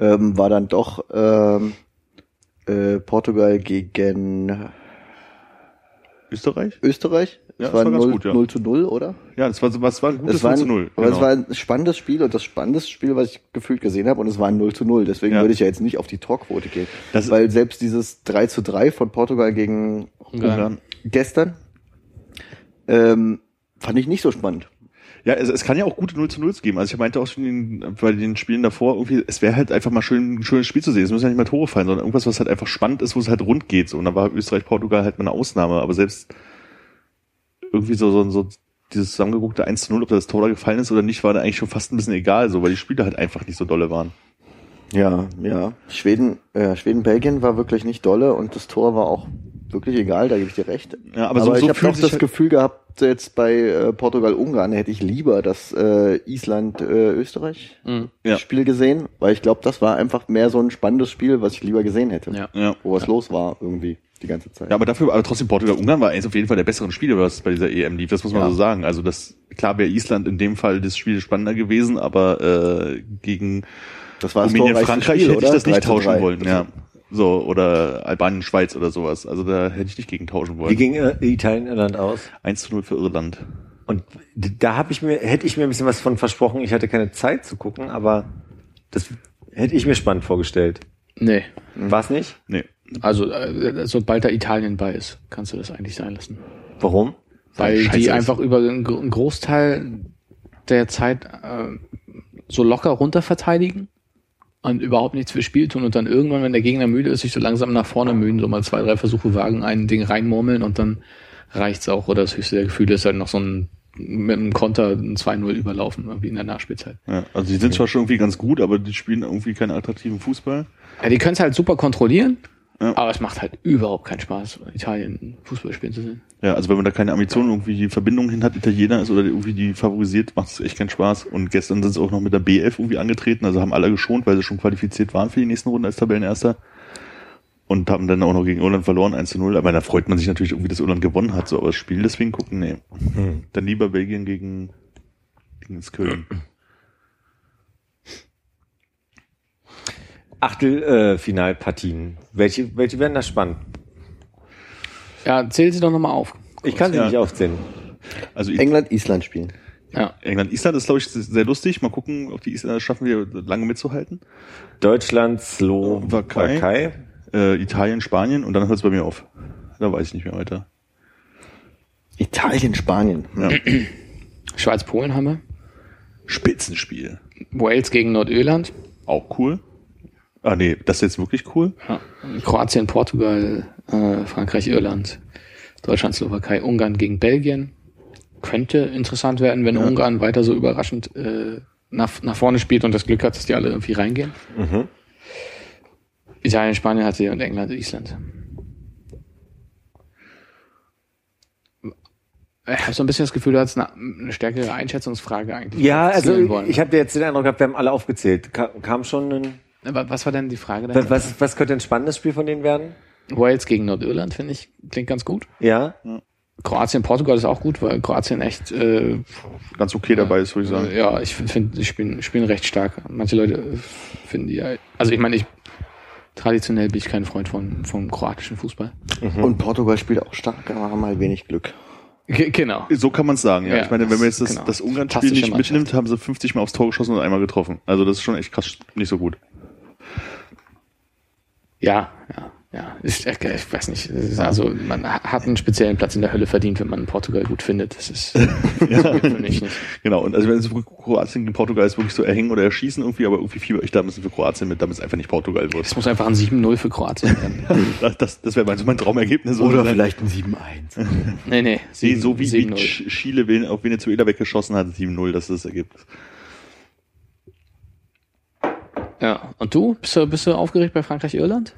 ähm, war dann doch ähm, äh, Portugal gegen Österreich? Österreich. Ja, Es das war ganz 0, gut, ja. 0 zu 0, oder? Ja, das war, so- das war ein gutes Es war 0 ein, zu 0. aber genau. es war ein spannendes Spiel und das spannendste Spiel, was ich gefühlt gesehen habe, und es war ein 0 zu 0. Deswegen Ja. würde ich ja jetzt nicht auf die Torquote gehen. Das- weil selbst dieses 3 zu 3 von Portugal gegen Ungarn. gestern ähm, fand ich nicht so spannend. Ja, es, es kann ja auch gute 0 zu 0 geben. Also ich meinte auch schon in, bei den Spielen davor, irgendwie, es wäre halt einfach mal schön, ein schönes Spiel zu sehen. Es müssen ja nicht mal Tore fallen, sondern irgendwas, was halt einfach spannend ist, wo es halt rund geht. So. Und da war Österreich, Portugal halt mal eine Ausnahme. Aber selbst irgendwie so, so, so dieses zusammengeguckte 1 zu 0, ob da das Tor da gefallen ist oder nicht, war da eigentlich schon fast ein bisschen egal, so, weil die Spiele halt einfach nicht so dolle waren. Ja, ja. Schweden, äh, Schweden, Belgien war wirklich nicht dolle und das Tor war auch wirklich egal, da gebe ich dir recht. Ja, aber so- ich so habe fühlt auch das halt- Gefühl gehabt, jetzt bei äh, Portugal-Ungarn hätte ich lieber das äh, Island-Österreich Mhm. Ja. Spiel gesehen, weil ich glaube, das war einfach mehr so ein spannendes Spiel, was ich lieber gesehen hätte. Ja. Ja. Wo was los war irgendwie die ganze Zeit. Ja, aber dafür, aber trotzdem Portugal-Ungarn war eins auf jeden Fall der besseren Spiele, was bei dieser EM lief. Das muss man Ja. so sagen. Also das, klar wäre Island in dem Fall das Spiel spannender gewesen, aber äh, gegen das war das Rumänien, torreichste Frankreich Spiel, hätte ich oder? das 3 nicht tauschen 3. wollen, ja. So, oder Albanien, Schweiz oder sowas. Also da hätte ich nicht gegen tauschen Wie wollen. ging äh, Italien Irland aus? 1 zu 0 für Irland. Und da habe ich mir, hätte ich mir ein bisschen was von versprochen. Ich hatte keine Zeit zu gucken, aber das hätte ich mir spannend vorgestellt. Nee. War's nicht? Nee. Also, äh, sobald da Italien bei ist, kannst du das eigentlich sein lassen. Warum? Weil Scheiße die ist. einfach über einen Großteil der Zeit äh, so locker runter verteidigen und überhaupt nichts fürs Spiel tun und dann irgendwann, wenn der Gegner müde ist, sich so langsam nach vorne mühen, so mal zwei, drei Versuche wagen, ein Ding reinmurmeln und dann reicht's auch. Oder das höchste der Gefühle ist halt noch so ein mit einem Konter ein 2-0 überlaufen, irgendwie in der Nachspielzeit. Ja, also die sind zwar schon irgendwie ganz gut, aber die spielen irgendwie keinen attraktiven Fußball. Ja, die können es halt super kontrollieren, Ja. aber es macht halt überhaupt keinen Spaß, Italien Fußball spielen zu sehen. Ja, also wenn man da keine Ambitionen irgendwie die Verbindung hin hat, Italiener ist oder irgendwie die favorisiert, macht es echt keinen Spaß. Und gestern sind sie auch noch mit der B11 irgendwie angetreten, also haben alle geschont, weil sie schon qualifiziert waren für die nächsten Runden als Tabellenerster. Und haben dann auch noch gegen Irland verloren, 1 zu 0. Aber da freut man sich natürlich irgendwie, dass Irland gewonnen hat, so, aber das Spiel deswegen gucken, nee. Dann lieber Belgien gegen, gegen das Köln. Achtelfinalpartien. welche, welche werden da spannend? Ja, zähl sie doch nochmal auf. Ich kann sie Ja. nicht aufzählen. Also England, Island spielen. Ja. England, Island ist, glaube ich, sehr lustig. Mal gucken, ob die Isländer es schaffen, wir lange mitzuhalten. Deutschland, Slowakei. Äh, Italien, Spanien und dann hört es bei mir auf. Da weiß ich nicht mehr weiter. Italien, Spanien. Ja. Schweiz-Polen haben wir. Spitzenspiel. Wales gegen Nordirland. Auch cool. Ah nee, das ist jetzt wirklich cool. Ja. Kroatien, Portugal, äh, Frankreich, Irland, Deutschland, Slowakei, Ungarn gegen Belgien. Könnte interessant werden, wenn ja. Ungarn weiter so überraschend äh, nach, nach vorne spielt und das Glück hat, dass die alle irgendwie reingehen. Mhm. Italien, Spanien hat sie und England, Island. Ich habe so ein bisschen das Gefühl, du hast eine, eine stärkere Einschätzungsfrage eigentlich. Ja, also ich habe jetzt den Eindruck gehabt, wir haben alle aufgezählt. Ka kam schon ein aber was war denn die Frage? Was, dahinter? was, was könnte ein spannendes Spiel von denen werden? Wales gegen Nordirland, finde ich, klingt ganz gut. Ja. Kroatien, Portugal ist auch gut, weil Kroatien echt, äh, Ganz okay dabei ist, würde ich sagen. ja, ich finde, die spielen, spielen recht stark. Manche Leute äh, finden die ja, also ich meine, ich, traditionell bin ich kein Freund von, vom kroatischen Fußball. Und Portugal spielt auch stark, aber haben halt wenig Glück. Ge- Genau. So kann man es sagen, ja. Ja, ich meine, wenn man jetzt das, genau. das Ungarn-Spiel nicht mitnimmt, haben sie 50 Mal aufs Tor geschossen und einmal getroffen. Also das ist schon echt krass nicht so gut. Ja, ja, ja. Ich, ich weiß nicht. Also man hat einen speziellen Platz in der Hölle verdient, wenn man Portugal gut findet. Das ist geht für mich nicht. Genau, und also wenn es für Kroatien gegen Portugal ist wirklich so erhängen oder erschießen irgendwie, aber irgendwie fieber ich da bisschen für Kroatien mit, damit es einfach nicht Portugal wird. Es muss einfach ein 7-0 für Kroatien werden. Das, das, das wäre mein, so mein Traumergebnis. Oder Sein. vielleicht ein 7-1. Nee, nee. Nee, sieben- so wie, wie 7-0. Ch- Chile auf Venezuela weggeschossen hat, 7-0, das ist das Ergebnis. Ja. Und du? Bist du, bist du aufgeregt bei Frankreich-Irland?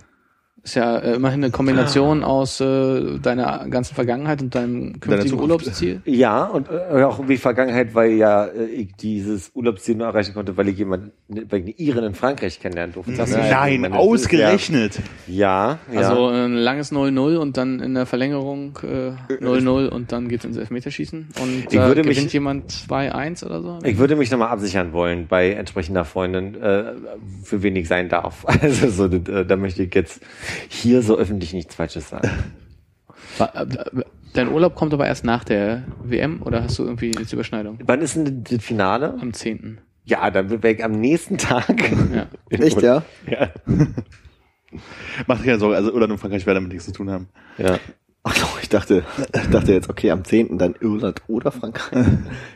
Ist ja äh, immerhin eine Kombination aus äh, deiner ganzen Vergangenheit und deinem künftigen. Urlaubsziel. Ja, und äh, auch wie Vergangenheit, weil ja äh, ich dieses Urlaubsziel nur erreichen konnte, weil ich jemanden, weil ich eine Iren in Frankreich kennenlernen durfte. Das ist- Nein, meine, ausgerechnet. Ja, ja. Also ein langes 0-0 und dann in der Verlängerung äh, 0-0 und dann geht's ins Elfmeterschießen. Und Ich würde gewinnt mich- jemand 2-1 oder so. Ich würde mich nochmal absichern wollen bei entsprechender Freundin, äh, für wen ich sein darf. Also so, äh, da möchte ich jetzt hier so öffentlich nichts Falsches sagen. Wa- äh, Dein Urlaub kommt aber erst nach der WM oder hast du irgendwie jetzt Überschneidung? Wann ist denn das Finale? Am 10. Ja, dann wäre ich am nächsten Tag. Ja. Echt, ja? Ja. Macht keine Sorge, also Irland und Frankreich werden damit nichts zu tun haben. ja. Ach so, ich dachte, ich dachte jetzt, okay, am 10. dann Irland oder Frankreich.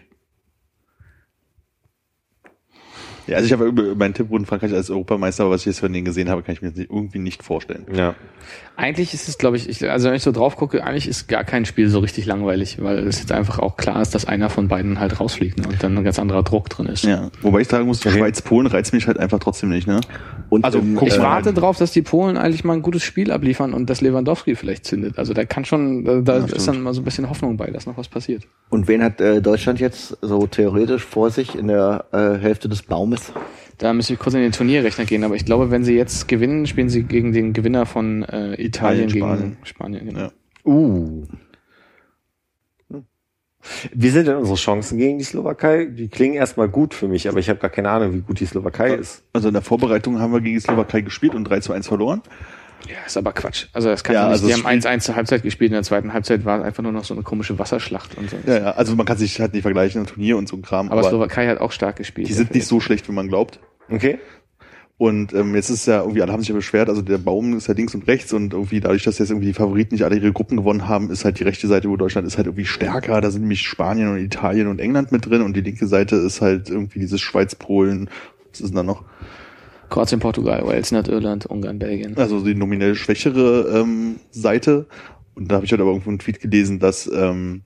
Ja, also ich habe über meinen Tipp wurden Frankreich als Europameister, aber was ich jetzt von denen gesehen habe, kann ich mir das nicht- irgendwie nicht vorstellen. Ja. Eigentlich ist es, glaube ich, ich, also wenn ich so drauf gucke, eigentlich ist gar kein Spiel so richtig langweilig, weil es jetzt einfach auch klar ist, dass einer von beiden halt rausfliegt ne, und dann ein ganz anderer Druck drin ist. Ja, wobei ich sagen muss, Schweiz-Polen reizt mich halt einfach trotzdem nicht, ne? Und Also, im, Ich Äh, warte drauf, dass die Polen eigentlich mal ein gutes Spiel abliefern und dass Lewandowski vielleicht zündet. Also da kann schon, da, da ist dann mal so ein bisschen Hoffnung bei, dass noch was passiert. Und wen hat äh, Deutschland jetzt so theoretisch vor sich in der äh, Hälfte des Baumes? Da müsste ich kurz in den Turnierrechner gehen, aber ich glaube, wenn sie jetzt gewinnen, spielen sie gegen den Gewinner von äh, Italien, Spanien. gegen Spanien. Genau. Ja. Uh. Wie sind denn unsere Chancen gegen die Slowakei? Die klingen erstmal gut für mich, aber ich habe gar keine Ahnung, wie gut die Slowakei ist. Also in der Vorbereitung haben wir gegen die Slowakei gespielt und 3 zu 1 verloren. Ja, ist aber Quatsch. Also das kann Ja, nicht. also die haben Spiel- 1-1 zur Halbzeit gespielt, in der zweiten Halbzeit war einfach nur noch so eine komische Wasserschlacht und so. Ja, ja, also man kann sich halt nicht vergleichen, ein Turnier und so ein Kram, aber aber, Slowakei hat auch stark gespielt. die sind nicht so schlecht, wie man glaubt. Okay? Und ähm, jetzt ist ja irgendwie, alle haben sich ja beschwert, also der Baum ist ja links und rechts und irgendwie dadurch, dass jetzt irgendwie die Favoriten nicht alle ihre Gruppen gewonnen haben, ist halt die rechte Seite, wo Deutschland ist halt irgendwie stärker. Da sind nämlich Spanien und Italien und England mit drin und die linke Seite ist halt irgendwie dieses Schweiz, Polen, was ist denn da noch? Kroatien, Portugal, Wales, Nordirland, Ungarn, Belgien. Also die nominell schwächere ähm, Seite. Und da habe ich halt aber irgendwo einen Tweet gelesen, dass ähm,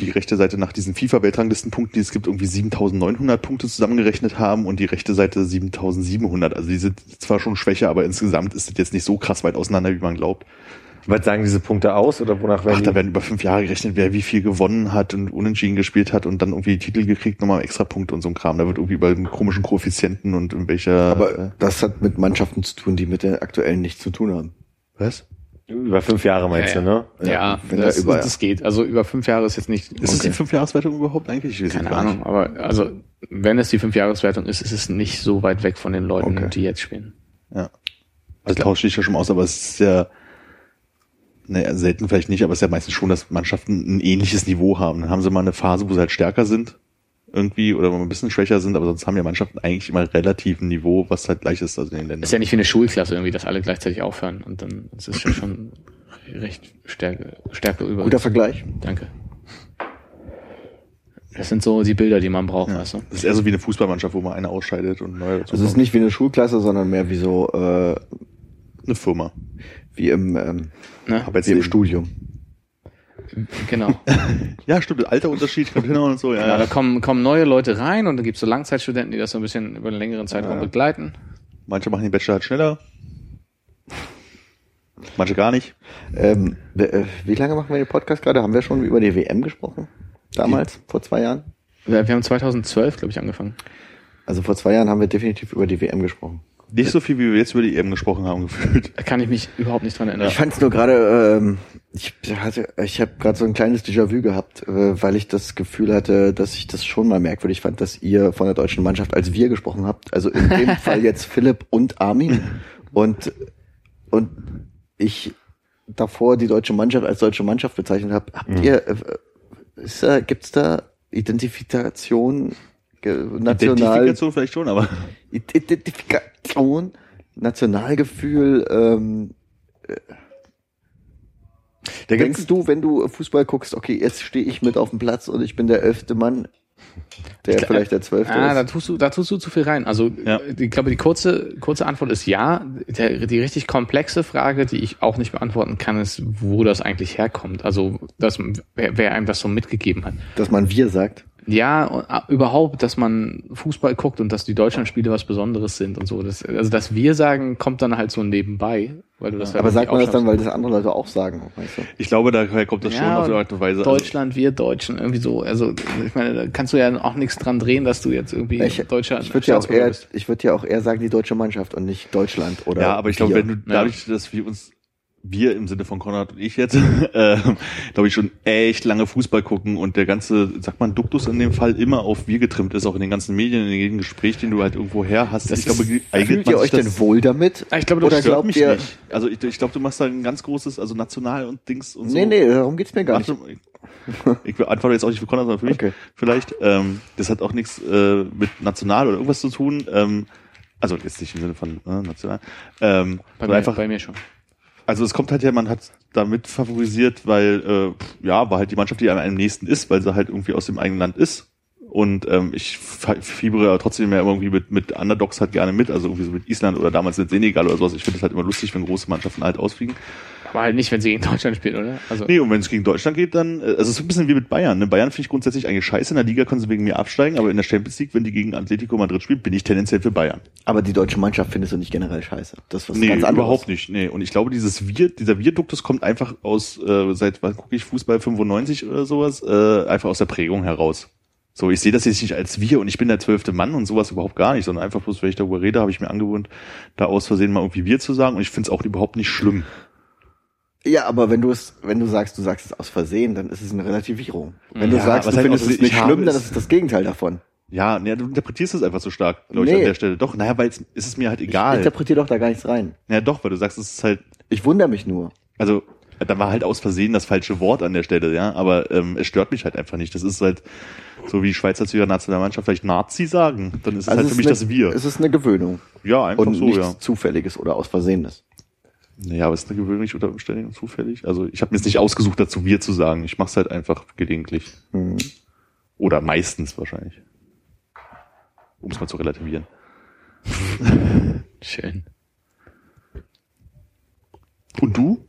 die rechte Seite nach diesen FIFA-Weltranglistenpunkten, die es gibt, irgendwie 7900 Punkte zusammengerechnet haben und die rechte Seite 7700. Also die sind zwar schon schwächer, aber insgesamt ist das jetzt nicht so krass weit auseinander, wie man glaubt. Was sagen diese Punkte aus oder wonach werden Ach, die? da werden über fünf Jahre gerechnet, wer wie viel gewonnen hat und unentschieden gespielt hat und dann irgendwie Titel gekriegt, nochmal extra Punkte und so ein Kram. Da wird irgendwie über einen komischen Koeffizienten und in welcher... Aber das hat mit Mannschaften zu tun, die mit der aktuellen nichts zu tun haben. was? Über fünf Jahre meinst Ja, du, ne? Ja, Ja, wenn das, da überall- das geht. Also über fünf Jahre ist jetzt nicht. Ist es die Fünfjahreswertung überhaupt eigentlich? Keine. Ahnung, aber also wenn es die Fünfjahreswertung ist, ist es nicht so weit weg von den Leuten, Okay. die jetzt spielen. Ja. Also tausche ich ja schon mal aus, aber es ist ja, naja, selten vielleicht nicht, aber es ist ja meistens schon, dass Mannschaften ein ähnliches Niveau haben. Dann haben sie mal eine Phase, wo sie halt stärker sind, irgendwie, oder wo wir ein bisschen schwächer sind, aber sonst haben ja Mannschaften eigentlich immer relativ ein Niveau, was halt gleich ist, also in den Ländern. Ist ja nicht wie eine Schulklasse irgendwie, dass alle gleichzeitig aufhören und dann das ist ja schon recht stärke, stärke über. Guter Vergleich. Danke. Das sind so die Bilder, die man braucht, weißt du? Das ist eher so wie eine Fußballmannschaft, wo man einer ausscheidet und neue dazu Das ist nicht wie eine Schulklasse, sondern mehr wie so, äh, eine Firma. Wie im, ähm, Ne? Aber jetzt wie im Studium. Genau. Ja, stimmt, Alterunterschied kommt hin und so, ja. Ja, da ja. kommen, kommen neue Leute rein und da gibt's so Langzeitstudenten, die das so ein bisschen über einen längeren Zeitraum begleiten. Manche machen den Bachelor halt schneller. Manche gar nicht. Ähm, äh, wie lange machen wir den Podcast gerade? Haben wir schon über die WM gesprochen? Damals, vor zwei Jahren? Wir wir haben 2012, glaube ich, angefangen. Also vor zwei Jahren haben wir definitiv über die WM gesprochen. Nicht so viel, wie wir jetzt über die EM gesprochen haben, gefühlt. Da kann ich mich überhaupt nicht dran erinnern. Ich fand es nur gerade, ähm, ich hatte, ich habe gerade so ein kleines Déjà-vu gehabt, äh, weil ich das Gefühl hatte, dass ich das schon mal merkwürdig fand, dass ihr von der deutschen Mannschaft als wir gesprochen habt. Also in dem Fall jetzt Philipp und Armin und und ich davor die deutsche Mannschaft als deutsche Mannschaft bezeichnet habe. Habt ihr, äh, ist da, gibt's da Identifikation national Identifikation vielleicht schon, aber Identifikation, Nationalgefühl, ähm, da Denkst du, wenn du Fußball guckst, okay, jetzt stehe ich mit auf dem Platz und ich bin der elfte Mann, der vielleicht der zwölfte Ah, da ist? tust du, da tust du zu viel rein. Also Ja. äh, ich glaube, die kurze, kurze Antwort ist ja. Der, die richtig komplexe Frage, die ich auch nicht beantworten kann, ist, wo das eigentlich herkommt. Also das, wer, wer einem das so mitgegeben hat. Dass man wir sagt. Ja, und, überhaupt, dass man Fußball guckt und dass die Deutschlandspiele was Besonderes sind und so. Das, also das wir sagen, kommt dann halt so nebenbei, weil du das halt Aber sagt man das dann, weil das andere Leute auch sagen, weißt du? ich glaube, daher kommt das schon Ja, auf eine Art und Weise. Deutschland, wir Deutschen, irgendwie so. Also ich meine, da kannst du ja auch nichts dran drehen, dass du jetzt irgendwie Ich, Deutscher ich würde ja auch eher, bist. ich würde ja auch eher sagen die deutsche Mannschaft und nicht Deutschland oder. ja, aber ich glaube, wenn du dadurch, dass wir uns wir im Sinne von Konrad und ich jetzt, äh, glaube ich, schon echt lange Fußball gucken und der ganze, sagt man, Duktus in dem Fall immer auf wir getrimmt ist, auch in den ganzen Medien, in jedem Gespräch, den du halt irgendwo her hast. Das ich glaube, eignet Fühlt ihr euch das- denn wohl damit? Ah, ich glaube, das Oder glaubt mich ihr- nicht. Also ich, ich glaube, du machst da ein ganz großes, also national und Dings und so. Nee, nee, darum geht's mir gar nicht. Ich, antworte jetzt auch nicht für Konrad, sondern für mich. Okay. Vielleicht. Ähm, das hat auch nichts äh, mit national oder irgendwas zu tun. Ähm, also jetzt nicht im Sinne von äh, national. Ähm, Bei mir, einfach, bei mir schon. Also es kommt halt her, man hat damit favorisiert, weil äh, ja, war halt die Mannschaft, die einem am nächsten ist, weil sie halt irgendwie aus dem eigenen Land ist. Und ähm, ich fi- fiebere aber trotzdem ja irgendwie mit, mit Underdogs halt gerne mit, also irgendwie so mit Island oder damals mit Senegal oder sowas. Ich finde es halt immer lustig, wenn große Mannschaften halt ausfliegen. Aber halt nicht, wenn sie gegen Deutschland spielen, oder? Also Nee, und wenn es gegen Deutschland geht, dann, äh, also es ist ein bisschen wie mit Bayern. Ne? Bayern finde ich grundsätzlich eigentlich scheiße. In der Liga können sie wegen mir absteigen, aber in der Champions League, wenn die gegen Atletico Madrid spielen, bin ich tendenziell für Bayern. Aber die deutsche Mannschaft findest du nicht generell scheiße. Das ist was nee, ganz anderes. überhaupt nicht. Nee. Und ich glaube, dieses Wir, dieser Wir-Duktus kommt einfach aus, äh, seit wann gucke ich Fußball 95 oder sowas, äh, einfach aus der Prägung heraus. So, ich sehe das jetzt nicht als wir und ich bin der zwölfte Mann und sowas überhaupt gar nicht, sondern einfach bloß, wenn ich darüber rede, habe ich mir angewohnt, da aus Versehen mal irgendwie wir zu sagen und ich finde es auch überhaupt nicht schlimm. Ja, aber wenn du es, wenn du sagst, du sagst es aus Versehen, dann ist es eine Relativierung. Wenn du Ja, sagst, was du findest aus- es nicht ich schlimm, dann ist es das Gegenteil davon. Ja, nee, du interpretierst es einfach so stark, glaube ich, Nee. an der Stelle. Doch, naja, weil es ist es mir halt Ich egal. interpretiere doch da gar nichts rein. Ja, doch, weil du sagst, es ist halt, Ich wundere mich nur. also da war halt aus Versehen das falsche Wort an der Stelle, ja, aber ähm, es stört mich halt einfach nicht. Das ist halt so wie Schweizer zu ihrer Nationalmannschaft vielleicht Nazi sagen, dann ist es Also halt es für mich ist das eine, Wir. Es ist eine Gewöhnung Ja, einfach und so, nichts ja. Zufälliges oder aus Versehenes. Naja, aber es ist eine gewöhnlich unter Umständen zufällig. Also ich habe mir jetzt nicht ausgesucht, dazu Wir zu sagen. Ich mache es halt einfach gelegentlich. Hm. Oder meistens wahrscheinlich. Um es mal zu relativieren. schön. Und du?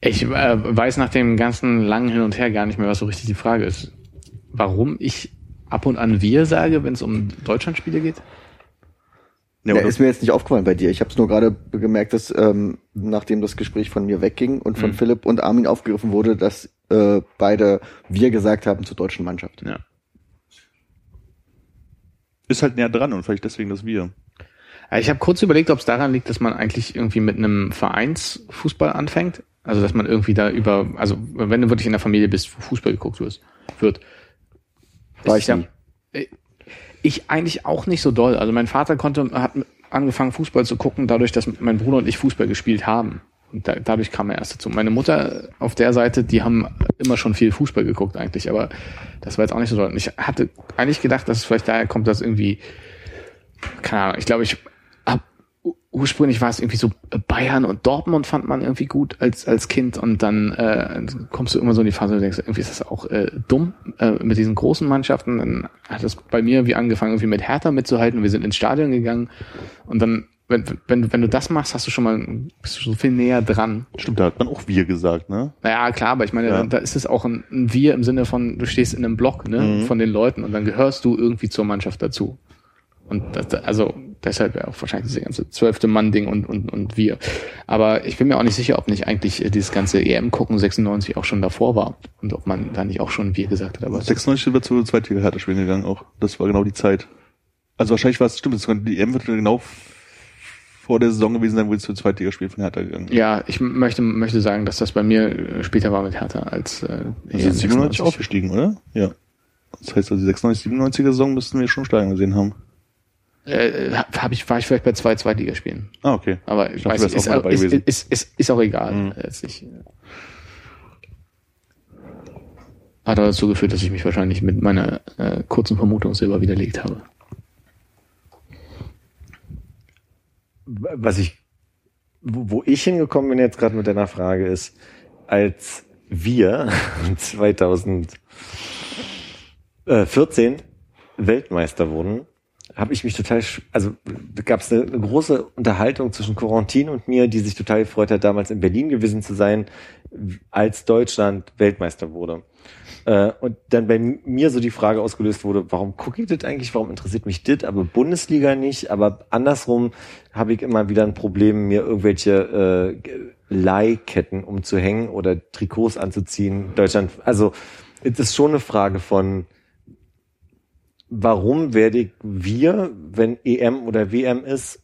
Ich äh, weiß nach dem ganzen langen Hin und Her gar nicht mehr, was so richtig die Frage ist. Warum ich ab und an wir sage, wenn es um Deutschlandspiele geht? Ja, Ja, ist mir jetzt nicht aufgefallen bei dir. Ich habe es nur gerade gemerkt, dass ähm, nachdem das Gespräch von mir wegging und von Mhm. Philipp und Armin aufgegriffen wurde, dass äh, beide wir gesagt haben zur deutschen Mannschaft. Ja. ist halt näher dran und vielleicht deswegen das Wir. Ich habe kurz überlegt, ob es daran liegt, dass man eigentlich irgendwie mit einem Vereinsfußball anfängt. Also dass man irgendwie da über, also wenn du wirklich in der Familie bist, wo Fußball geguckt wirst, wird. War ich ja-. Äh, Ich eigentlich auch nicht so doll. Also mein Vater konnte, hat angefangen Fußball zu gucken, dadurch, dass mein Bruder und ich Fußball gespielt haben. Und da, dadurch kam er erst dazu. Meine Mutter auf der Seite, die haben immer schon viel Fußball geguckt eigentlich, aber das war jetzt auch nicht so doll. Und ich hatte eigentlich gedacht, dass es vielleicht daher kommt, dass irgendwie, keine Ahnung, ich glaube, ich ursprünglich war es irgendwie so Bayern und Dortmund fand man irgendwie gut als als Kind und dann äh, kommst du immer so in die Phase, wo du denkst, irgendwie ist das auch äh, dumm äh, mit diesen großen Mannschaften. Dann hat es bei mir wie angefangen, irgendwie mit Hertha mitzuhalten. Wir sind ins Stadion gegangen und dann, wenn, wenn, wenn du das machst, hast du schon mal bist du so viel näher dran. Stimmt, da hat man auch Wir gesagt, ne? Naja, klar, aber ich meine, Ja. da ist es auch ein, ein Wir im Sinne von, du stehst in einem Block ne, Mhm. von den Leuten und dann gehörst du irgendwie zur Mannschaft dazu. Und das, also deshalb ja auch wahrscheinlich diese ganze zwölfte Mann-Ding und, und, und wir. Aber ich bin mir auch nicht sicher, ob nicht eigentlich äh, dieses ganze EM-Gucken 96 auch schon davor war. Und ob man da nicht auch schon wir gesagt hat. Aber 96 sind wir zu zweitliga Hertha spielen gegangen auch. Das war genau die Zeit. Also wahrscheinlich war es, stimmt, die EM wird genau vor der Saison gewesen sein, wo es zu Zweitligaspiel von Hertha gegangen. ja, ich möchte, möchte sagen, dass das bei mir äh, später war mit Hertha als äh, Also EM 97 aufgestiegen, oder? Ja. Das heißt also die 96, 97er Saison müssten wir schon steigen gesehen haben. Äh, hab ich, war ich vielleicht bei zwei Zweitligaspielen. Ah, okay. Aber ich, Ich weiß nicht, ist, auch ist, ist, ist, ist auch egal. Mhm. Letztlich. Hat auch dazu geführt, dass ich mich wahrscheinlich mit meiner äh, kurzen Vermutung selber widerlegt habe. was ich, wo, wo ich hingekommen bin jetzt gerade mit deiner Frage ist, als wir 2014 Weltmeister wurden, habe ich mich total, also gab es eine, eine große Unterhaltung zwischen Corentin und mir, die sich total gefreut hat, damals in Berlin gewesen zu sein, als Deutschland Weltmeister wurde. Äh, und dann bei mir so die Frage ausgelöst wurde, warum gucke ich das eigentlich, warum interessiert mich das, aber Bundesliga nicht, aber andersrum habe ich immer wieder ein Problem, mir irgendwelche äh, Leihketten umzuhängen oder Trikots anzuziehen. Deutschland, also es ist schon eine Frage von, warum werde wir, wenn EM oder WM ist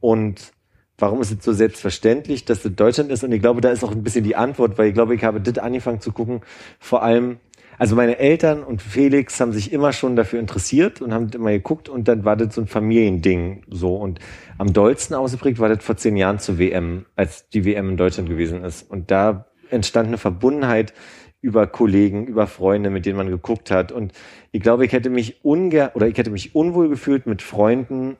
und warum ist es so selbstverständlich, dass es Deutschland ist? Und ich glaube, da ist auch ein bisschen die Antwort, weil ich glaube, ich habe das angefangen zu gucken, vor allem, also meine Eltern und Felix haben sich immer schon dafür interessiert und haben immer geguckt und dann war das so ein Familiending so. Und am dollsten ausgeprägt war das vor zehn Jahren zur WM, als die WM in Deutschland gewesen ist. Und da entstand eine Verbundenheit über Kollegen, über Freunde, mit denen man geguckt hat und ich glaube, ich hätte mich unger oder ich hätte mich unwohl gefühlt mit Freunden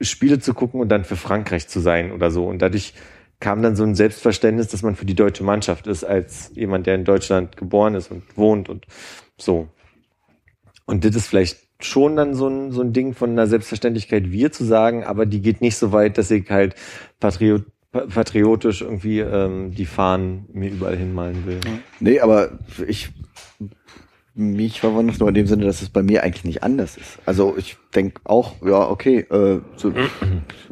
Spiele zu gucken und dann für Frankreich zu sein oder so. Und dadurch kam dann so ein Selbstverständnis, dass man für die deutsche Mannschaft ist, als jemand, der in Deutschland geboren ist und wohnt und so. Und das ist vielleicht schon dann so ein, so ein Ding von einer Selbstverständlichkeit, wir zu sagen, aber die geht nicht so weit, dass ich halt patriot, patriotisch irgendwie ähm, die Fahnen mir überall hinmalen will. Nee, aber ich mich verwundert es nur in dem Sinne, dass es bei mir eigentlich nicht anders ist. Also ich denke auch, ja, okay, äh, so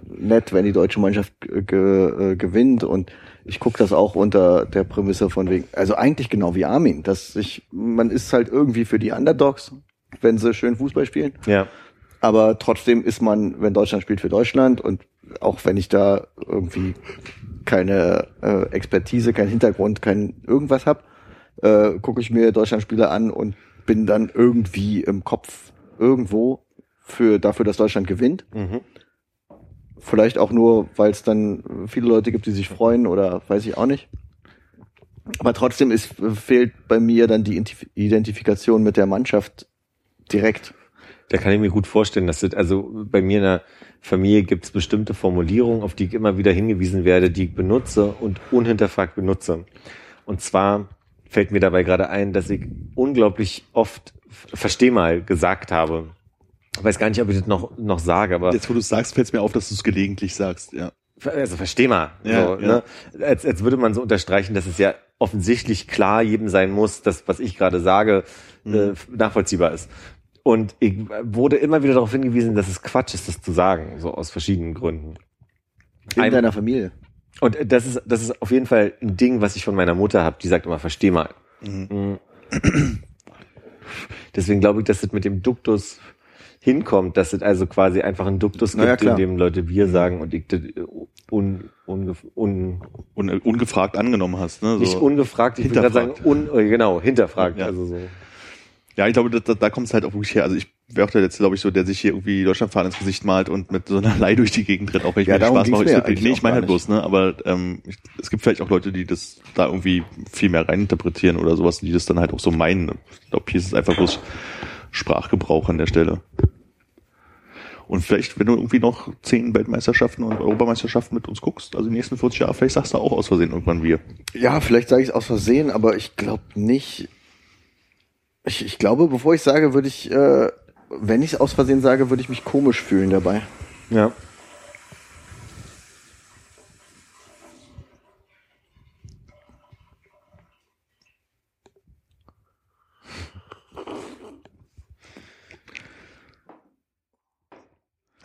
nett, wenn die deutsche Mannschaft ge ge äh, gewinnt und ich gucke das auch unter der Prämisse von wegen, also eigentlich genau wie Armin, dass ich, man ist halt irgendwie für die Underdogs, wenn sie schön Fußball spielen, Ja. aber trotzdem ist man, wenn Deutschland spielt, für Deutschland und auch wenn ich da irgendwie keine äh, Expertise, kein Hintergrund, kein irgendwas hab, äh, gucke ich mir Deutschlandspiele an und bin dann irgendwie im Kopf irgendwo für dafür, dass Deutschland gewinnt. Mhm. Vielleicht auch nur, weil es dann viele Leute gibt, die sich freuen oder weiß ich auch nicht. Aber trotzdem ist, fehlt bei mir dann die Identif- Identifikation mit der Mannschaft direkt. Da kann ich mir gut vorstellen, dass das, also bei mir in der Familie gibt es bestimmte Formulierungen, auf die ich immer wieder hingewiesen werde, die ich benutze und unhinterfragt benutze. Und zwar fällt mir dabei gerade ein, dass ich unglaublich oft versteh mal gesagt habe. Ich weiß gar nicht, ob ich das noch, noch sage, aber Jetzt, wo du es sagst, fällt es mir auf, dass du es gelegentlich sagst, ja. also versteh mal. Ja, so, ja. Ne? Als, als würde man so unterstreichen, dass es ja offensichtlich klar jedem sein muss, dass was ich gerade sage, äh, nachvollziehbar ist. Und ich wurde immer wieder darauf hingewiesen, dass es Quatsch ist, das zu sagen, so aus verschiedenen Gründen. In Ein- deiner Familie. Und das ist, das ist auf jeden Fall ein Ding, was ich von meiner Mutter habe. Die sagt immer, versteh mal. Mhm. Deswegen glaube ich, dass das mit dem Duktus hinkommt, dass es also quasi einfach einen Duktus Na ja, gibt, in klar. dem Leute wir sagen und ich das un, un, un, äh, ungefragt angenommen hast, ne? So. nicht ungefragt, ich würde gerade sagen, Hinterfragt. un, genau, hinterfragt. Ja. Also so. Ja, ich glaube, da, da, da kommt es halt auch wirklich her. Also ich wäre auch der Letzte, glaube ich, so, der sich hier irgendwie Deutschlandfahnen ins Gesicht malt und mit so einer Lei durch die Gegend rennt, auch wenn ich Ja, mir Spaß mache. ging's Ich, mir nee, ich meine halt bloß, ne? Aber ähm, ich, es gibt vielleicht auch Leute, die das da irgendwie viel mehr reininterpretieren oder sowas, die das dann halt auch so meinen. Ich glaube, hier ist es einfach bloß Sprachgebrauch an der Stelle. Und vielleicht, wenn du irgendwie noch zehn Weltmeisterschaften und Europameisterschaften mit uns guckst, also die nächsten 40 Jahre, vielleicht sagst du auch aus Versehen irgendwann wir. Ja, vielleicht sage ich es aus Versehen, aber ich glaube nicht. Ich, ich glaube, bevor ich sage, würde ich, äh, wenn ich es aus Versehen sage, würde ich mich komisch fühlen dabei. Ja.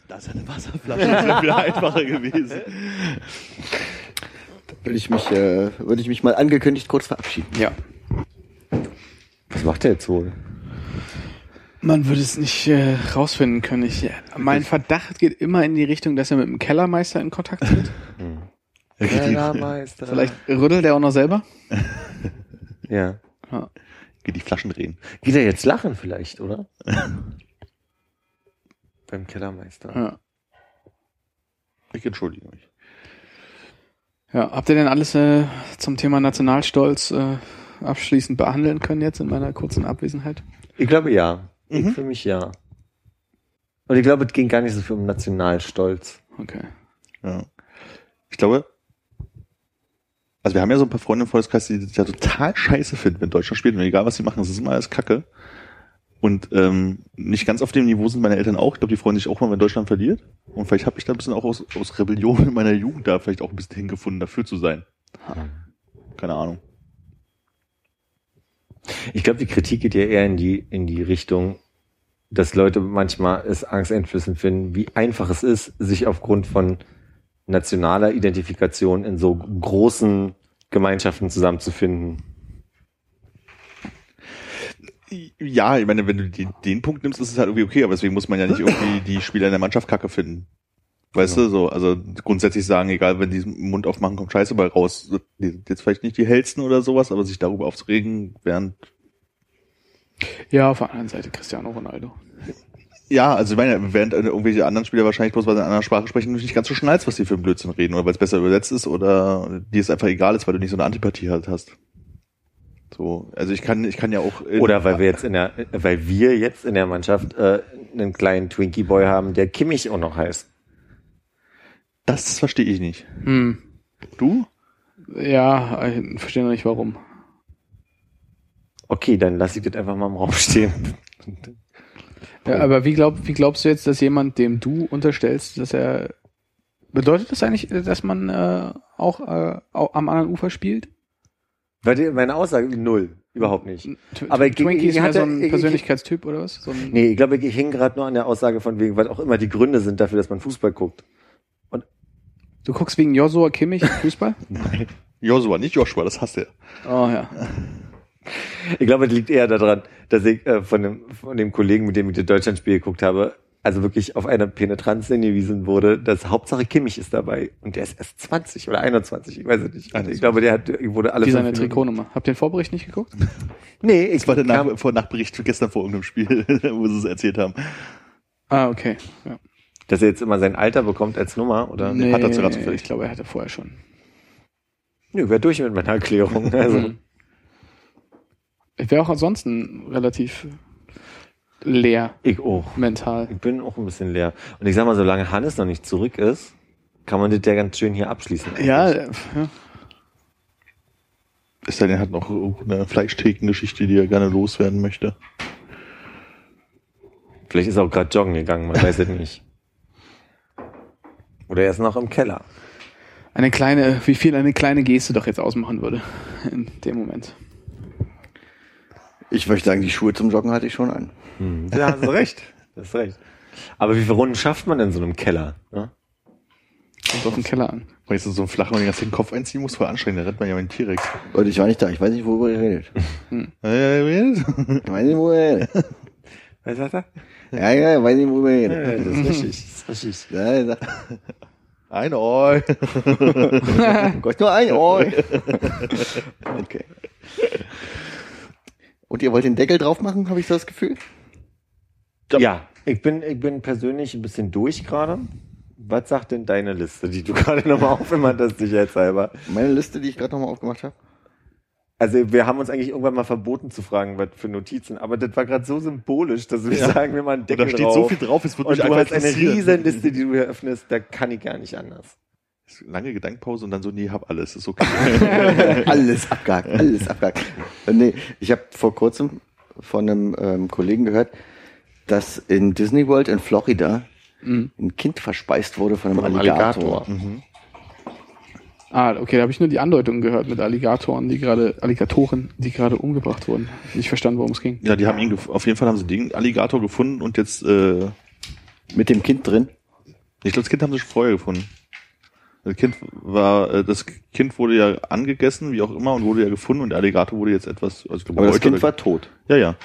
Da ist eine Wasserflasche. Das wäre viel einfacher gewesen. Würde ich mich, äh, würde ich mich mal angekündigt kurz verabschieden. Ja. Was macht der jetzt wohl? Man würde es nicht äh, rausfinden können. Ich, mein Verdacht geht immer in die Richtung, dass er mit dem Kellermeister in Kontakt tritt. Kellermeister. Vielleicht rüttelt er auch noch selber. Ja. Ja. Geht die Flaschen drehen. Geht er jetzt lachen vielleicht, oder? Beim Kellermeister. Ja. Ich entschuldige mich. ja. Habt ihr denn alles äh, zum Thema Nationalstolz äh, abschließend behandeln können jetzt in meiner kurzen Abwesenheit? Ich glaube ja. Mhm. Ich für mich ja. Und ich glaube, es ging gar nicht so viel um Nationalstolz. Okay. Ja. Ich glaube, also wir haben ja so ein paar Freunde im Freundeskreis, die das ja total scheiße finden, wenn Deutschland spielt. Und egal, was sie machen, es ist immer alles Kacke. Und ähm, nicht ganz auf dem Niveau sind meine Eltern auch. Ich glaube, die freuen sich auch mal, wenn Deutschland verliert. Und vielleicht habe ich da ein bisschen auch aus, aus Rebellion in meiner Jugend da vielleicht auch ein bisschen hingefunden, dafür zu sein. Keine Ahnung. Ich glaube, die Kritik geht ja eher in die, in die Richtung, dass Leute manchmal es angsteinflößend finden, wie einfach es ist, sich aufgrund von nationaler Identifikation in so großen Gemeinschaften zusammenzufinden. Ja, ich meine, wenn du den, den Punkt nimmst, ist es halt irgendwie okay, aber deswegen muss man ja nicht irgendwie die Spieler in der Mannschaft kacke finden. Weißt du, so, also grundsätzlich sagen, egal, wenn die Mund aufmachen, kommt Scheiße bei raus. Die sind jetzt vielleicht nicht die hellsten oder sowas, aber sich darüber aufzuregen, während Ja, auf der anderen Seite Cristiano Ronaldo. Ja, also ich meine, während irgendwelche anderen Spieler wahrscheinlich bloß, weil sie in einer anderen Sprache sprechen, du nicht ganz so schnallst, was die für einen Blödsinn reden, oder weil es besser übersetzt ist, oder dir es einfach egal ist, weil du nicht so eine Antipathie halt hast. So, also ich kann, ich kann ja auch. Oder weil wir jetzt in der, weil wir jetzt in der Mannschaft äh, einen kleinen Twinkie Boy haben, der Kimmich auch noch heißt. Das verstehe ich nicht. Hm. Du? Ja, ich verstehe noch nicht warum. Okay, dann lass ich das einfach mal im Raum stehen. Ja, aber wie, glaub, wie glaubst du jetzt, dass jemand, dem du unterstellst, dass er bedeutet das eigentlich, dass man äh, auch, äh, auch am anderen Ufer spielt? Meine Aussage null, überhaupt nicht. Aber Twinkie ist hatte- so ein ich- ich- Persönlichkeitstyp oder was? So Nee, ich glaube, ich hing gerade nur an der Aussage von wegen, was auch immer die Gründe sind dafür, dass man Fußball guckt. Du guckst wegen Joshua Kimmich Fußball? Joshua, nicht Joshua, das hasst er. Oh ja. Ich glaube, es liegt eher daran, dass ich äh, von, dem, von dem Kollegen, mit dem ich das Deutschlandspiel geguckt habe, also wirklich auf eine Penetranz hingewiesen wurde, dass Hauptsache Kimmich ist dabei. Und der ist erst 20 oder 21, ich weiß es nicht. Und ich glaube, der hat, wurde alle Wie seine Minuten- Trikotnummer. Habt ihr den Vorbericht nicht geguckt? Nee, ich Das war der kam- Nach vor Nachbericht gestern vor irgendeinem Spiel, wo sie es erzählt haben. Ah, okay. Ja. Dass er jetzt immer sein Alter bekommt als Nummer, oder? Nee, hat er sogar zufällig. ich glaube, er hatte vorher schon. Nö, wäre durch mit meiner Erklärung. Also, Hm. Ich wäre auch ansonsten relativ leer ich auch. mental. Ich bin auch ein bisschen leer. Und ich sag mal, solange Hannes noch nicht zurück ist, kann man das ja ganz schön hier abschließen. Ja, eigentlich. ja. Es sei denn, er hat noch eine Fleischtheken-Geschichte, die er gerne loswerden möchte. Vielleicht ist er auch gerade joggen gegangen, man weiß es nicht. Oder er ist noch im Keller. eine kleine, wie viel eine kleine Geste doch jetzt ausmachen würde in dem Moment. Ich möchte sagen, die Schuhe zum Joggen hatte ich schon an. Da hast du recht. Das ist recht. Aber wie viele Runden schafft man denn so einem Keller? Ne? Kommt auf den Keller an. Weil jetzt so ein flach und den ganzen Kopf einziehen muss, voll anstrengend, da rennt man ja mit dem T-Rex. Und ich war nicht da, ich weiß nicht, worüber ihr redet. Äh, Ich weiß nicht, worüber ihr redet. Was sagt er? Ja, ja, ich weiß nicht, worüber ihr Ja, redet. das ist richtig. Das ist richtig. Ja, ja, Ein Oi. Kostet nur ein Ohr. Okay. Und ihr wollt den Deckel drauf machen, habe ich so das Gefühl? Ja, ich bin, ich bin persönlich ein bisschen durch gerade. Was sagt denn deine Liste, die du gerade nochmal aufgemacht hast, sicherheitshalber? Meine Liste, die ich gerade nochmal aufgemacht habe. Also wir haben uns eigentlich irgendwann mal verboten zu fragen, was für Notizen, aber das war gerade so symbolisch, dass wir Ja. sagen, wir mal einen Und Deckel da steht drauf. so viel drauf, es wird und mich du einfach hast eine interessieren. riesen Liste, die du hier öffnest, da kann ich gar nicht anders. Lange Gedankenpause und dann so, nee, hab alles, ist okay. alles abgehakt, alles abgehakt. Äh, Nee, ich habe vor kurzem von einem ähm, Kollegen gehört, dass in Disney World in Florida Mhm. ein Kind verspeist wurde von einem, Von einem Alligator. Alligator. Ah, okay, da habe ich nur die Andeutung gehört mit Alligatoren, die gerade, Alligatoren, die gerade umgebracht wurden. Nicht verstanden, worum es ging. ja, die haben ihn, gef- auf jeden Fall haben sie den Alligator gefunden und jetzt, äh, Mit dem Kind drin. Ich glaube, das Kind haben sie schon vorher gefunden. Das Kind war, äh, das Kind wurde ja angegessen, wie auch immer, und wurde ja gefunden und der Alligator wurde jetzt etwas, also ich glaube, Aber das heute Kind oder- war tot. ja, ja.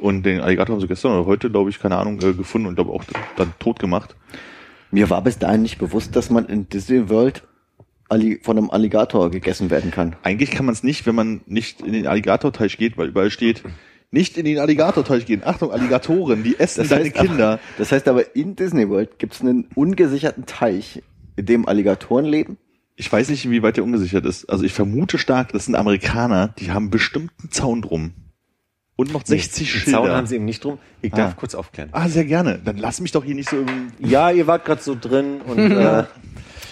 Und den Alligator haben sie gestern oder heute, glaube ich, keine Ahnung, äh, gefunden und glaube auch dann tot gemacht. Mir war bis dahin nicht bewusst, dass man in Disney World von einem Alligator gegessen werden kann. Eigentlich kann man es nicht, wenn man nicht in den Alligatorteich geht, weil überall steht, nicht in den Alligatorteich gehen. Achtung, Alligatoren, die essen deine heißt Kinder. Aber, das heißt aber, in Disney World gibt es einen ungesicherten Teich, in dem Alligatoren leben. Ich weiß nicht, wie weit der ungesichert ist. Also ich vermute stark, das sind Amerikaner, die haben bestimmt einen Zaun drum. Und noch 60 Den Schilder. Zaun haben sie eben nicht drum. Ich darf Ah. kurz aufklären. ah, sehr gerne. Dann lass mich doch hier nicht so im... Ja, ihr wart gerade so drin und äh,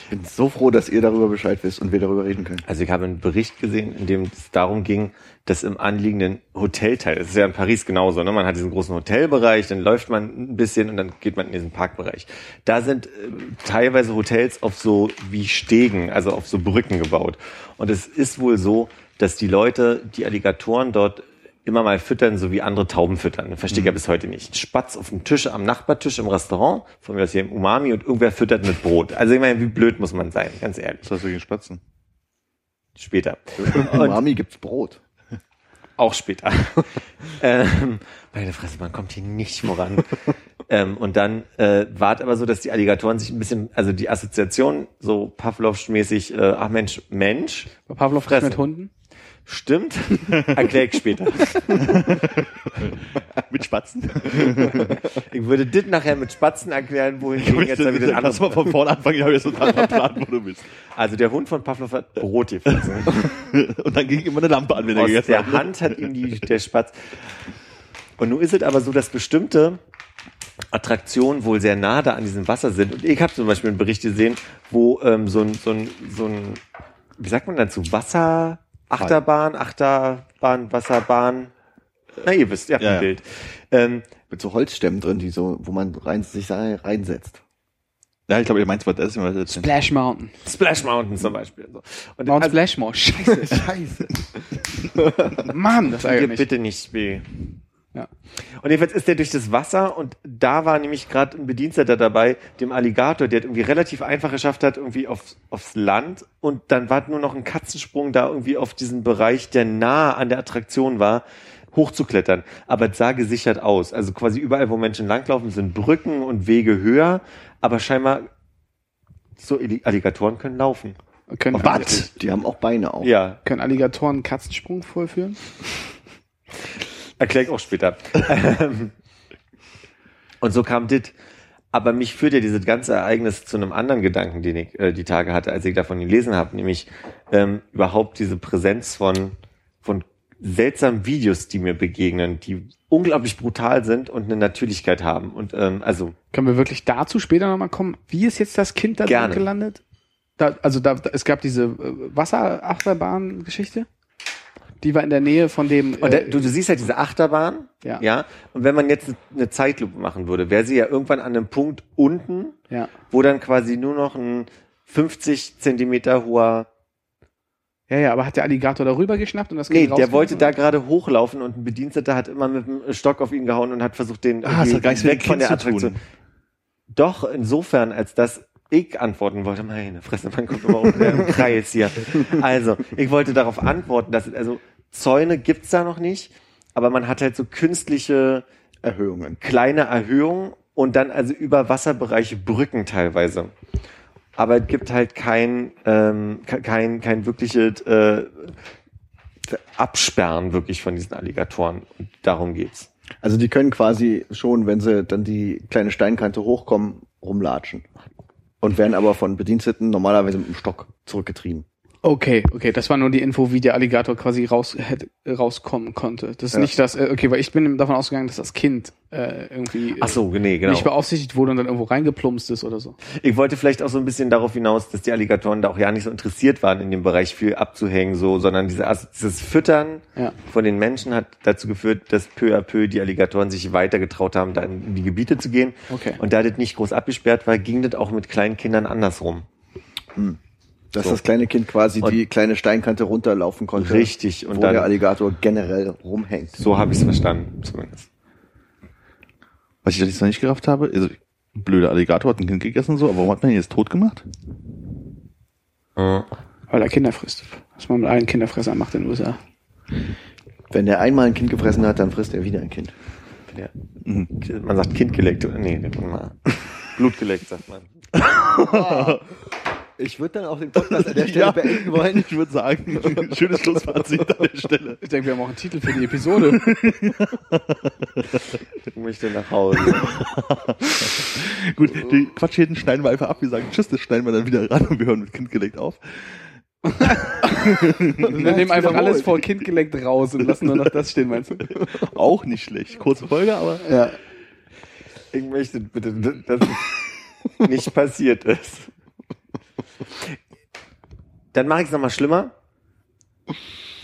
bin so froh, dass ihr darüber Bescheid wisst und wir darüber reden können. also ich habe einen Bericht gesehen, in dem es darum ging, dass im anliegenden Hotelteil, das ist ja in Paris genauso, ne? man hat diesen großen Hotelbereich, dann läuft man ein bisschen und dann geht man in diesen Parkbereich. Da sind äh, teilweise Hotels auf so wie Stegen, also auf so Brücken gebaut. Und es ist wohl so, dass die Leute, die Alligatoren dort immer mal füttern, so wie andere Tauben füttern. Verstehe ich ja bis heute nicht. Spatz auf dem Tisch, am Nachbartisch im Restaurant, von mir aus hier im Umami und irgendwer füttert mit Brot. Also ich meine, wie blöd muss man sein, ganz ehrlich. Was hast du gegen Spatzen? Später. Im Und Mami gibt's Brot. auch später. ähm, meine Fresse, man kommt hier nicht voran. ähm, und dann äh, war es aber so, dass die Alligatoren sich ein bisschen, also die Assoziation so Pavlovsch-mäßig, äh, ach Mensch, Mensch, Bei Pavlov Fressen. mit Hunden? Stimmt, erkläre ich später. Mit Spatzen? Ich würde das nachher mit Spatzen erklären, wohin ging jetzt da wieder ein Lass mal von vorne anfangen, ich habe jetzt total verplant, wo du bist. Also der Hund von Pavlov hat Brot gefressen. Und dann ging immer eine Lampe an, wenn er gegessen der hat. Hand hat ihm die, der Spatz. Und nun ist es aber so, dass bestimmte Attraktionen wohl sehr nah da an diesem Wasser sind. Und ich habe zum Beispiel einen Bericht gesehen, wo ähm, so ein, so ein, so ein, wie sagt man dazu, Wasser, Achterbahn, Achterbahn, Wasserbahn. Na, ihr wisst, ihr habt Ja, ein ja. Bild. Ähm, Mit so Holzstämmen drin, die so, wo man rein, sich da reinsetzt. Ja, ich glaube, ihr meint, was das ist. Was das ist. Splash Mountain. Splash Mountain zum Beispiel. und So. Und Mount also, Splashmore. Scheiße. Scheiße. Mann, das Gib mich. bitte nicht weh. Ja. Und jedenfalls ist der durch das Wasser und da war nämlich gerade ein Bediensteter dabei, dem Alligator, der hat irgendwie relativ einfach geschafft hat, irgendwie aufs, aufs Land und dann war nur noch ein Katzensprung da irgendwie auf diesen Bereich, der nah an der Attraktion war, hochzuklettern. Aber es sah gesichert aus. Also quasi überall, wo Menschen langlaufen, sind Brücken und Wege höher, aber scheinbar so Alli- Alligatoren können laufen. Können, Was? Die haben auch Beine auch. Ja, können Alligatoren einen Katzensprung vollführen? Erkläre ich auch später. Und so kam dit. Aber mich führt ja dieses ganze Ereignis zu einem anderen Gedanken, den ich äh, die Tage hatte, als ich davon gelesen habe, nämlich ähm, überhaupt diese Präsenz von, von seltsamen Videos, die mir begegnen, die unglaublich brutal sind und eine Natürlichkeit haben. Und ähm, also Können wir wirklich dazu später nochmal kommen? Wie ist jetzt das Kind da drin gelandet? Da, also da, da, es gab diese äh, Wasserachterbahn-Geschichte. Die war in der Nähe von dem. Und da, äh, du, du siehst halt diese Achterbahn, Ja. ja. Und wenn man jetzt eine Zeitlupe machen würde, wäre sie ja irgendwann an einem Punkt unten, ja. wo dann quasi nur noch ein 50 Zentimeter hoher ja, ja, aber hat der Alligator darüber geschnappt und das Nee, der wollte da gerade hochlaufen und ein Bediensteter hat immer mit dem Stock auf ihn gehauen und hat versucht, den Ah, das hat gar weg von der. Attraktion. Doch, insofern, als dass ich antworten wollte, meine Fresse, man kommt immer um im Kreis hier. Also, ich wollte darauf antworten, dass, also, Zäune gibt's da noch nicht, aber man hat halt so künstliche Erhöhungen. kleine Erhöhungen und dann also über Wasserbereiche Brücken teilweise. Aber es gibt halt kein, ähm, ke- kein, kein wirkliches äh, Absperren wirklich von diesen Alligatoren. Und darum geht's. Also die können quasi schon, wenn sie dann die kleine Steinkante hochkommen, rumlatschen. Und werden aber von Bediensteten normalerweise mit dem Stock zurückgetrieben. Okay, okay, das war nur die Info, wie der Alligator quasi raus, hätte, rauskommen konnte. Das ist Ja. nicht das, äh, okay, weil ich bin davon ausgegangen, dass das Kind äh, irgendwie äh, Ach so, nee, genau. nicht beaufsichtigt wurde und dann irgendwo reingeplumpst ist oder so. Ich wollte vielleicht auch so ein bisschen darauf hinaus, dass die Alligatoren da auch ja nicht so interessiert waren, in dem Bereich viel abzuhängen, so, sondern diese, dieses Füttern Ja. von den Menschen hat dazu geführt, dass peu à peu die Alligatoren sich weiter getraut haben, da in die Gebiete zu gehen. Okay. Und da das nicht groß abgesperrt war, ging das auch mit kleinen Kindern andersrum. Dass So. das kleine Kind quasi Und- die kleine Steinkante runterlaufen konnte. Richtig, und wo dann- der Alligator generell rumhängt. So habe ich es verstanden, zumindest. Was ich jetzt noch nicht gerafft habe, also blöder Alligator hat ein Kind gegessen und so, aber warum hat man ihn jetzt tot gemacht? Äh, Weil er Kinder frisst. Was man mit allen Kinderfressern macht in den USA. Wenn der einmal ein Kind gefressen hat, dann frisst er wieder ein Kind. Ja. Man sagt Kind geleckt. oder? Nee, nennt man mal. Blut geleckt, sagt man. Ich würde dann auch den Podcast an der Stelle Ja. beenden wollen. Ich würde sagen, schönes Schlussfazit an der Stelle. Ich denke, wir haben auch einen Titel für die Episode. Ich möchte nach Hause. Gut, die Quatschäden schneiden wir einfach ab. Wir sagen Tschüss, das schneiden wir dann wieder ran und wir hören mit Kind gelegt auf. wir nehmen einfach alles vor Kind geleckt raus und lassen nur noch das stehen, meinst du? Auch nicht schlecht. Kurze Folge, aber Ja. Ich möchte bitte, dass es nicht passiert ist. Dann mache ich es nochmal schlimmer.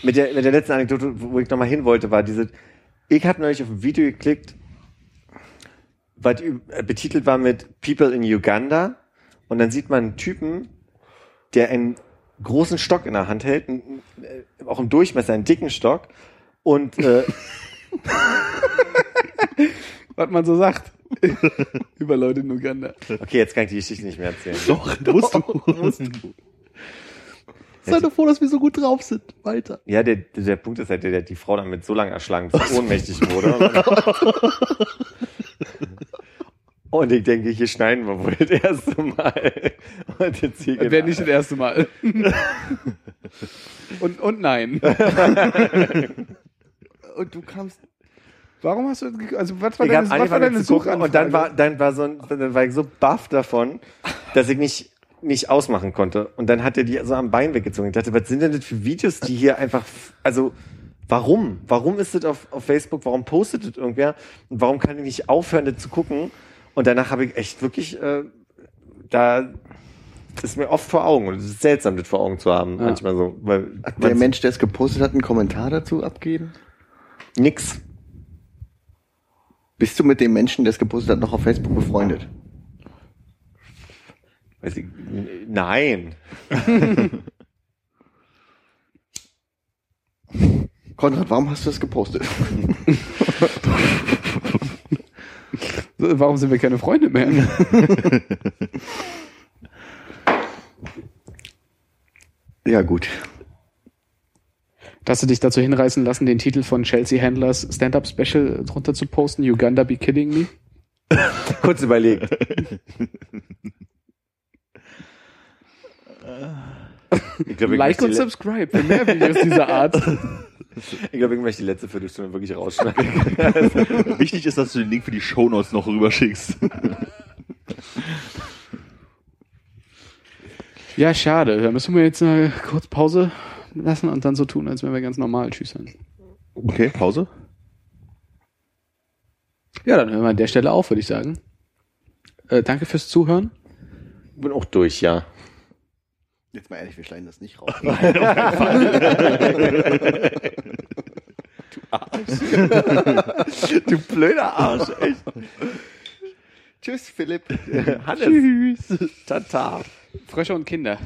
Mit der, mit der letzten Anekdote, wo ich nochmal hin wollte, war diese, ich habe neulich auf ein Video geklickt, was äh, betitelt war mit People in Uganda. Und dann sieht man einen Typen, der einen großen Stock in der Hand hält, einen, äh, auch im Durchmesser einen dicken Stock. Und äh, Was man so sagt. Über Leute in Uganda. okay, jetzt kann ich die Geschichte nicht mehr erzählen. doch, musst du. Sei doch froh, dass wir so gut drauf sind. Weiter. Ja, der, der Punkt ist halt, der, der hat die Frau damit so lange erschlagen, bis sie ohnmächtig wurde. Und ich denke, hier schneiden wir wohl das erste Mal. Und jetzt hier Das wäre nicht das erste Mal. und, und nein. Und du kamst. Warum hast du, also was war ich deine, was war deine Suchanfrage? und dann war, dann war so ein, dann war ich so baff davon, dass ich nicht, nicht ausmachen konnte. Und dann hat er die so am Bein weggezogen. Ich dachte, was sind denn das für Videos, die hier einfach, also, warum? Warum ist das auf, auf Facebook? Warum postet das irgendwer? Und warum kann ich nicht aufhören, das zu gucken? Und danach habe ich echt wirklich, äh, da ist mir oft vor Augen und es ist seltsam, das vor Augen zu haben, Ja. manchmal so, weil Hat der Mensch, der es gepostet hat, einen Kommentar dazu abgeben? nix. Bist du mit dem Menschen, der es gepostet hat, noch auf Facebook befreundet? Weiß ich, nein. Konrad, warum hast du das gepostet? Warum sind wir keine Freunde mehr? ja, gut. Hast du dich dazu hinreißen lassen, den Titel von Chelsea Handlers Stand-Up Special drunter zu posten? Uganda be kidding me? Kurz überlegt. Ich, Like und subscribe für mehr Videos dieser Art. ich, glaube, ich möchte die letzte Viertelstunde wirklich rausschneiden. Wichtig ist, dass du den Link für die Shownotes noch rüberschickst. Ja, schade. Da müssen wir jetzt eine kurz Pause lassen und dann so tun, als wären wir ganz normal tschüssern. Okay, Pause. Ja, dann hören wir an der Stelle auf, würde ich sagen. Äh, danke fürs Zuhören. Bin auch durch, ja. Jetzt mal ehrlich, wir schneiden das nicht raus. Du blöder Arsch, echt. Tschüss, Philipp. Hannes. Tschüss. Tata. Frösche und Kinder.